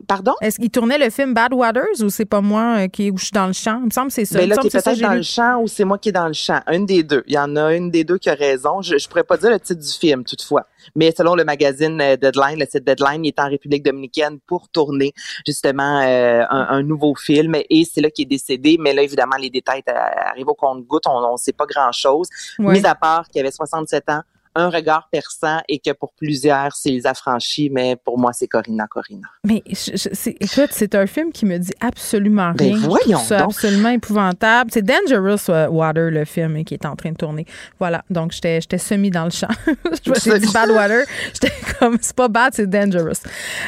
Pardon? Est-ce qu'il tournait le film Bad Waters ou c'est pas moi euh, qui où je suis dans le champ? Il me semble que c'est ça. Mais me là, t'es peut-être dans lu. le champ ou c'est moi qui est dans le champ. Une des deux. Il y en a une des deux qui a raison. Je, je pourrais pas dire le titre du film, toutefois. Mais selon le magazine euh, Deadline, le site Deadline, il est en République dominicaine pour tourner justement euh, un, un nouveau film. Et c'est là qu'il est décédé. Mais là, évidemment, les détails euh, arrivent au compte-goutte. On ne sait pas grand-chose. Mis à part qu'il avait 67 ans, un regard perçant et que pour plusieurs, c'est les affranchis. Mais pour moi, c'est Corinna Corinna. Mais je- je- écoute, c'est un film qui me dit absolument Ben, rien. Trouve voyons ça donc. absolument épouvantable. C'est Dangerous Water, le film, qui est en train de tourner. Voilà, donc j'étais semi dans le champ. suis dit Bad Water. J'étais comme, c'est pas bad, c'est Dangerous.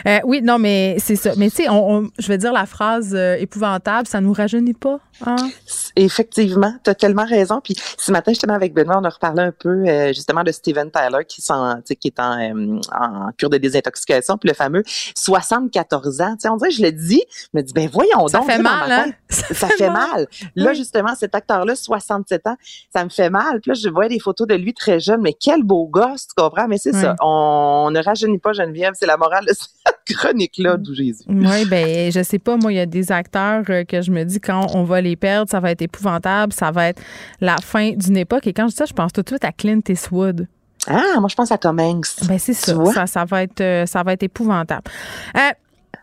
Euh, oui, non, mais c'est ça. Mais tu sais, je vais dire la phrase euh, épouvantable, ça nous rajeunit pas. Hein? Effectivement, tu as tellement raison. Puis ce matin, justement, avec Benoît, on a reparlé un peu euh, justement de Steven Tyler qui, est en, euh, en cure de désintoxication, puis le fameux 74 ans. Tu sais, on dirait, je le dis, je me dis, ben voyons Ça donc. fait mal, ma hein? tête, Ça, fait mal. Là, Oui. justement, cet acteur-là, 67 ans, ça me fait mal. Puis là, je vois des photos de lui très jeune, mais quel beau gosse, tu comprends? Mais c'est ça, on, ne rajeunit pas Geneviève, c'est la morale de cette chronique-là d'où Jésus. Oui, ben je sais pas, moi, il y a des acteurs euh, que je me dis quand on va les perdre, ça va être épouvantable, ça va être la fin d'une époque. Et quand je dis ça, je pense tout de suite à Clint Eastwood. Ah, moi, je pense à Tom Hanks. Ben c'est ça, ça, ça va être, euh, ça va être épouvantable. Euh,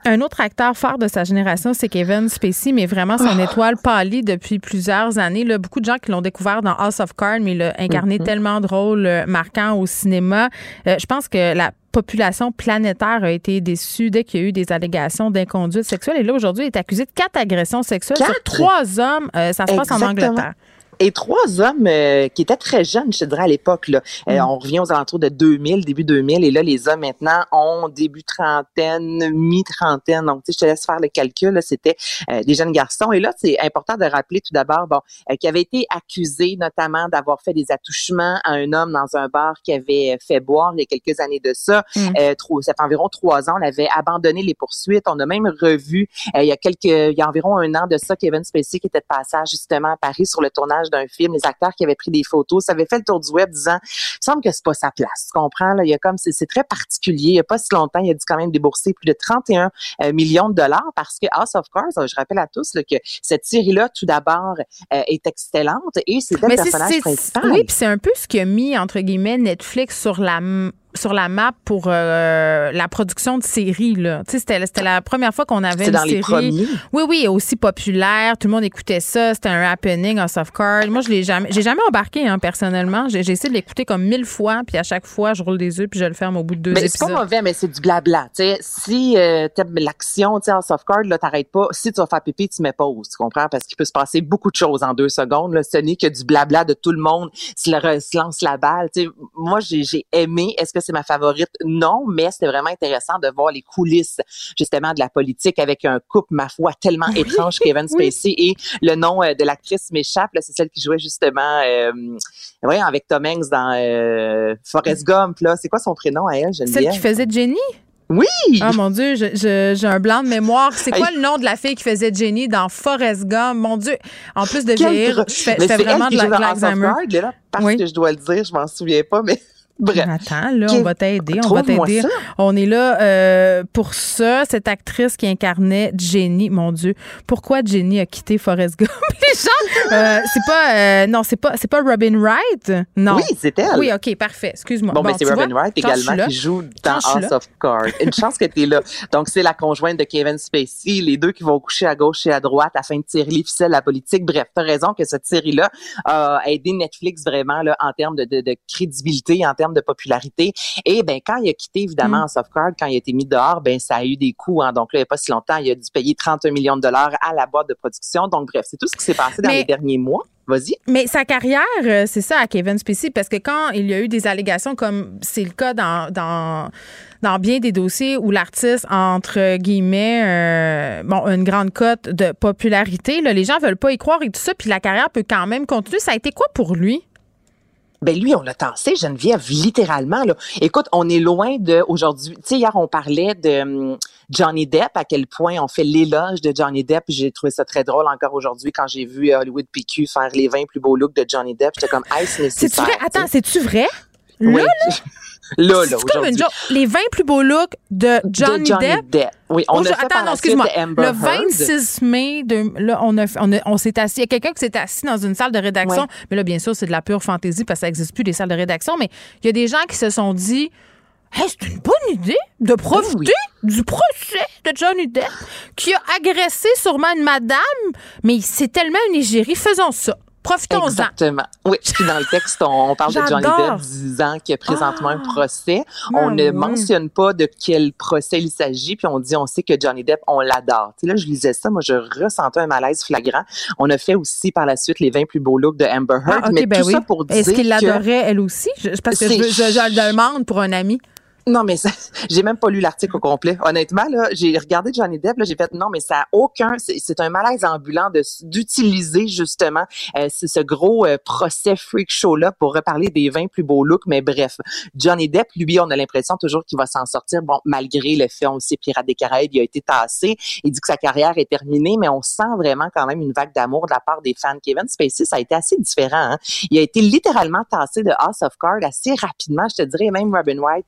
un autre acteur phare de sa génération, c'est Kevin Spacey, mais vraiment son étoile pâlit depuis plusieurs années. Là, beaucoup de gens qui l'ont découvert dans House of Cards, mais il a incarné Mhm. tellement de rôles euh, marquants au cinéma. Euh, je pense que la population planétaire a été déçue dès qu'il y a eu des allégations d'inconduite sexuelle. Et là, aujourd'hui, il est accusé de quatre agressions sexuelles sur trois hommes. Euh, ça se passe en. Angleterre. Et trois hommes euh, qui étaient très jeunes, je te dirais, à l'époque. Là. Euh, Mm. on revient aux alentours de 2000, début 2000. Et là, les hommes, maintenant, ont début trentaine, mi-trentaine. Donc, tu sais, je te laisse faire le calcul. là, C'était euh, des jeunes garçons. Et là, c'est important de rappeler tout d'abord, bon, euh, qui avait été accusé notamment d'avoir fait des attouchements à un homme dans un bar qui avait fait boire il y a quelques années de ça. Mm. Euh, trop- ça fait environ trois ans. On avait abandonné les poursuites. On a même revu, euh, il y a quelques, il y a environ un an de ça, Kevin Spacey qui était de passage justement à Paris sur le tournage d'un film. Les acteurs qui avaient pris des photos, ça avait fait le tour du web disant, il me semble que c'est pas sa place. Tu comprends? Là, il y a comme, c'est très particulier. Il y a pas si longtemps, il a dû quand même débourser plus de 31 euh, millions de dollars parce que House of Cards, euh, je rappelle à tous là, que cette série-là, tout d'abord, euh, est excellente et c'était le personnage principal. Oui, puis c'est un peu ce qui a mis, entre guillemets, Netflix sur la sur la map pour euh, la production de séries. Là. C'était, c'était la première fois qu'on avait C'est une dans les série. premiers. Oui, oui, aussi populaire. Tout le monde écoutait ça. C'était un happening, House of Cards. Moi, je l'ai jamais, j'ai jamais embarqué, hein, personnellement. J'ai, j'ai essayé de l'écouter comme mille fois, puis à chaque fois, je roule des yeux, puis je le ferme au bout de deux Mais c'est épisodes. pas mauvais, mais c'est du blabla. Si euh, t'aimes l'action, en soft card, là, t'arrêtes pas. Si tu vas faire pipi, tu mets pause, tu comprends? Parce qu'il peut se passer beaucoup de choses en deux secondes. Là. Ce n'est que du blabla de tout le monde. Se, le se lance la balle. Moi, j'ai, j'ai aimé. Est-ce que c'est ma favorite? Non, mais c'était vraiment intéressant de voir les coulisses, justement, de la politique avec un couple, ma foi, tellement étrange, Kevin oui. Spacey. Et le nom euh, de l'actrice m'échappe. C'est celle qui jouait justement, euh, ouais, avec Tom Hanks dans euh, Forrest Gump. C'est quoi son prénom à elle, Celle Geneviève? qui faisait Jenny? Oui! Ah mon Dieu, je- je- j'ai un blanc de mémoire. C'est quoi le nom de la fille qui faisait Jenny dans Forrest Gump? Mon Dieu, en plus de vieillir, je fais, je fais vraiment elle de qui la- parce Oui. que je dois le dire, je m'en souviens pas, mais bref. Attends, là, on va t'aider. On va t'aider. On est là euh, pour ça. Cette actrice qui incarnait Jenny, mon Dieu, pourquoi Jenny a quitté Forrest Gump? Les gens, euh, c'est pas, euh, non, c'est pas, c'est pas Robin Wright? Non. Oui, c'est elle. Oui, OK, parfait. Excuse-moi. Bon, ben, c'est tu Robin vois, Wright également qui joue dans House of Cards. Une chance que tu es là. Donc, c'est la conjointe de Kevin Spacey, les deux qui vont coucher à gauche et à droite afin de tirer les ficelles à la politique. Bref, tu as raison que cette série-là a aidé Netflix vraiment là, en termes de, de, de crédibilité, en termes de popularité. Et ben quand il a quitté évidemment Mm. House of Cards, quand il a été mis dehors, ben ça a eu des coûts. Hein. Donc là, il n'y a pas si longtemps, il a dû payer 31 millions de dollars à la boîte de production. Donc bref, c'est tout ce qui s'est passé dans Mais- les derniers mois. Vas-y. Mais sa carrière, euh, c'est ça à Kevin Spacey, parce que quand il y a eu des allégations, comme c'est le cas dans, dans, dans bien des dossiers où l'artiste, entre guillemets, euh, bon, une grande cote de popularité, là, les gens veulent pas y croire et tout ça, puis la carrière peut quand même continuer. Ça a été quoi pour lui? Ben lui, on l'a tassé, Geneviève, littéralement. Là. Écoute, on est loin de aujourd'hui. Tu sais, hier, on parlait de hum, Johnny Depp, à quel point on fait l'éloge de Johnny Depp. J'ai trouvé ça très drôle encore aujourd'hui quand j'ai vu euh, Hollywood PQ faire les 20 plus beaux looks de Johnny Depp. J'étais comme, hey, c'est C'est-tu vrai? Attends, c'est-tu vrai? Là, Oui. là, là, là, c'est comme aujourd'hui. une joke. Les 20 plus beaux looks de Johnny, De Johnny Depp. Depp. Oui, on a fait par attends, non, excuse-moi. Le Heard. 26 mai, de, là, on, a, fait- on, a- on s'est assis. Il y a quelqu'un qui s'est assis dans une salle de rédaction. Ouais. Mais là, bien sûr, c'est de la pure fantaisie parce que ça n'existe plus, des salles de rédaction. Mais il y a des gens qui se sont dit Hey, c'est une bonne idée de profiter du procès de Johnny Depp qui a agressé sûrement une madame, mais c'est tellement une égérie. Faisons ça. Profitons-en. Exactement. Oui, puis dans le texte, on, on parle de Johnny. Depp disant qu'il y a présentement un procès. Ah, on ne mentionne pas de quel procès il s'agit, puis on dit on sait que Johnny Depp, on l'adore. Tu sais, là, je lisais ça, moi, je ressentais un malaise flagrant. On a fait aussi par la suite les 20 plus beaux looks de Amber Heard, Ah, ok, mais ben tout oui. ça pour dire Est-ce qu'il l'adorait, elle aussi? Je- parce que je le demande pour un ami. Non, mais ça- j'ai même pas lu l'article au complet. Honnêtement, là, j'ai regardé Johnny Depp, là, j'ai fait non, mais ça a aucun, c'est un malaise ambulant de d'utiliser justement euh, ce gros euh, procès freak show là pour reparler des 20 plus beaux looks. Mais bref, Johnny Depp, lui, on a l'impression toujours qu'il va s'en sortir. Bon, malgré le fait, on sait, Pirates des Caraïbes, il a été tassé. Il dit que sa carrière est terminée, mais on sent vraiment quand même une vague d'amour de la part des fans. Kevin Spacey, ça a été assez différent. hein. Il a été littéralement tassé de House of Cards assez rapidement, je te dirais. Même Robin White,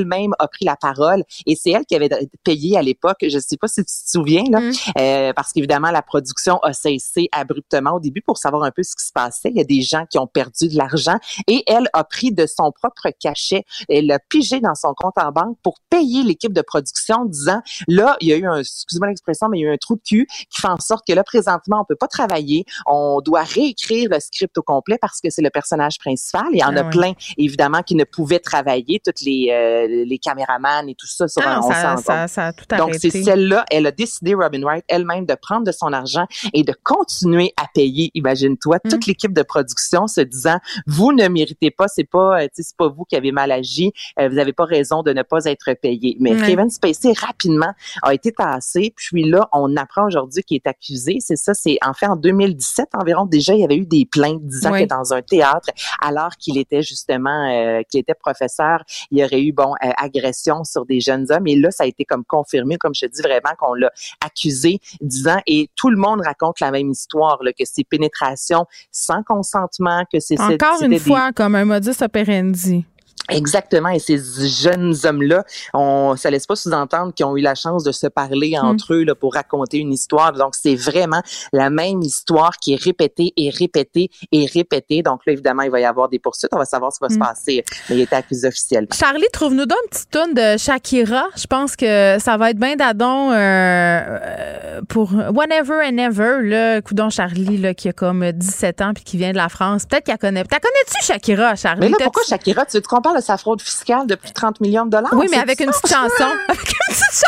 elle-même a pris la parole et c'est elle qui avait payé à l'époque. Je sais pas si tu te souviens là, euh, parce qu'évidemment la production a cessé abruptement au début pour savoir un peu ce qui se passait. Il y a des gens qui ont perdu de l'argent et elle a pris de son propre cachet, elle a pigé dans son compte en banque pour payer l'équipe de production, disant là il y a eu un, excusez-moi l'expression, mais il y a eu un trou de cul qui fait en sorte que là présentement on peut pas travailler, on doit réécrire le script au complet parce que c'est le personnage principal. Il y en Ah a plein évidemment qui ne pouvaient travailler, toutes les euh, les caméramans et tout ça. sur Ah un- non, on ça- ça- a tout Donc c'est celle-là, elle a décidé Robin Wright elle-même de prendre de son argent et de continuer à payer. Imagine-toi Mm. toute l'équipe de production se disant vous ne méritez pas, c'est pas, euh, c'est pas vous qui avez mal agi, euh, vous n'avez pas raison de ne pas être payé. Mais. Kevin Spacey rapidement a été tassé, puis là on apprend aujourd'hui qu'il est accusé. C'est ça, c'est en fait en 2017 environ déjà il y avait eu des plaintes disant Oui. que dans un théâtre, alors qu'il était justement euh, qu'il était professeur, il y aurait eu bon euh, agression sur des jeunes hommes et là ça a été comme confirmé comme je te dis vraiment qu'on l'a accusé disant et tout le monde raconte la même histoire là, que c'est pénétration sans consentement que c'est Encore une des- fois, comme un modus operandi. Exactement. Et ces jeunes hommes-là, on, ça laisse pas sous-entendre qu'ils ont eu la chance de se parler Hmm. entre eux là, pour raconter une histoire. Donc, c'est vraiment la même histoire qui est répétée et répétée et répétée. Donc là, évidemment, il va y avoir des poursuites. On va savoir ce qui va se Hmm. passer. Mais il était accusé officiellement. Charlie, trouve-nous donc un petit tune de Shakira. Je pense que ça va être bien d'adon euh, euh, pour Whenever and Ever, là, coudon Charlie, là, qui a comme 17 ans puis qui vient de la France. Peut-être qu'elle connaît. T'as connais-tu Shakira, Charlie? Mais là, pourquoi Shakira? Tu veux qu'on parle sa fraude fiscale de plus de 30 millions de dollars? Oui, mais avec une petite chanson. Avec une petite chanson!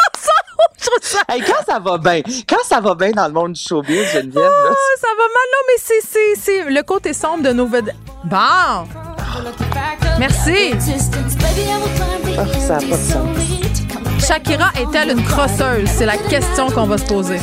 Ça... Hey, quand ça va bien, quand ça va bien dans le monde du showbiz, Geneviève, là, Ah, ça va mal, non, mais c'est, c'est, c'est le côté sombre de nos vedettes. Bon! Merci! oh, ça n'a pas de sens. Shakira est-elle une crosseuse? C'est la question qu'on va se poser.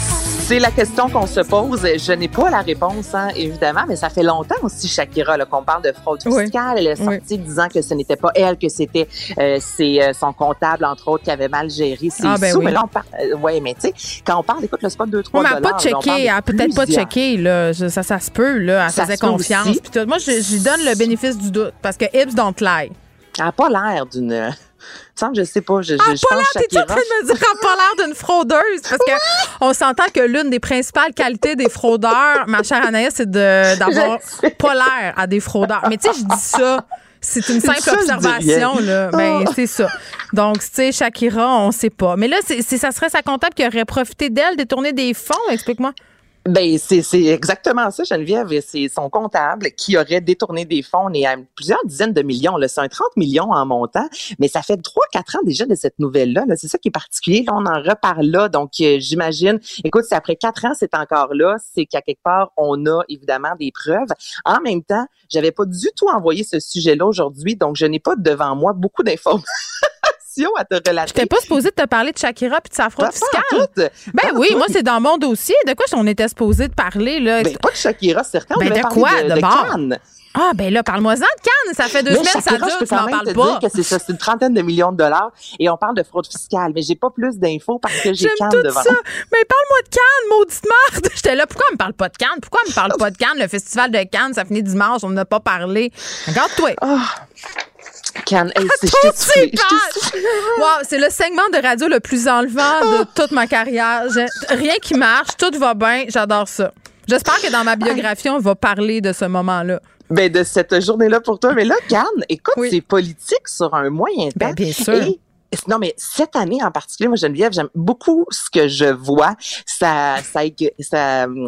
C'est la question qu'on se pose. Je n'ai pas la réponse, hein, évidemment, mais ça fait longtemps aussi, Shakira, qu'on parle de fraude Oui. fiscale. Elle est sortie disant que ce n'était pas elle, que c'était euh, euh, son comptable, entre autres, qui avait mal géré ses Ah, ben sous. oui. Mais là, on parle... euh, ouais, mais tu sais, quand on parle, écoute, c'est pas 2 3 Oui, mais elle n'a pas dollars, parle checké. de peut-être pas checké. Là. Je- ça, ça se peut. Là. Elle Ça faisait confiance. tout. Moi, lui donne le bénéfice du doute parce que Hips don't lie. Elle n'a pas l'air d'une... semble, je sais pas, je, Ah, je pense t'es-tu en train de me dire qu'elle a pas l'air d'une fraudeuse? Parce que on s'entend que l'une des principales qualités des fraudeurs, ma chère Anaïs, c'est de, d'avoir pas l'air à des fraudeurs. Mais tu sais, je dis ça. C'est une simple Ça, observation, là. Ben, Oh. c'est ça. Donc, tu sais, Shakira, on sait pas. Mais là, c'est, ça serait sa comptable qui aurait profité d'elle, détourner des fonds. Explique-moi. Ben, c'est c'est exactement ça, Geneviève. C'est son comptable qui aurait détourné des fonds. On est à plusieurs dizaines de millions. C'est un 30 millions en montant. Mais ça fait 3-4 ans déjà de cette nouvelle-là. là. C'est ça qui est particulier. Là, on en reparle là. Donc, euh, j'imagine, écoute, si après 4 ans, c'est encore là, c'est qu'à quelque part, on a évidemment des preuves. En même temps, j'avais pas du tout envoyé ce sujet-là aujourd'hui. Donc, je n'ai pas devant moi beaucoup d'informations à te relater. J'étais pas supposée de te parler de Shakira puis de sa fraude fiscale. Ben Pas oui, moi, c'est dans mon dossier. De quoi on était supposé de parler, là? Ben, pas de Shakira, certain. Ben, de quoi, de? Cannes. Ah, ben là, parle-moi-en de Cannes. Ça fait deux Mais semaines, ça Shakira, dure, je peux tu m'en parles pas. dire que c'est ça, c'est une trentaine de millions de dollars et on parle de fraude fiscale, mais j'ai pas plus d'infos parce que j'ai J'aime Cannes tout devant. ça. Mais parle-moi de Cannes, maudite merde. J'étais là. Pourquoi on me parle pas de Cannes? Pourquoi on me parle pas de Cannes? Le festival de Cannes, ça finit dimanche. On n'a pas parlé. Regarde-toi. Ah. Cannes. Hey, c'est- je Toutes t'ai soufflé, ces je t'ai pages! Wow, c'est le segment de radio le plus enlevant de toute ma carrière. J'ai- Rien qui marche, tout va bien, j'adore ça. J'espère que dans ma biographie, on va parler de ce moment-là. Ben, de cette journée-là pour toi. Mais là, Cannes, écoute, c'est politique sur un moyen temps. Ben, bien sûr. Et- non, mais cette année en particulier, moi, Geneviève, j'aime beaucoup ce que je vois. Ça, ça, ça, euh,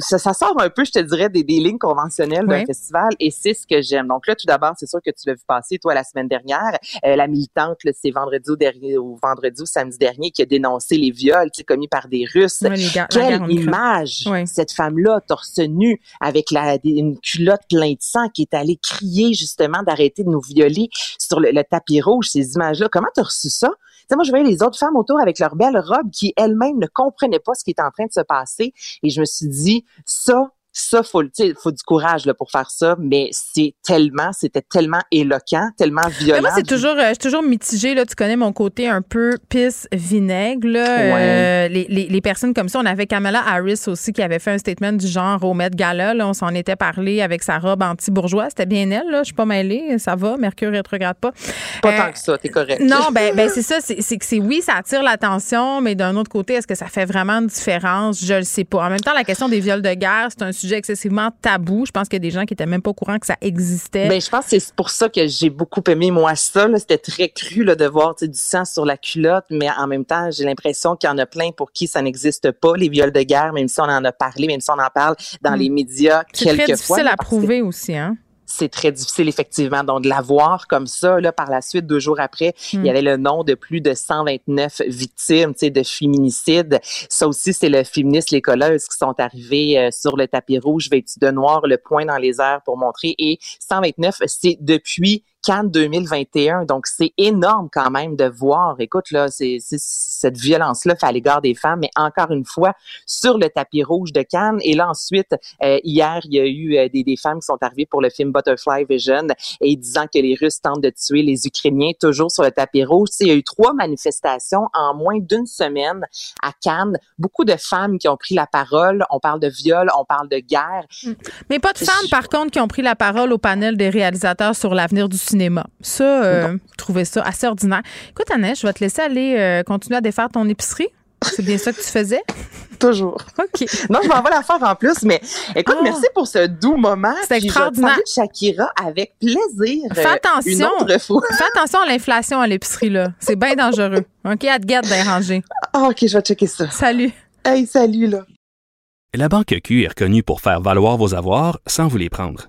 ça, ça sort un peu, je te dirais, des, des lignes conventionnelles d'un Oui. festival et c'est ce que j'aime. Donc là, tout d'abord, c'est sûr que tu l'as vu passer, toi, la semaine dernière. Euh, la militante, c'est vendredi ou, dernier, ou vendredi ou samedi dernier qui a dénoncé les viols tu sais, commis par des Russes. Guerre Quelle image! Oui. Cette femme-là, torse nu, avec la, une culotte pleine de sang, qui est allée crier justement d'arrêter de nous violer sur le, le tapis rouge, ces images-là. Comment t'as reçu ça? Moi, je voyais les autres femmes autour avec leurs belles robes qui elles-mêmes ne comprenaient pas ce qui était en train de se passer. Et je me suis dit, ça, ça, faut, faut du courage là, pour faire ça, mais c'est tellement, c'était tellement éloquent, tellement Mais violent. moi, c'est toujours, euh, je suis toujours mitigée. Là, tu connais mon côté un peu pisse vinaigre. Là. Ouais. Euh, les, les, les personnes comme ça, on avait Kamala Harris aussi qui avait fait un statement du genre au Met Gala. Là, on s'en était parlé avec sa robe anti-bourgeois. C'était bien elle. Là. Je suis pas mêlée. Ça va. Mercure rétrograde pas. Pas Euh, tant que ça, t'es correct. Non, ben, ben c'est ça. C'est c'est que c'est oui, ça attire l'attention, mais d'un autre côté, est-ce que ça fait vraiment une différence? Je le sais pas. En même temps, la question des viols de guerre, c'est un sujet excessivement tabou. Je pense qu'il y a des gens qui étaient même pas au courant que ça existait. Ben, je pense que c'est pour ça que j'ai beaucoup aimé, moi, ça. C'était très cru là, de voir du sang sur la culotte, mais en même temps, j'ai l'impression qu'il y en a plein pour qui ça n'existe pas, les viols de guerre, même si on en a parlé, même si on en parle dans Mm. les médias c'est très difficile à prouver aussi, hein? C'est très difficile effectivement. Donc de la voir comme ça, là, par la suite, deux jours après, Mm. il y avait le nom de plus de 129 victimes, tu sais, de féminicide. Ça aussi, c'est le féministe, les colleuses qui sont arrivées euh, sur le tapis rouge vêtues de noir, le poing dans les airs pour montrer. Et 129, c'est depuis Cannes 2021. Donc, c'est énorme quand même de voir. Écoute, là, c'est c'est cette violence-là fait à l'égard des femmes, mais encore une fois, sur le tapis rouge de Cannes. Et là, ensuite, euh, hier, il y a eu euh, des, des femmes qui sont arrivées pour le film Butterfly Vision et disant que les Russes tentent de tuer les Ukrainiens, toujours sur le tapis rouge. Il y a eu trois manifestations en moins d'une semaine à Cannes. Beaucoup de femmes qui ont pris la parole. On parle de viol, on parle de guerre. Mais pas de femmes, par contre, qui ont pris la parole au panel des réalisateurs sur l'avenir du cinéma. Ça, euh, je trouvais ça assez ordinaire. Écoute, Annette, je vais te laisser aller euh, continuer à défaire ton épicerie. C'est bien ça que tu faisais? Toujours. OK. Non, je m'en vais la faire en plus, mais écoute, Ah. merci pour ce doux moment. C'est Puis je vais te extraordinaire. de Shakira avec plaisir. Fais euh, attention. Une autre fois. Fais attention à l'inflation à l'épicerie, là. C'est bien dangereux. OK, à te garde déranger. Ah, OK, je vais checker ça. Salut. Hey, salut, là. La Banque Q est reconnue pour faire valoir vos avoirs sans vous les prendre.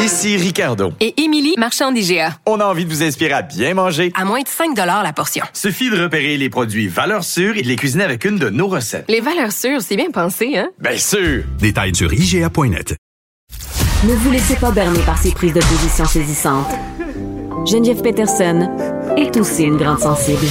Ici Ricardo. Et Émilie, marchand d'IGA. On a envie de vous inspirer à bien manger. À moins de 5 la portion. Suffit de repérer les produits valeurs sûres et de les cuisiner avec une de nos recettes. Les valeurs sûres, c'est bien pensé, hein? Bien sûr! Détails sur IGA.net. Ne vous laissez pas berner par ces prises de position saisissantes. Geneviève Peterson est aussi une grande sensible.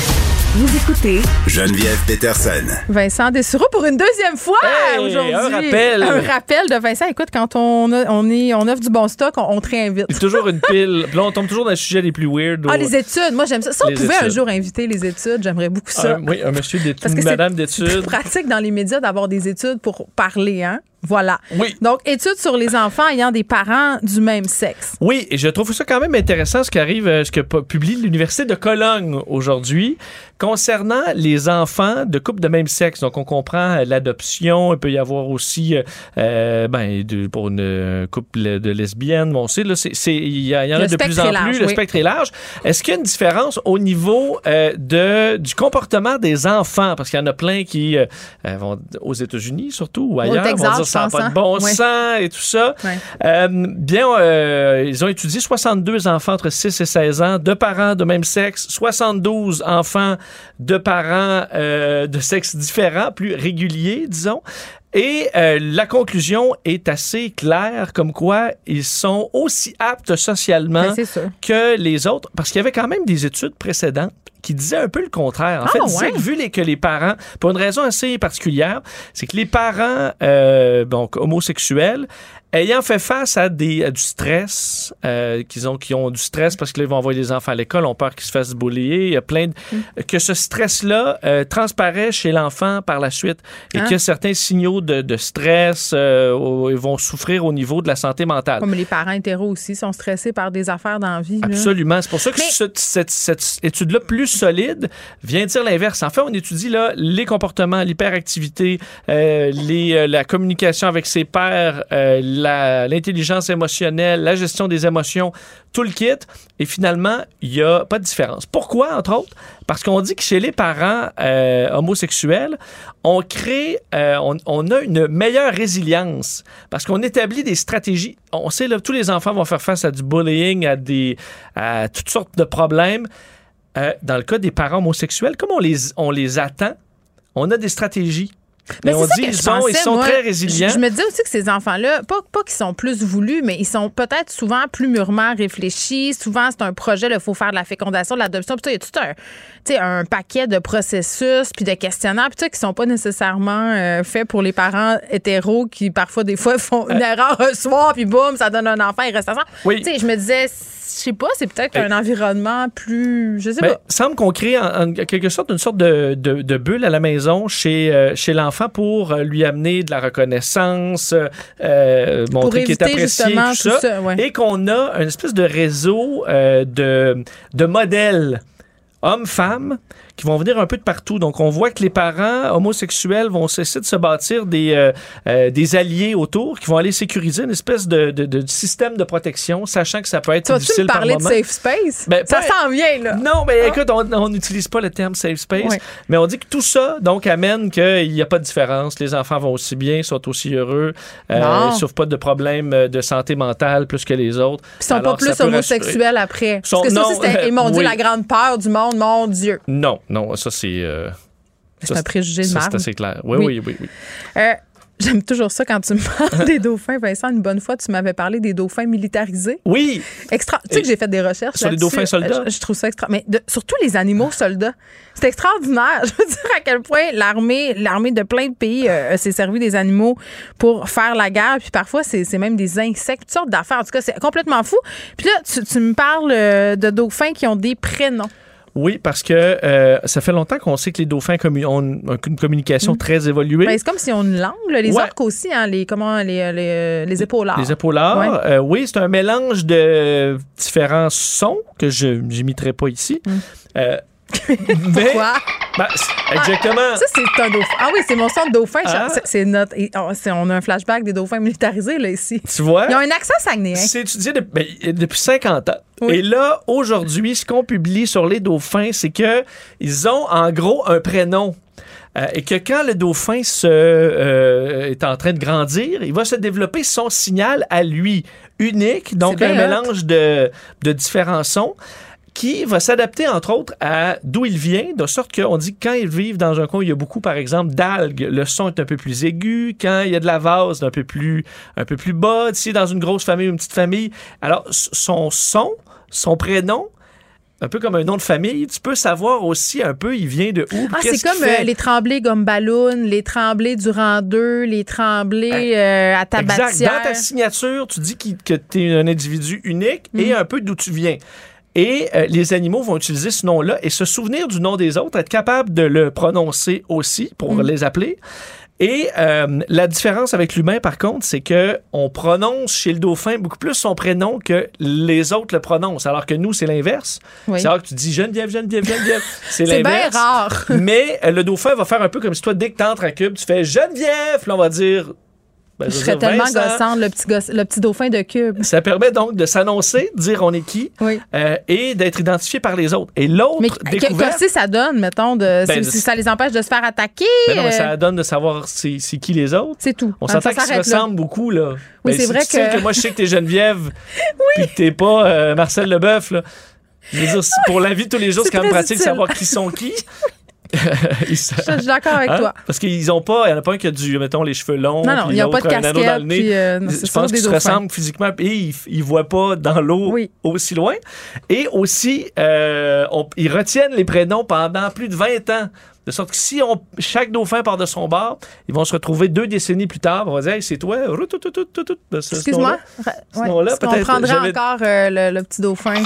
Vous écoutez Geneviève Peterson. Vincent Dessureau pour une deuxième fois Hey, aujourd'hui. un rappel. Un rappel de Vincent. Écoute, quand on, a- on, est, on offre du bon stock, on, on te réinvite. C'est toujours une pile. Puis là, on tombe toujours dans les sujets les plus weird. Ah, les études. Moi, j'aime ça. Si on Les pouvait un jour inviter les études, j'aimerais beaucoup ça. Un- oui, un monsieur d'études, Parce que une c'est- madame C'est d'études. pratique dans les médias d'avoir des études pour parler, hein? Voilà. Oui. Donc, études sur les enfants ayant des parents du même sexe. Oui, et je trouve ça quand même intéressant ce qui arrive, euh, ce que pu- publie l'Université de Cologne aujourd'hui concernant les enfants de couples de même sexe. Donc, on comprend euh, l'adoption. Il peut y avoir aussi, euh, euh, ben, de- pour une couple de lesbiennes, bon, on sait, il y, en Le a de plus en large, plus. Le spectre est large. Est-ce qu'il y a une différence au niveau euh, de, du comportement des enfants? Parce qu'il y en a plein qui euh, vont aux États-Unis, surtout, ou ailleurs, Texas, ça n'a pas de bon Ouais. sens et tout ça. Ouais. Euh, bien, euh, ils ont étudié 62 enfants entre 6 et 16 ans, de parents de même sexe, 72 enfants de parents euh, de sexe différent, plus réguliers, disons. Et euh, la conclusion est assez claire, comme quoi ils sont aussi aptes socialement Ben, que les autres, parce qu'il y avait quand même des études précédentes qui disaient un peu le contraire. En Ah, fait, ouais? que vu les, que les parents, pour une raison assez particulière, c'est que les parents euh, donc homosexuels ayant fait face à, des, à du stress, euh, qu'ils ont, qui ont du stress parce qu'ils vont envoyer les enfants à l'école, ont peur qu'ils se fassent bullier, il y a plein de, Mm. que ce stress-là euh, transparaît chez l'enfant par la suite et Hein? qu'il y a certains signaux de, de stress euh, ils vont souffrir au niveau de la santé mentale. Comme les parents hétéros aussi sont stressés par des affaires dans la vie. Absolument. C'est pour ça que Mais- ce- cette, cette étude-là plus solide vient dire l'inverse. En fait, on étudie là, les comportements, l'hyperactivité, euh, euh, la communication avec ses pairs, euh, l'intelligence émotionnelle, la gestion des émotions, tout le kit. Et finalement, il n'y a pas de différence. Pourquoi, entre autres? Parce qu'on dit que chez les parents homosexuels, on crée, on, on a une meilleure résilience parce qu'on établit des stratégies. On sait, là, tous les enfants vont faire face à du bullying, à, des, à toutes sortes de problèmes. Euh, dans le cas des parents homosexuels, comme on les, on les attend, on a des stratégies. Mais on dit ils sont, pensais, ils sont moi. très résilients. Je, je me disais aussi que ces enfants-là, pas, pas qu'ils sont plus voulus, mais ils sont peut-être souvent plus mûrement réfléchis. Souvent, c'est un projet, il faut faire de la fécondation, de l'adoption. Puis il y a tout un, paquet de processus puis de questionnaires, puis qui sont pas nécessairement euh, faits pour les parents hétéros qui, parfois, des fois, font une erreur un soir, puis boum, ça donne un enfant, il reste ensemble. Euh. Oui. Je me disais, sais pas, c'est peut-être un environnement plus. Je sais Mais pas. semble qu'on crée en, en quelque sorte une sorte de, de- de bulle à la maison chez, euh, chez l'enfant pour euh, lui amener de la reconnaissance, euh, montrer qu'il est apprécié, tout ça, tout ça, ouais. et qu'on a une espèce de réseau euh, de, de modèles hommes-femmes qui vont venir un peu de partout. Donc, on voit que les parents homosexuels vont cesser de se bâtir des, euh, euh, des alliés autour qui vont aller sécuriser une espèce de, de- de système de protection, sachant que ça peut être Tu difficile me par parler de moment. safe space? Ben, ça s'en vient, là. Non, mais écoute, on- n'utilise pas le terme safe space, mais on dit que tout ça, donc, amène qu'il n'y a pas de différence. Les enfants vont aussi bien, sont aussi heureux, euh, ils ne souffrent pas de problèmes euh, de santé mentale plus que les autres. Ils sont Alors, pas plus rassurer. homosexuels après. Sont- Parce que ça c'était, ils m'ont dit oui. la grande peur du monde, mon Dieu. Non, non, ça c'est. euh, C'est un préjugé de marde. C'est assez clair. Oui, Oui. oui, oui, oui. Euh, J'aime toujours ça quand tu me parles des dauphins. Vincent, une bonne fois, tu m'avais parlé des dauphins militarisés. Oui. Extra. Tu sais que j'ai fait des recherches Sur les dauphins soldats? Euh, Je, je trouve ça extra. Mais de- surtout les animaux soldats. C'est extraordinaire. Je veux dire à quel point l'armée, l'armée de plein de pays euh, s'est servi des animaux pour faire la guerre. Puis parfois, c'est même des insectes, toutes sortes d'affaires. En tout cas, c'est complètement fou. Puis là, tu, tu me parles de dauphins qui ont des prénoms. Oui, parce que euh, ça fait longtemps qu'on sait que les dauphins commu- ont une, communication très évoluée. Ben, c'est comme si on une langue. là. Les Ouais. orques aussi, hein, les, comment, les, les, les épaulards. Les épaulards, Ouais. euh, oui, c'est un mélange de différents sons que je n'imiterai pas ici. Euh, Hmm. Pourquoi? Ben, exactement. Ah, ça, c'est un dauphin. Ah oui, c'est mon son de dauphin. Ah. C'est- notre. on a un flashback des dauphins militarisés, là, ici. Tu vois? Ils ont un accent saguenéen. C'est étudié de- ben, depuis 50 ans. Oui. Et là, aujourd'hui, ce qu'on publie sur les dauphins, c'est que ils ont en gros un prénom. Euh, et que quand le dauphin se, euh, est en train de grandir, il va se développer son signal à lui unique, donc un hot. mélange de, de différents sons qui va s'adapter, entre autres, à d'où il vient, de sorte qu'on dit que quand ils vivent dans un coin il y a beaucoup, par exemple, d'algues, le son est un peu plus aigu. Quand il y a de la vase, un peu plus, un peu plus bas. Si dans une grosse famille ou une petite famille, alors son son, son prénom, un peu comme un nom de famille, tu peux savoir aussi un peu il vient de où. Ah, c'est comme euh, les tremblés gomme ballon, les tremblés durant deux, les tremblés euh, à Exact. tabatière. Dans ta signature, tu dis que tu es un individu unique Mm. et un peu d'où tu viens. Et euh, les animaux vont utiliser ce nom-là et se souvenir du nom des autres, être capable de le prononcer aussi pour Mm. les appeler. Et euh, la différence avec l'humain, par contre, c'est que on prononce chez le dauphin beaucoup plus son prénom que les autres le prononcent, alors que nous, c'est l'inverse. Oui. C'est rare que tu dis Geneviève, Geneviève, Geneviève. C'est C'est bien l'inverse. rare. Mais euh, le dauphin va faire un peu comme si toi, dès que tu entres à Cube, tu fais Geneviève. Là, on va dire. Ben, Je serais dire tellement gossante, le petit, gosse- le petit dauphin de cube. Ça permet donc de s'annoncer, de dire on est qui, euh, et d'être identifié par les autres. Et l'autre Mais que- découverte. qu'est-ce que ça donne, mettons, de, Ben, si, si ça les empêche de se faire attaquer? Ben non, mais euh, ça donne de savoir c'est c'est qui les autres. C'est tout. On s'entend ça qu'ils se ressemblent beaucoup, là. Oui, Ben, c'est si vrai tu sais que- que moi, je sais que t'es Geneviève, puis que t'es pas euh, Marcel Leboeuf, là. Je veux dire, c'est pour la vie de tous les jours, c'est C'est quand même pratique de savoir qui sont qui. Je suis d'accord avec Hein? toi. Parce qu'ils ont pas, il y en a pas un qui a du, mettons, les cheveux longs. Non, non, puis ils ont pas l'autre de un anneau dans le nez. puis, euh, non, Je pense qu'ils se ressemblent physiquement et ils, ils voient pas dans l'eau aussi loin. Et aussi, euh, on- ils retiennent les prénoms pendant plus de 20 ans. De sorte que si on, chaque dauphin part de son bord, ils vont se retrouver deux décennies plus tard. On va dire, Hey, c'est toi. Excuse-moi. Ce Ouais, nom-là, est-ce qu'on peut-être, prendrait j'avais- encore euh, le, le petit dauphin?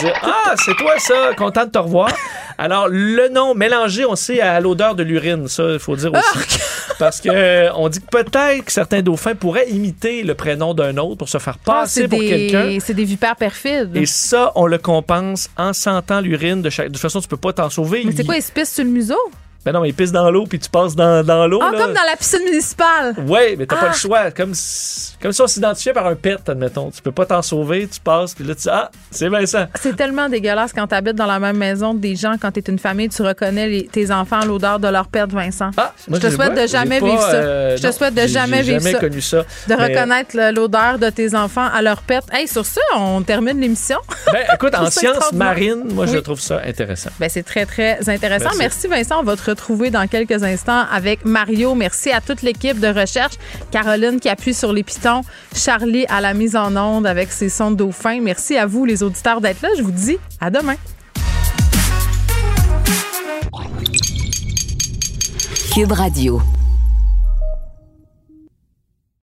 Dire, ah, c'est toi ça, content de te revoir. Alors, le nom mélangé, on sait, à l'odeur de l'urine, ça, il faut dire aussi. Parce que euh, on dit que peut-être que certains dauphins pourraient imiter le prénom d'un autre pour se faire Ah, passer pour quelqu'un. c'est des vipères perfides. Et ça, on le compense en sentant l'urine de chaque. De toute façon, tu peux pas t'en sauver. Mais c'est Il- quoi, ils se pissent sur le museau? Ben non, mais il pisse dans l'eau, puis tu passes dans, dans l'eau. Ah, là. comme dans la piscine municipale. Ouais, mais t'as pas Ah. le choix. Comme si, comme si on s'identifiait par un pet, admettons. Tu peux pas t'en sauver, tu passes, puis là, tu dis, ah, c'est Vincent. C'est tellement dégueulasse quand tu habites dans la même maison des gens, quand tu es une famille, tu reconnais les- tes enfants à l'odeur de leur père Vincent. Ah, Moi, je te j'ai souhaite pas- de jamais pas, vivre ça. euh, je te non, souhaite de jamais vivre jamais ça. connu ça. De Mais- reconnaître l'odeur de tes enfants à leur pet. Hey, sur ça, on termine l'émission. Ben, écoute, en sciences marines, moi, je Oui. trouve ça intéressant. Ben, c'est très, très intéressant. Merci. Merci. Vincent. On va te retrouver dans quelques instants avec Mario. Merci à toute l'équipe de recherche. Caroline qui appuie sur les pitons. Charlie à la mise en onde avec ses sons de dauphin. Merci à vous, les auditeurs, d'être là. Je vous dis à demain. Cube Radio.